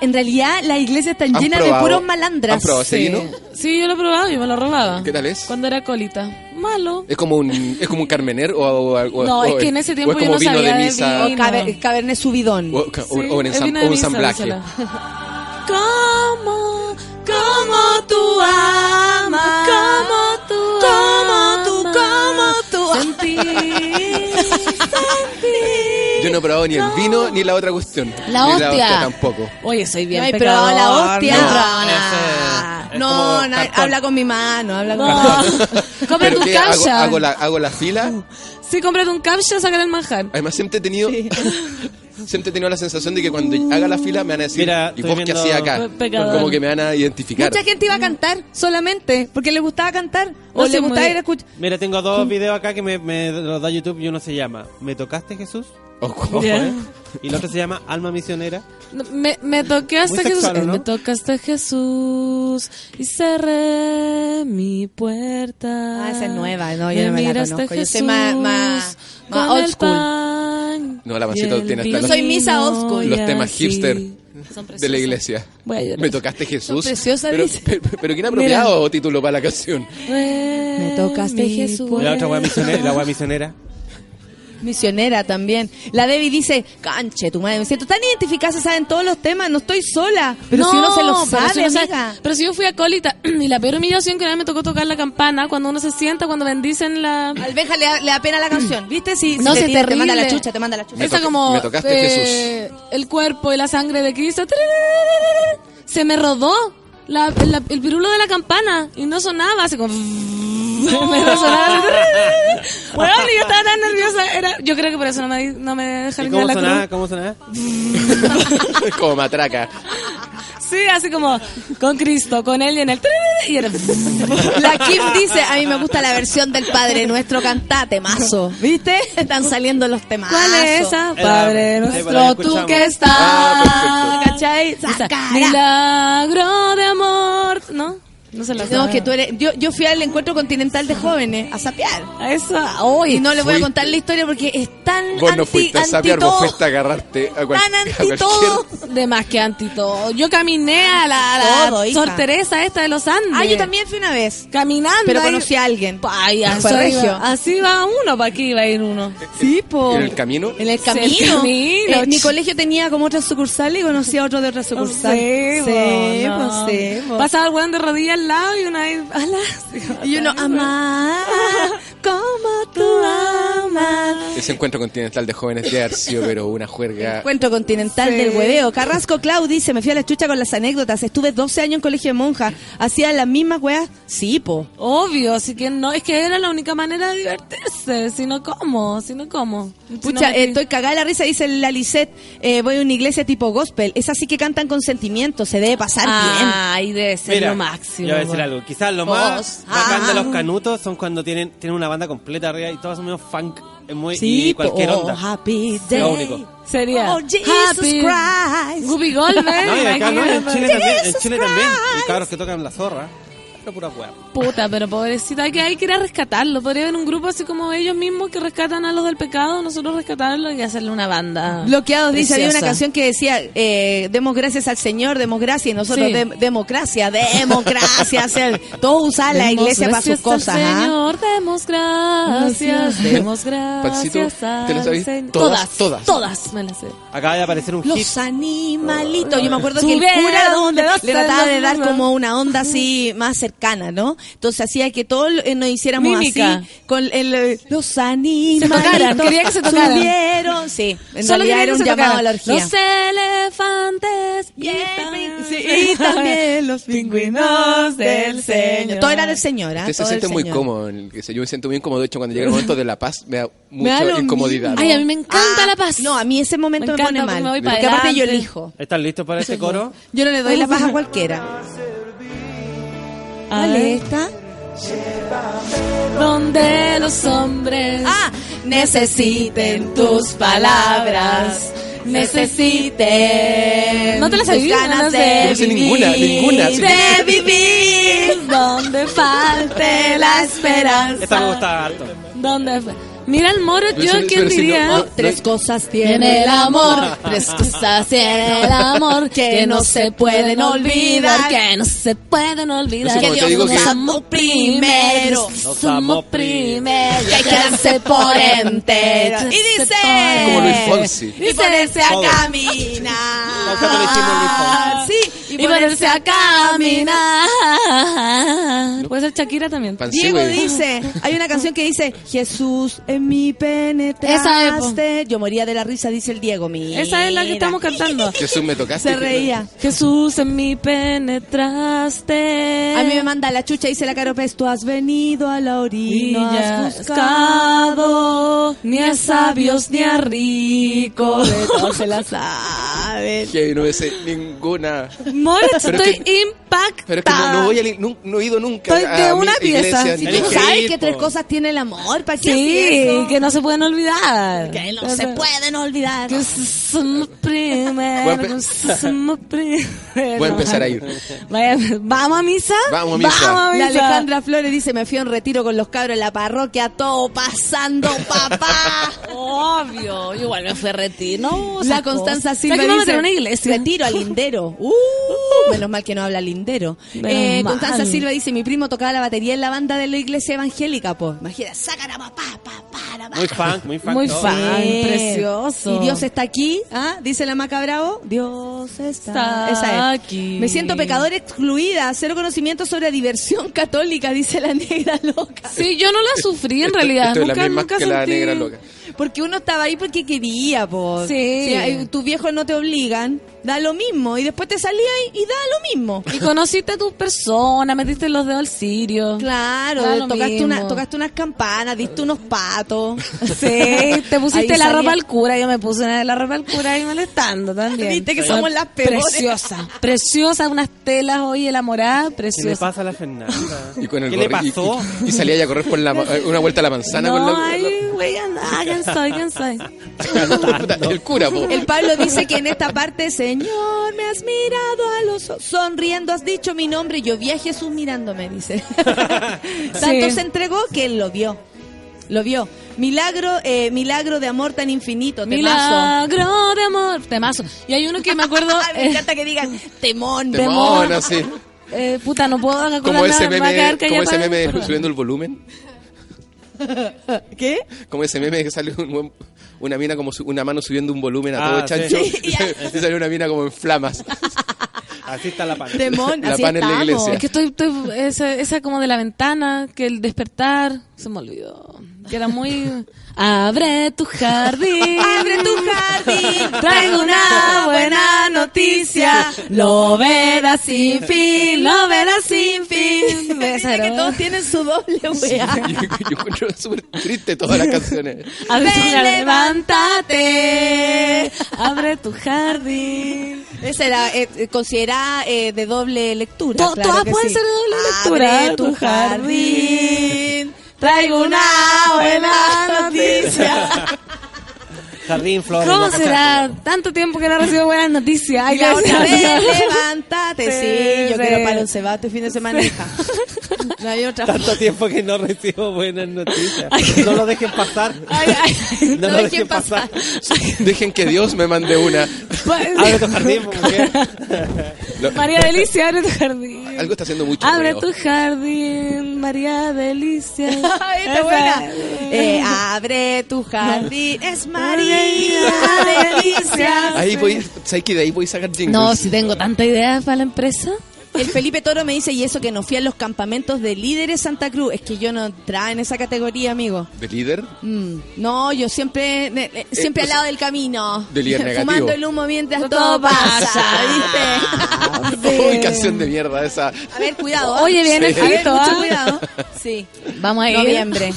En realidad las iglesias están ¿Han llenas de probado- puros malandras. ¿Han probado ese Sí. vino? Sí, yo lo he probado y me lo robaba. ¿Qué tal es? Cuando era colita. Malo. ¿Es como un, es como un carmener o, o- o- No, o- es que en ese tiempo yo como no vino sabía de de misa vino. O caber- Cabernet Subidón. o, Sí, el vino o un díselo. ¿Cómo? ¿Cómo tú amas? ¿Cómo tú ¿Cómo tú, amas? cómo tú? Sentí, <laughs> sentí. Yo no he probado ni el vino ni la otra cuestión. La Ni hostia. tampoco. Oye, soy bien No he probado la hostia. no No, No, habla con mi mano, habla con No. <laughs> Cómprate ¿Pero un qué? ¿Hago, la, hago la fila? Sí, cómprate un captcha, sácale el manjar. Además siempre he tenido <laughs> siempre he tenido la sensación de que cuando haga la fila me van a decir Mira, ¿y vos qué hacías acá? Pecador. Como que me van a identificar. Mucha gente iba a cantar solamente porque le gustaba cantar o No, le gustaba ir a escuchar. Mira, tengo dos videos acá que me, me los da YouTube y uno se llama ¿Me tocaste Jesús? Ojo, Ya. ¿eh? Y el otro se llama Alma Misionera. Me, me toqué hasta Muy Jesús. sexual, ¿o no? Me tocaste Jesús y cerré mi puerta. Ah, esa es nueva, no, yo no me la conozco. Yo soy Jesús, más- más- más old school. No, la el tiene hasta Yo soy misa old school. Los temas así. hipster Son de la iglesia. Voy a llorar. Me tocaste Jesús. preciosas, pero, dice. pero, pero ¿quién ha apropiado título para la canción? Me tocaste, Jesús. La otra hueá misionera. La misionera. Misionera también. La Debbie dice, canche, tu madre, me siento tan identificada, se saben todos los temas, no estoy sola. Pero si uno se los pero sabe, si uno sabe- amiga. Pero si yo fui acólita <clears throat> y la peor humillación que una vez me tocó tocar la campana cuando uno se sienta, cuando bendicen la... Al Benja le da, le da pena la canción, <clears throat> ¿viste? Si, No, si te, te manda la chucha, te manda la chucha. Me como me tocaste, eh, el cuerpo y la sangre de Cristo. Se me rodó la- la- el pirulo de la campana y no sonaba, así como <laughs> me resonaba. <laughs> Bueno, y yo estaba tan nerviosa, era, yo creo que por eso no me, no me ¿Y dejaron ir a cómo la sonaba? cruz. ¿Cómo sonaba? <laughs> Como matraca. Sí, así como con Cristo, con él y en el y La Kim dice, a mí me gusta la versión del Padre Nuestro cantate, mazo. ¿Viste? Están saliendo los temas. ¿Cuál es esa? Padre nuestro, tú que estás. Ah, ¿Cachai? Esa, Sacara. Milagro de amor. ¿No? No se la No, sabe. que tú eres. Yo, yo fui al encuentro continental de jóvenes a sapear. A esa. Hoy. Y no les voy a contar la historia porque es tan Vos anti, no fuiste a anti sapear, vos todo. fuiste a agarrarte a, cual- Tan a anti todo. <laughs> De más que anti todo. Yo caminé a la, a la Todo, hija. Sor Teresa esta de los Andes. Ah, yo también fui una vez. Caminando. Pero ahí. conocí a alguien. Ay, así, regio. iba, así va uno, ¿para qué iba a ir uno? Sí, po. ¿En el camino? En el Sí, camino. el camino. Eh, mi colegio tenía como otras sucursales y conocí a otro de otra sucursal. Sí, sí, po, no. sí. Pasaba el weón de rodillas al lado y una vez, ala. Y uno, amar <laughs> como tú amas. Ese encuentro continental de jóvenes de sido, pero una juerga. Encuentro continental Sí. del hueveo. Carrasco Clau dice, me fui a la chucha con las anécdotas. Estuve 12 años en colegio de monja. Hacía las mismas weas. Sí, po. Obvio, así que no, es que era la única manera de divertirse, si no cómo, si no cómo. Si Pucha, no eh, estoy cagada de la risa, dice la Lisette. Eh, voy a una iglesia tipo gospel. Es así que cantan con sentimiento. Se debe pasar bien. Ay, debe ser Mira, lo máximo. Yo voy a decir algo. Quizás lo Vos. más bacán de Ah. los canutos son cuando tienen, tienen una banda completa arriba y todos son medio funk. Es muy, Sí, y cualquier po. onda. Oh, happy day. lo único. Sería Oh, Jesus Happy Christ. Guppy Goldberg, No, y acá no, en. Chile también. En Chile también. Y cabros que tocan la zorra. Pero pura hueá. Puta, pero pobrecita, hay que, hay que ir a rescatarlo. Podría haber un grupo así como ellos mismos que rescatan a los del pecado, nosotros rescatarlo y hacerle una banda. Bloqueados dice, había una canción que decía, eh, demos gracias al Señor, demos gracias, y nosotros Sí. dem- democracia, democracia, todos usaban la iglesia para sus gracias al cosas. ¿ah? Señor, demos gracias, demos <laughs> gracias. ¿te lo al. Todas, todas, todas. todas me las sé. Acaba de aparecer un hit. Los animalitos. Yo me acuerdo que el cura de los le trataba de dar como una onda así más cercana, ¿no? Entonces hacía que todos eh, nos hiciéramos Mímica. así con el, eh, los tocaran, quería que se tocaran. Subieron, sí. En Solo realidad era un llamado a la orgía. Los elefantes y, sí, y también los <laughs> pingüinos del señor. Todo era del señor, ¿ah? Usted se siente muy cómodo. Yo me siento muy incómodo. De hecho, cuando llega el momento de la paz, me da <laughs> Me mucha incomodidad. Ay, a mí me encanta Ah, la paz. No, a mí ese momento Me me, pone mal. me voy para porque aparte yo elijo. ¿Están listos para este coro? Yo no le doy la paz a cualquiera. ¿Cuál es esta? Donde los hombres Ah, necesiten tus palabras, necesiten. No te las tus sabía, ganas no de. No sé ninguna, ninguna. sí. de vivir. <laughs> Donde falte la esperanza. Esta me gusta harto. Donde fa- Mira el moro, yo quién pero si no- diría. no- Tres cosas tiene el amor, tres cosas tiene el amor <laughs> que no se pueden olvidar, que no se pueden olvidar. Te digo nos que- amó primero, Nos somos amó primero, que hay que darse por entero. Y dice... Como Luis Fonsi. Y ponerse a caminar. Sí, y ponerse a caminar. <laughs> Puede ser Shakira también. Diego dice, hay una canción que dice, Jesús en mi penetraste. Esa. Yo moría de la risa, dice el Diego. Mira. Esa es la que estamos cantando. Jesús, me tocaste. Se reía. Jesús en mí penetraste. A mí me manda la chucha, dice la Caropes, tú has venido a la orilla, has buscado. ni a sabios ni a ricos. De todos se la saben. Que no me sé ninguna. More, estoy impactada. Pero es que no, no voy a, li- nun- no he ido nunca Estoy a de mi una pieza. iglesia, Si tú sabes que tres cosas tiene el amor, ¿para haces Sí, que no se pueden olvidar. Que no se pueden olvidar. Que somos primero. Voy a empe- que somos primero. Voy a empezar a ir. Vaya, ¿Vamos a misa? Vamos a misa. Vamos a La misa. Alejandra Flores dice, me fui a un retiro con los cabros en la parroquia, todo pasando, papá. <laughs> Obvio, igual me fui a retiro. No, La Constanza. Silva ¿Sabes que me voy a dice, una iglesia? retiro al lindero. Uh, menos mal que no habla lindero. Eh. Constanza Silva dice, mi primo tocaba la batería en la banda de la iglesia evangélica, pues. Imagina, sacan a papá, papá, la Muy fan, muy fan. Muy todo. fan. Sí. precioso. Y Dios está aquí, ¿ah? Dice la Maca Bravo. Dios está, Está Esa es. aquí. Me siento pecadora excluida, cero conocimiento sobre diversión <laughs> católica, dice la negra loca. Sí, yo no la sufrí en Esto- realidad. esto es la nunca, misma nunca que la negra loca. Porque uno estaba ahí porque quería, pues. Sí. Si tus viejos no te obligan, da lo mismo. Y después te salía y, y da lo mismo. Y conociste a tu persona, metiste los dedos al cirio. Claro, Da lo tocaste, mismo. una, tocaste unas campanas, diste unos patos. <laughs> Sí, te pusiste Ahí la salía- ropa al cura, yo me puse la ropa al cura y molestando también. Viste que somos las peores. Preciosa, preciosa, unas telas hoy elaboradas, ¿Qué le preciosa. pasa a la Fernanda? Y con el ¿Qué le y- pasó? Y, y salía ya a correr por la, una vuelta a la manzana No, con la, ay, ¿Quién soy? el cura, po. El Pablo dice que en esta parte, Señor, me has mirado a los ojos, sonriendo, has dicho mi nombre. Yo vi a Jesús mirándome, dice. <laughs> Tanto Sí. se entregó que él lo vio. Lo vio. Milagro, eh, milagro de amor tan infinito. Temazo. Milagro de amor, temazo. Y hay uno que me acuerdo. <laughs> me eh, encanta que digan temón. Temón, así. eh, puta, no puedo Como ese meme, como ese meme subiendo el volumen. <laughs> ¿Qué? Como ese meme que sale un buen- una mina como su- una mano subiendo un volumen a Ah, todo chancho. sí. <laughs> Y sale una mina como en flamas. <laughs> Así está la pan. Temón, La así pan en la estamos. iglesia. Es que estoy, estoy esa, esa como de la ventana, que el despertar, se me olvidó. Que era muy... Abre tu jardín. Abre tu jardín. Traigo una buena noticia. Lo verás sin fin, lo verás sin fin. <laughs> Dice que todos tienen su doble, weá. <laughs> Yo, yo encuentro súper triste todas las canciones. Abre tu jardín, levántate. Abre tu jardín. Esa era eh, considerada eh, de doble lectura. To- claro todas pueden sí. ser de doble lectura. Abre tu jardín. Traigo una buena noticia. Jardín, flores. ¿Cómo ya será? Tanto tiempo que no recibo buenas noticias. Y que la otra vez, levántate. Sí, <laughs> Sí, yo sí. quiero para un cebate fin de semana, hija. No hay otra Tanto tiempo que no recibo buenas noticias. No lo dejen pasar. Ay, ay. <laughs> No, no lo dejen dejen pasar. Dejen que Dios me mande una. Abre tu jardín, <laughs> mujer. María Delicia, abre tu jardín. Algo está haciendo mucho Abre tu jardín, María Delicia. Ay, está buena. Eh, abre tu jardín. Es María Delicia. Ahí voy, ¿sabes que de ahí voy a sacar jingles? No, si tengo tanta idea para la empresa. El Felipe Toro me dice, y eso que no fui a los campamentos de líderes Santa Cruz. Es que yo no entraba en esa categoría, amigo. ¿De líder? Mm, no, yo siempre eh, eh, siempre o al lado del camino. de líder <laughs> negativo. Fumando el humo mientras todo, Todo pasa. ¿viste? <laughs> Uy, canción de mierda esa. A ver, cuidado. ¿ah? Oye, viene Sí. A ver, Fito, mucho ¿ah? cuidado. Sí. Vamos a ir. Noviembre.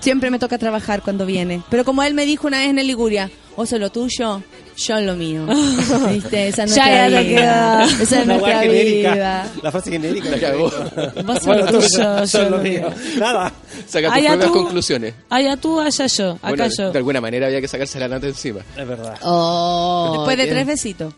Siempre me toca trabajar cuando viene. Pero como él me dijo una vez en el Liguria, oso lo tuyo, yo lo mío. <laughs> ¿Viste? Esa es Ya, nuestra ya vida. queda. Esa es La nuestra genérica. vida. La frase genérica. La cagó. <laughs> Vos Bueno, lo tú, tuyo, yo yo lo mío. mío. Nada. Saca tus Allá propias tú. conclusiones. Allá tú, allá yo. Acá Bueno, yo. de alguna manera había que sacarse la nata encima. Es verdad. Oh, Después de bien. tres besitos.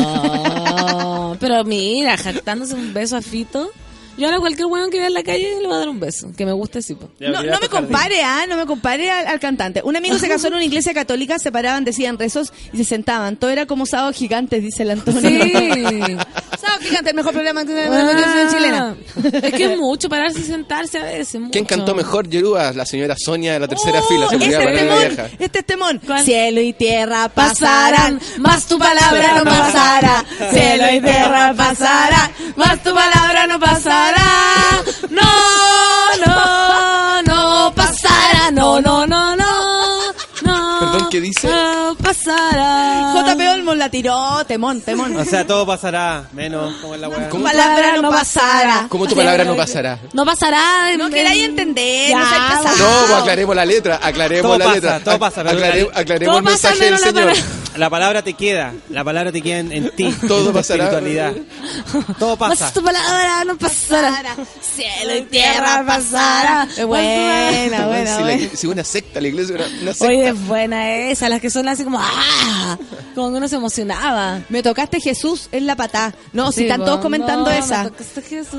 Oh, pero mira, jactándose un beso a Fito. Yo ahora a cualquier weón que vea en la calle le voy a dar un beso. Que me guste, sí. po. No, me compare, ¿ah? No me compare al, al cantante. Un amigo se <laughs> casó en una iglesia católica, se paraban, decían rezos y se sentaban. Todo era como sábado gigantes, dice el Antonio. Sí. <laughs> sábado gigante, el mejor programa de la televisión chilena. Es que es mucho pararse y sentarse a veces. Mucho. ¿Quién cantó mejor Yerúa? La señora Sonia de la tercera fila. Se Este es temón, vieja. este es temón. ¿Cuál? Cielo y tierra pasarán, Pasarán, más tu palabra no pasará. Cielo y tierra pasarán, más tu palabra no pasará. No, no, no pasará. No, no, no, no. No. Perdón, ¿qué dice? No pasará. JP Olmos la tiró, temón, temón. O sea, todo pasará, menos como es la weá. Tu palabra no pasará. ¿Cómo tu palabra no pasará? No pasará. No queráis entender, no seas pues aclaremos la letra, aclaremos Todo la pasa, letra. todo pasa, pero Aclare- la- aclaremos todo el pasa mensaje del Señor. palabra. La palabra te queda, la palabra te queda en, en ti. <laughs> Todo en tu pasará. espiritualidad. Todo pasa. Tu palabra no pasará. Cielo y tierra pasará. Es buena, buena, si, buena. la- si una secta, la iglesia era una secta. Oye, es buena esa, las que son así como 啊。<laughs> Como que uno se emocionaba. Me tocaste Jesús en la patá. No, si están po. todos comentando No, esa. me tocaste Jesús.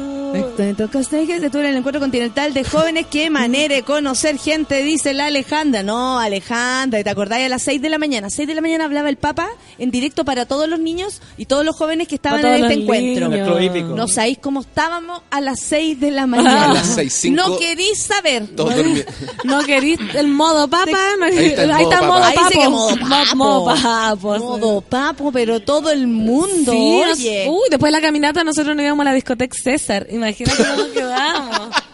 Me tocaste Jesús, tú eres el encuentro continental de jóvenes. Qué manera de conocer gente, dice la Alejandra. No, Alejandra, ¿te acordáis a las 6 de la mañana? 6 de la mañana hablaba el Papa en directo para todos los niños y todos los jóvenes que estaban en este encuentro. niños. El. No sabéis cómo estábamos a las 6 de la mañana. A las seis, cinco. No querís saber. No querís el modo papa. Ahí está el modo. Ahí papo. que modo Mo- papo. Modo papo. Modo papo, pero todo el mundo. Sí, nos- uy, después de la caminata nosotros nos íbamos a la discoteca César. Imagínate cómo quedamos. <laughs>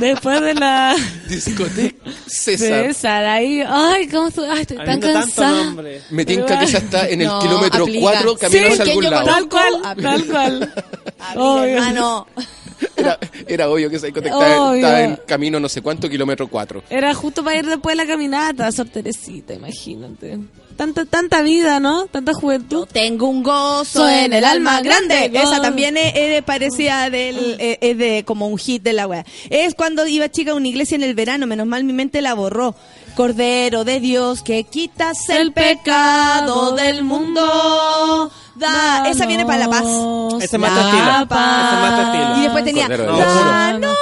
Después de la Discoteca <laughs> César. César, ahí, ay, cómo estoy, ay, estoy tan cansada. Me tinca que esa está en el No, kilómetro aplica. 4 camino Sí, hacia ¿quién algún lado. Tal cual, tal cual. <laughs> Amiga, hermano. Era, era obvio que esa discoteca estaba, Obvio. estaba en camino no sé cuánto, kilómetro 4. Era justo para ir después de la caminata, Sor Teresita, imagínate. Tanta, tanta vida, ¿no? Tanta juventud. Tengo un gozo en el alma grande. Esa también es, es parecida del, eh, es de como un hit de la wea. Es cuando iba chica a una iglesia en el verano, menos mal mi mente la borró. Cordero de Dios que quitas El pecado del mundo. Da. Esa viene para la paz. Ese es más tu La estilo. Ese es paz. más tu estilo. Y después tenía Cordero de Dios. Danos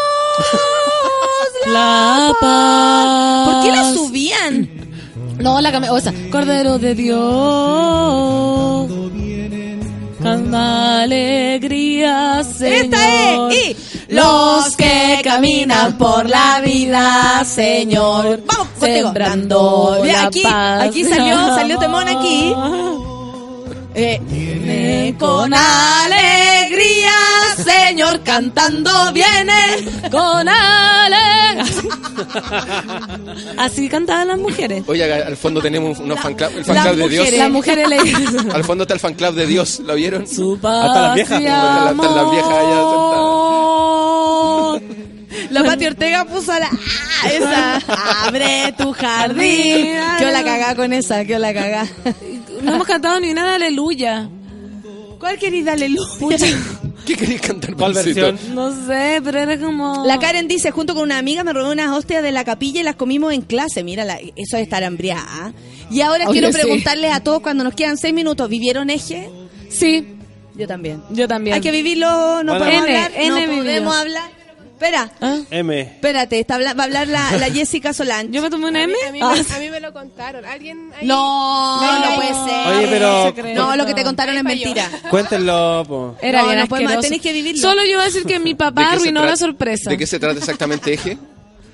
La paz. ¿Por qué la subían? No, la cambié. O sea, Cordero de Dios. Canta alegría, Señor. Esta es. Y los que caminan por la vida, Señor. Vamos contigo. Sembrando Mira, la aquí, paz. aquí salió, salió temón aquí. Eh, viene con alegría, Señor, cantando viene. Con alegría. Así cantaban las mujeres. Oye, al fondo tenemos unos fan club, el fan club de Dios. Las mujeres le Al fondo está el fan club de Dios, ¿lo vieron? Su Hasta las viejas. Hasta las- viejas allá. La Pati Ortega puso la. ah, esa. Abre tu jardín. Yo la cagá con esa, yo la cagá. No hemos cantado ni una de aleluya. ¿Cuál querida aleluya? <laughs> ¿Qué querías cantar, ¿Cuál versión? No sé, pero era como... La Karen dice, junto con una amiga me robé unas hostias de la capilla y las comimos en clase. Mira, la- eso es estar hambriada. ¿ah? Y ahora Oye, quiero sí. preguntarles a todos cuando nos quedan seis minutos, ¿vivieron eje? Sí, Yo también. yo también. Hay que vivirlo, no Bueno. podemos N, hablar, N no podemos hablar. Espera, ¿Ah? M. espérate, está va a hablar la, la <laughs> Jessica Solange. Yo me tomé una M. A mí, Ah. me, a mí me lo contaron. ¿Alguien ahí? No, no ay, puede no. ser. Oye, pero-. No, lo que te contaron es mentira. <laughs> Cuéntenlo, po. Era No, bien no asqueroso. tenés que vivirlo. Solo yo voy a decir que mi <laughs> ¿De papá arruinó la sorpresa. ¿De qué se trata exactamente Eje?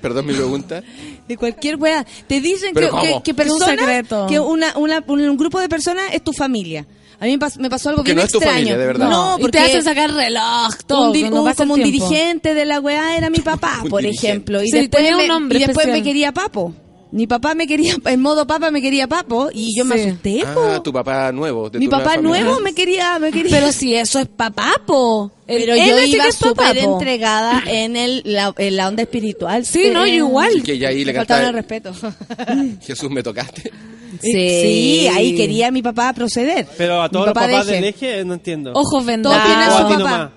Perdón mi pregunta. De cualquier weá. Te dicen ¿Pero que, que, que Un personas, que una, una, un grupo de personas es tu familia. A mí me pas- me pasó algo Que bien no es tu extraño. familia, de verdad. No, y porque te hacen sacar reloj, todo. un, un- pasa como un dirigente de la weá era mi papá, <laughs> Un por dirigente. ejemplo. Y Sí, después, tenía un me, nombre y después me quería papo. Mi papá me quería, en modo papa me quería papo y yo me Sí. asusté. po. Ah, tu papá nuevo. de Mi papá nuevo me quería, me quería. Pero si eso es papapo. Pero él yo iba súper entregada <laughs> en, el, la, en la onda espiritual. Sí, no, yo igual. Que ya ahí le faltaba el respeto. <laughs> Jesús me tocaste. Sí. Sí. ahí quería mi papá proceder. Pero a todos los papá papás del eje no entiendo. Ojos Todos vendados. tienen o su a ti papá. nomás.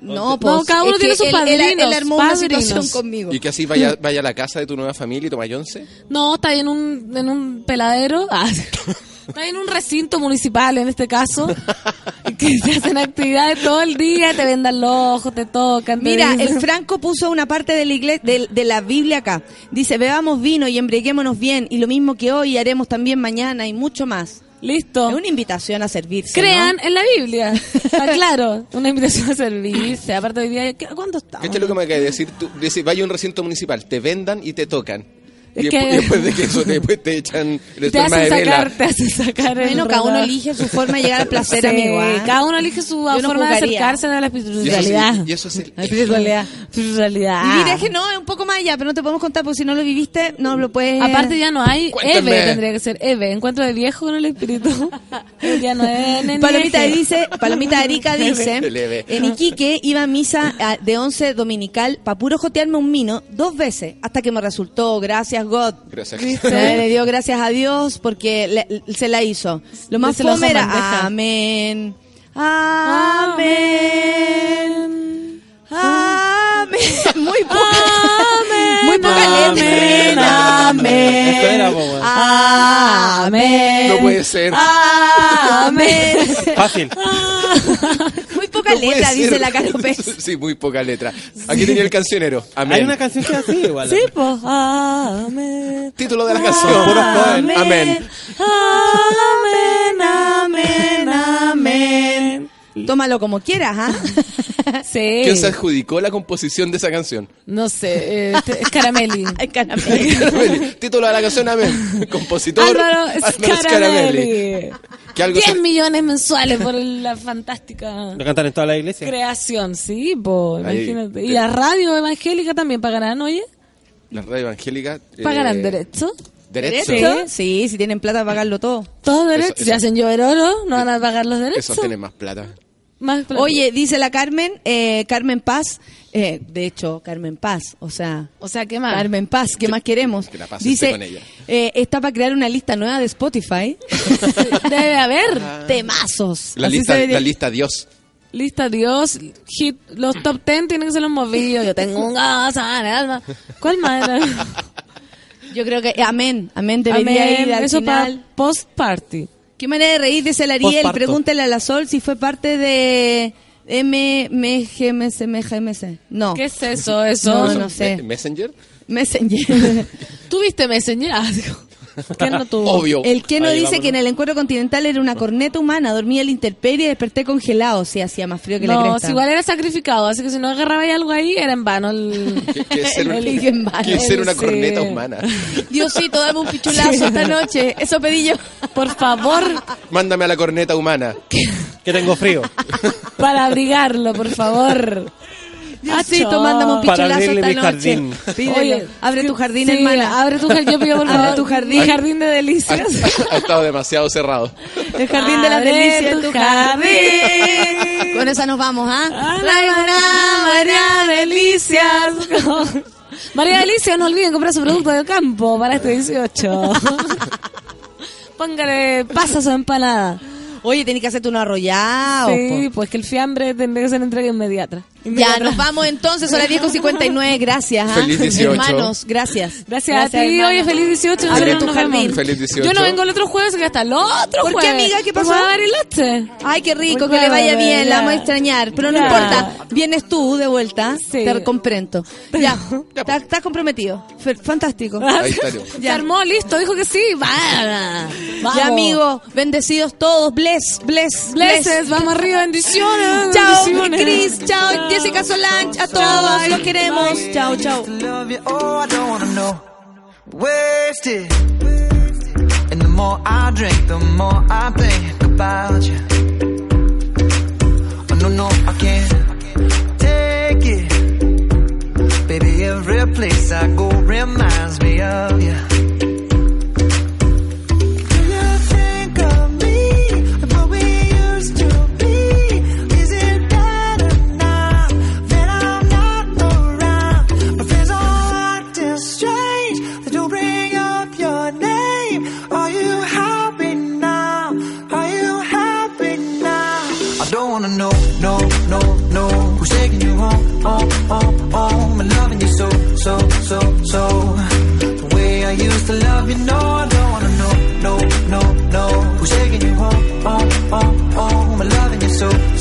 No, pues, cada uno es tiene sus él- él- Él, padrinos, armó una padrinos. situación conmigo. Y que así vaya, vaya a la casa de tu nueva familia y toma once. No, está ahí en un, en un peladero. Ah, <laughs> está ahí en un recinto municipal, en este caso. <laughs> que se hacen actividades todo el día, te vendan los ojos, te tocan. te Mira, dicen- el Franco puso una parte de la, igle- de, de la Biblia acá. Dice, bebamos vino y embriaguémonos bien, y lo mismo que hoy haremos también mañana y mucho más. Listo. Es una invitación a servirse. Crean ¿no? en la Biblia. <laughs> Está claro. Una invitación a servirse. Aparte hoy día, ¿qué- ¿cuándo está? ¿Qué es lo que me acaba de decir? Tú, dice, vaya a un recinto municipal, te vendan y te tocan. Es y, que- después, y después de que eso, después te echan el <laughs> Te hacen de vela. sacar, te hacen sacar el Bueno, cada uno elige su forma de llegar al placer, Sí, amigo. ¿ah? Cada uno elige su no forma de acercarse a la Y eso, espiritualidad. y eso es el... La espiritualidad. Espiritualidad. Vivir es que no, es un poco más allá, pero no te podemos contar porque si no lo viviste, no lo puedes... Aparte ya no hay Cuéntame. Eve, tendría que ser Eve, encuentro de viejo con el espíritu. <laughs> ya no es Palomita eje. dice, Palomita Erika <laughs> dice, en Iquique iba a misa ah, de 11 dominical para puro jotearme un mino dos veces, hasta que me resultó, gracias God. Gracias. Le, le dio gracias a Dios porque le- le- se la hizo. Lo más fome era amén, amén, amén. Muy poca, muy poca letra. Amén, Esto era, po, weón. amén. No puede ser. Amén. Fácil. Poca No letra, ser. dice la Caro. <laughs> Sí, muy poca letra. Aquí tenía el cancionero. Amén. Hay una canción que es así igual. Sí, pues. Amén. Título de la canción. covers. Amén. Amén, amén, amén. Tómalo como quieras, ¿ah? <laughs> Sí. ¿Quién se adjudicó la composición de esa canción? No sé, eh, este- es Caramelli. <laughs> Ay, caramelo. Caramelli. Título de la canción, Amén. Compositor. Álvaro Álvaro Scaramelli. Que algo 10 se- millones mensuales por la fantástica Lo cantan en toda la iglesia. creación, sí, po, Ahí, imagínate. eh, Y la radio evangélica también pagarán, oye, La radio evangélica. eh, pagarán derecho. Derecho. Sí, sí, si tienen plata, pagarlo todo. Todo derecho. eso- Si hacen llover oro, no van a pagar los derechos. Esos tienen más plata. Más. Oye, dice la Carmen, eh, Carmen Paz, eh, de hecho, Carmen Paz, o sea, o sea, ¿qué más? Carmen Paz, ¿qué más queremos? que la paz Dice, esté con ella. eh, está para crear una lista nueva de Spotify. <laughs> Debe haber. Temazos. La Así lista, se la lista Dios. Lista Dios, hit, los top 10 tienen que ser los movidos. Yo tengo un gas alma. ¿Cuál más? <laughs> Yo creo que, amén, amén, debería Amén. ir al Eso final. para post party. Qué manera de reír, dice el Ariel. Posparto. Pregúntale a la Sol si fue parte de MMGMC. MGMC. No. ¿Qué es eso? Eso. No, no sé. Me- Messenger. Messenger. <laughs> ¿Tuviste Messenger? Ah, digo. ¿Quién no tuvo? Obvio. El que no Ahí dice vámonos. que en el encuentro continental era una corneta humana, dormía en la intemperie y desperté congelado. Sí, hacía más frío que la No, cresta. si igual era sacrificado, así que si no agarraba algo ahí, era en vano el... Que, <laughs> ser, El en vano. que es ser una Sí. corneta humana. Diosito, dame un pichulazo esta noche. Eso pedí yo. Por favor, Mándame a la corneta humana. <laughs> Que tengo frío. para abrigarlo, por favor. Diosito, mándame un Para pichulazo esta mi noche. Oye, abre tu jardín, Sí, hermana. Abre tu jardín, yo pido por Abre favor. tu jardín. Jardín de delicias. <laughs> ha estado demasiado cerrado. El jardín de Abre delicia tu en tu jardín. Con esa nos vamos, ¿ah? Traigo una María Delicias. <laughs> María Delicias, no olviden comprar su producto del campo para este 18. <laughs> Póngale pasas o empanada. Oye, tenés que hacerte un arrollado. Sí, pues que el fiambre tendría que ser entrega inmediata. Ya, nos vamos entonces, son las 10 con 59, gracias. ¿ah? Feliz 18. Hermanos, gracias. Gracias, a ti, hermano. oye, feliz 18. Abre nosotros tu nos jardín. vemos. Feliz 18. Yo no vengo el otro jueves, que hasta el otro ¿Por qué, jueves. amiga? ¿Qué Porque pasó? va a Bariloche. Ay, qué rico, Pues que le vaya bien, la vamos a extrañar. Pero no importa, vienes tú de vuelta, Sí. te comprendo. Ya, <laughs> estás estás comprometido. Fantástico. Ahí. Se armó, listo, dijo que sí. Va. Vamos. Ya, amigos, bendecidos todos. Bless, bless, bless. Blesses, vamos arriba, bendiciones. Chao. Cris. Chao, Jessica Solange. A todos los queremos. Chao, chao. wasted. And the more I drink, the more I think about you. Oh, no, no, I can't take it. Baby, every place I go reminds me of you.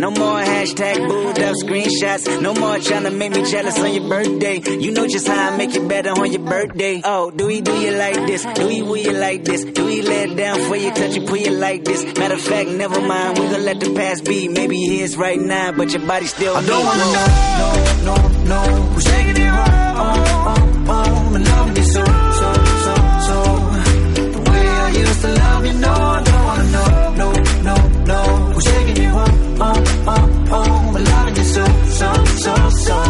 No more hashtag booed up screenshots. No more trying to make me jealous on your birthday. You know just how I make you better on your birthday. Oh, do we do you like this? Do we will you like this? Do we let down for you, touch you, put you like this? Matter of fact, never mind. We gonna let the past be. Maybe here's right now, but your body still. I don't wanna know, no, no, no. Who's taking you oh, home, oh, oh. home, home, home? And loving you so, so, so, so. The way I used to love you, no, I don't wanna know, no, no, no. Who's taking so, so,